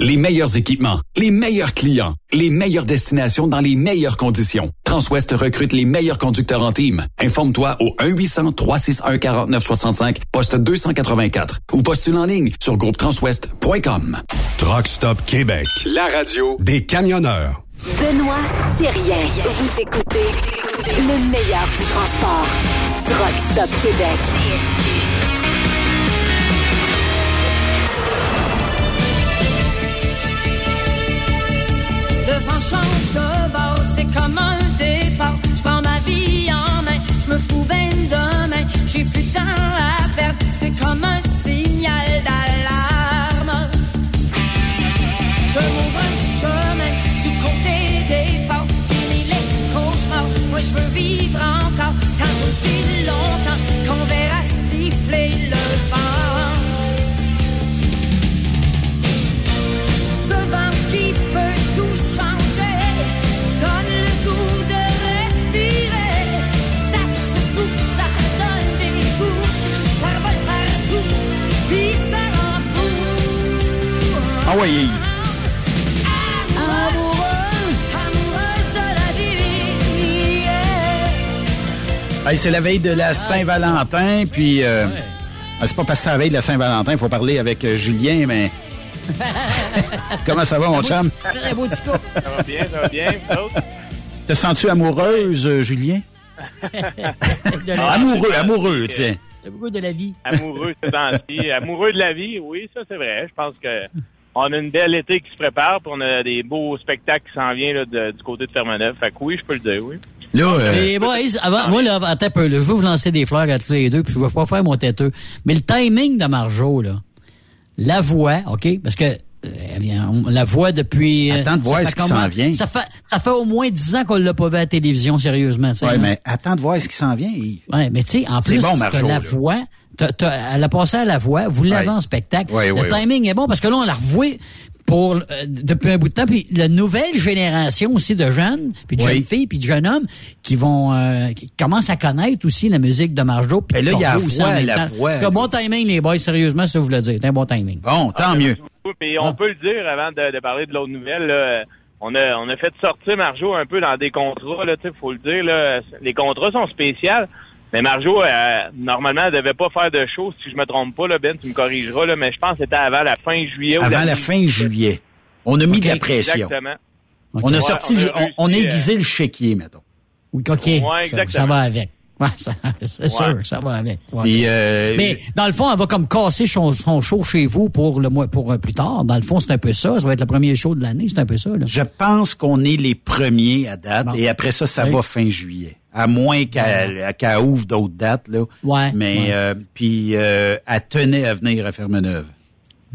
Les meilleurs équipements, les meilleurs clients, les meilleures destinations dans les meilleures conditions. Transwest recrute les meilleurs conducteurs en team. Informe-toi au 1-800-361-4965, poste 284 ou postule en ligne sur groupetranswest.com. Truck Stop Québec, la radio des camionneurs. Benoît Thérien. Vous écoutez le meilleur du transport. Truck Stop Québec. Le vent change de bord, c'est comme un départ. Je prends ma vie en main, je me fous ben demain. J'ai temps à perdre, c'est comme un signal d'alarme. Je m'ouvre un chemin du côté des forts, fini les cauchemars. Moi je veux vivre encore, tant aussi longtemps qu'on verra siffler le yeah. Hey, c'est la veille de la Saint-Valentin, puis euh, ah, c'est pas parce que c'est la veille de la Saint-Valentin, il faut parler avec euh, Julien, mais comment ça va, mon chum? Très beau couple. Ça va bien, ça va bien, vous autres? Te sens-tu amoureuse, euh, Julien? La- amoureux, amoureux, tiens. Goût de la vie. Amoureux, c'est temps-ci. Amoureux de la vie, oui, ça c'est vrai. Je pense que on a une belle été qui se prépare, puis on a des beaux spectacles qui s'en viennent là, de- du côté de Fermeneuve. Fait que oui, je peux le dire, oui. Là, euh, Les boys, avant, moi, là, attends un peu, là, je veux vous lancer des fleurs à tous les deux, puis je veux pas faire mon têteux. Mais le timing de Marjo, là, la voix, OK? Parce que on la voit depuis... euh, Attends de voir ce qui s'en vient. Ça fait, ça fait au moins dix ans qu'on l'a pas vu à la télévision, sérieusement. tu sais, ouais, là. mais attends de voir ce qui s'en vient. Ouais, mais tu sais, en plus, bon, parce Marjo, que la là. voix, t'as- t'as- elle a passé à la voix, vous l'avez Ouais. en spectacle. Ouais, le ouais, timing est bon parce que là, on l'a revoué pour euh, depuis un bout de temps. Puis la nouvelle génération aussi de jeunes, puis de Oui. jeunes filles, puis de jeunes hommes qui vont euh, qui commencent à connaître aussi la musique de Marjo. Puis Mais là, il y a la voix, la voix, bon timing, les boys, sérieusement, ça, je vous le dire. C'est un bon timing. Bon, tant mieux. Puis on peut le dire avant de, de parler de l'autre nouvelle. là, on a on a fait sortir Marjo un peu dans des contrats. Là, faut le dire. Là, les contrats sont spéciaux. Mais Marjo, euh, normalement, elle devait pas faire de show, si je me trompe pas, là, Ben, tu me corrigeras, là, mais je pense que c'était avant la fin juillet. ou Avant la fin juillet. On a mis de la pression. Exactement. On a Ouais, sorti, on a on, on a réussi, aiguisé le chéquier, mettons. Oui, OK. Ouais, ça, exactement. ça va avec. Ouais, c'est Ouais. sûr, ça va avec. Ouais. Euh, Mais dans le fond, elle va comme casser son, son show chez vous pour le mois pour euh, plus tard. Dans le fond, c'est un peu ça. Ça va être le premier show de l'année, c'est un peu ça. Là. Je pense qu'on est les premiers à date et après ça, ça Oui. va fin juillet. À moins qu'elle qu'elle ouvre d'autres dates, là. Ouais, Mais, euh, puis, euh, elle tenait à venir à Fermeneuve.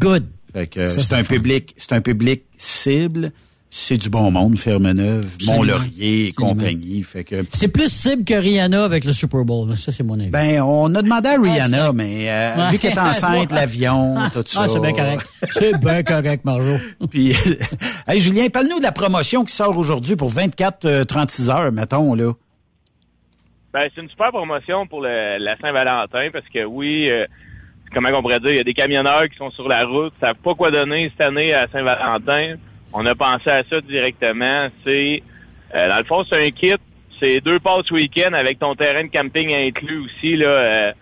Good. C'est un fun. public, c'est un public cible. C'est du bon monde, Fermeneuve. Mont-Laurier et compagnie. Fait que, C'est plus cible que Rihanna avec le Super Bowl. là. Ça, c'est mon avis. ben, on a demandé à Rihanna, c'est- mais euh, Ouais. vu qu'elle est enceinte, l'avion, tout ça. Ah, c'est bien correct. C'est bien correct, Marjo. Puis, hey, Julien, parle-nous de la promotion qui sort aujourd'hui pour 24 euh, 36 heures, mettons, là. Ben, c'est une super promotion pour le- la Saint-Valentin parce que oui, euh, comment on pourrait dire, il y a des camionneurs qui sont sur la route, savent pas quoi donner cette année à Saint-Valentin. On a pensé à ça directement. C'est euh, dans le fond, c'est un kit, c'est deux passes week-end avec ton terrain de camping inclus aussi là euh,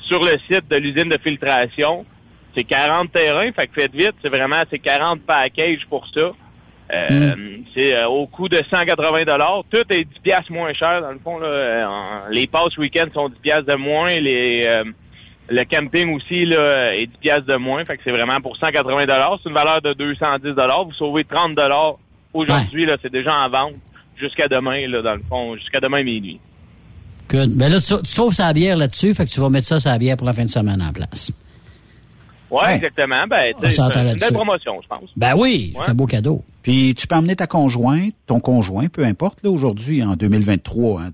sur le site de l'usine de filtration. C'est 40 terrains, fait que faites vite, c'est vraiment c'est 40 packages pour ça. Euh, C'est euh, au coût de 180 dollars. Tout est 10 piastres moins cher dans le fond. Là. Euh, les passes week-end sont 10 piastres de moins. Les euh, le camping aussi là est 10 piastres de moins. Fait que c'est vraiment pour 180 dollars. C'est une valeur de 210 dollars. Vous sauvez 30 dollars aujourd'hui. Là, c'est déjà en vente jusqu'à demain là dans le fond, jusqu'à demain minuit. Good. Ben là, tu, tu sauves sa bière là-dessus, fait que tu vas mettre ça la bière pour la fin de semaine en place. Ouais, exactement. Ben, c'est une belle promotion, je pense. Ben oui, Ouais. c'est un beau cadeau. Puis tu peux emmener ta conjointe, ton conjoint, peu importe, là, aujourd'hui, en 2023, hein,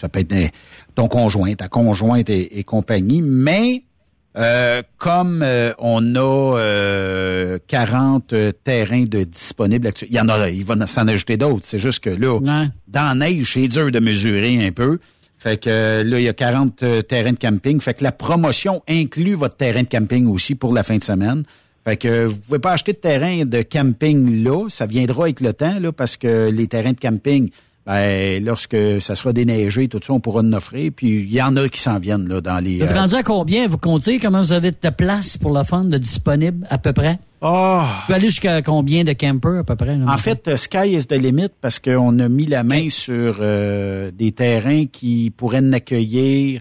ça peut être euh, ton conjoint, ta conjointe et, et compagnie, mais euh, comme euh, on a euh, 40 euh, terrains de disponibles actuellement, il y en a, il va s'en ajouter d'autres, c'est juste que là, dans la neige, c'est dur de mesurer un peu. Fait que euh, là, il y a 40 euh, terrains de camping. Fait que la promotion inclut votre terrain de camping aussi pour la fin de semaine. Fait que euh, vous pouvez pas acheter de terrain de camping là, ça viendra avec le temps là parce que les terrains de camping ben, lorsque ça sera déneigé, tout ça, on pourra en offrir. Puis il y en a qui s'en viennent là dans les. Vous êtes rendu à combien? Vous comptez? Comment vous avez de place pour fun de disponible à peu près? Oh. Vous pouvez aller jusqu'à combien de campers à peu près? là, En fait, euh, sky is the limit parce qu'on a mis la main sur euh, des terrains qui pourraient en accueillir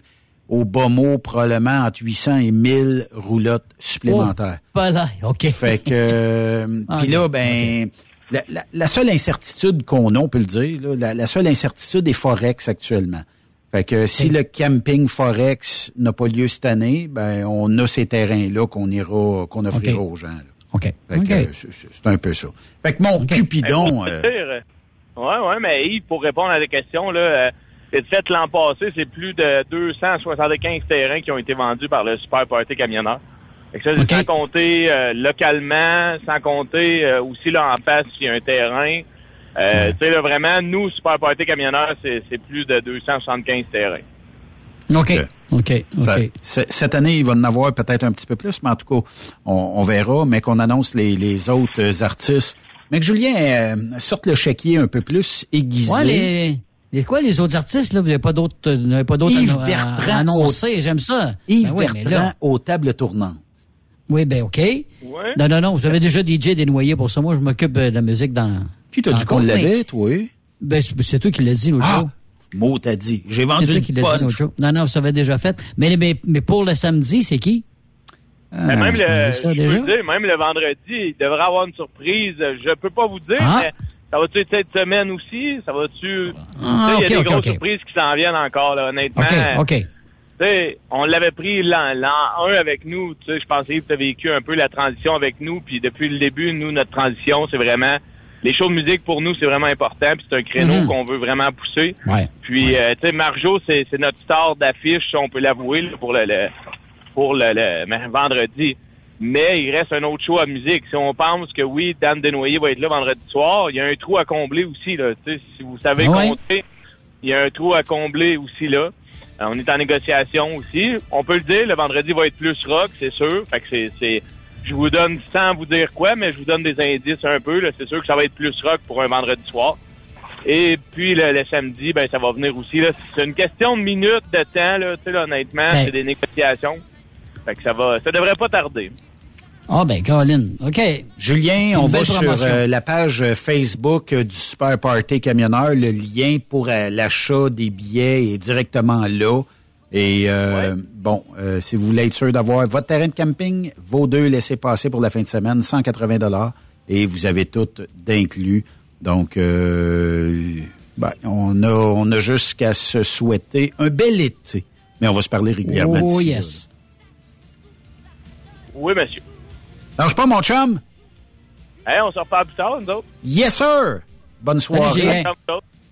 au bas mot probablement entre 800 et 1000 roulottes supplémentaires. Oh, pas là, OK. Fait que euh, Ah, puis là ben la, la- la seule incertitude qu'on a, on peut le dire, là, la, la seule incertitude est Forex actuellement. Fait que si le camping Forex n'a pas lieu cette année, ben on a ces terrains-là qu'on ira, qu'on offrira aux gens. là. OK. Fait que, OK. euh, c'est- un peu ça. Fait que mon Cupidon, Ben, euh, dire, euh, Ouais, ouais, mais Yves, pour répondre à la question, là, euh, c'est fait l'an passé, c'est plus de 275 terrains qui ont été vendus par le Super Party Camionneur. Fait que ça, c'est sans compter euh, localement, sans compter euh, aussi là en face s'il y a un terrain. Euh, Tu sais, vraiment, nous, Super Party Camionneur, c'est c'est plus de 275 terrains. OK. OK. Ça- OK. c- cette année, il va en avoir peut-être un petit peu plus, mais en tout cas, on, on verra, mais qu'on annonce les, les autres euh, artistes. Mais que Julien euh, sorte le chéquier un peu plus aiguisé. Ouais, les, les quoi, les autres artistes, là, vous n'avez pas d'autres, euh, vous n'avez pas d'autres Yves à, Bertrand à annoncer, j'aime ça. Yves Ben oui, mais Bertrand là- aux tables tournantes. Oui, ben OK. Non, non, non, vous avez déjà DJ dénoyé pour ça. Moi, je m'occupe euh, de la musique dans... Qui t'a dit qu'on l'avait, toi? Ben, c'est c'est toi qui l'as dit l'autre Ah, jour. Mot t'as dit. J'ai vendu une punch. Non, non, vous avez déjà fait. Mais, mais, mais pour le samedi, c'est qui? Mais même, je le, connais ça je peux déjà. le dire, même le vendredi, il devrait avoir une surprise. Je peux pas vous dire, Ah. mais ça va-tu être cette semaine aussi? Ça va-tu... Ah, il y a des grosses surprises qui s'en viennent encore, là, honnêtement. OK, OK. On l'avait pris l'an l'an 1 avec nous. Tu sais, je pense que tu as vécu un peu la transition avec nous. Puis depuis le début, nous, notre transition, c'est vraiment... Les shows de musique, pour nous, c'est vraiment important. Puis c'est un créneau Mhm. qu'on veut vraiment pousser. Ouais. Puis, euh, tu sais, Marjo, c'est c'est notre star d'affiche, on peut l'avouer, pour le, le- pour le, le- mais vendredi. Mais il reste un autre show à musique. Si on pense que oui, Dan Desnoyers va être là vendredi soir, il y a un trou à combler aussi. Là. Si vous savez Ah ouais? compter, il y a un trou à combler aussi là. Euh, on est en négociation aussi. On peut le dire, le vendredi va être plus rock, c'est sûr. Fait que c'est, je vous donne sans vous dire quoi, mais je vous donne des indices un peu. C'est sûr que ça va être plus rock pour un vendredi soir. Et puis le, le samedi, ben ça va venir aussi. C'est une question de minutes, de temps. Là, tu sais, là, honnêtement, c'est des négociations. Fait que ça va, ça devrait pas tarder. Ah, ben, Caroline. OK. Julien, Une on va sur euh, la page euh, Facebook euh, du Super Party Camionneur. Le lien pour euh, l'achat des billets est directement là. Et euh, bon, euh, si vous voulez être sûr d'avoir votre terrain de camping, vos deux laissez passer pour la fin de semaine, 180 dollars, et vous avez tout d'inclus. Donc, euh, ben, on a on a juste qu'à se souhaiter un bel été. Mais on va se parler régulièrement. Oh, yes. Oui, monsieur. Lâche pas, mon chum. Hey, on se reparle plus tard, nous autres. Yes, sir. Bonne soirée.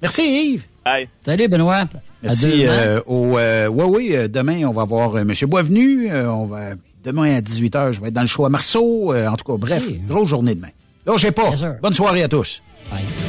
Merci, Yves. Bye. Salut, Benoît. Merci. Euh, au, euh, ouais, oui, euh, demain, on va voir euh, M. Boisvenu. Euh, on va, demain à 18h, je vais être dans le show à Marceau. Euh, en tout cas, bref, grosse journée demain. Là, j'ai pas. Bonne soirée à tous. amoureuse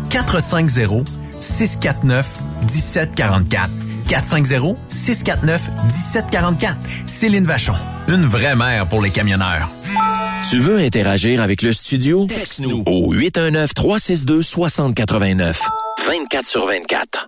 450 649 1744. 450 649 1744. Céline Vachon, une vraie mère pour les camionneurs. Tu veux interagir avec le studio? Texte-nous au 819-362-6089. 24 sur 24.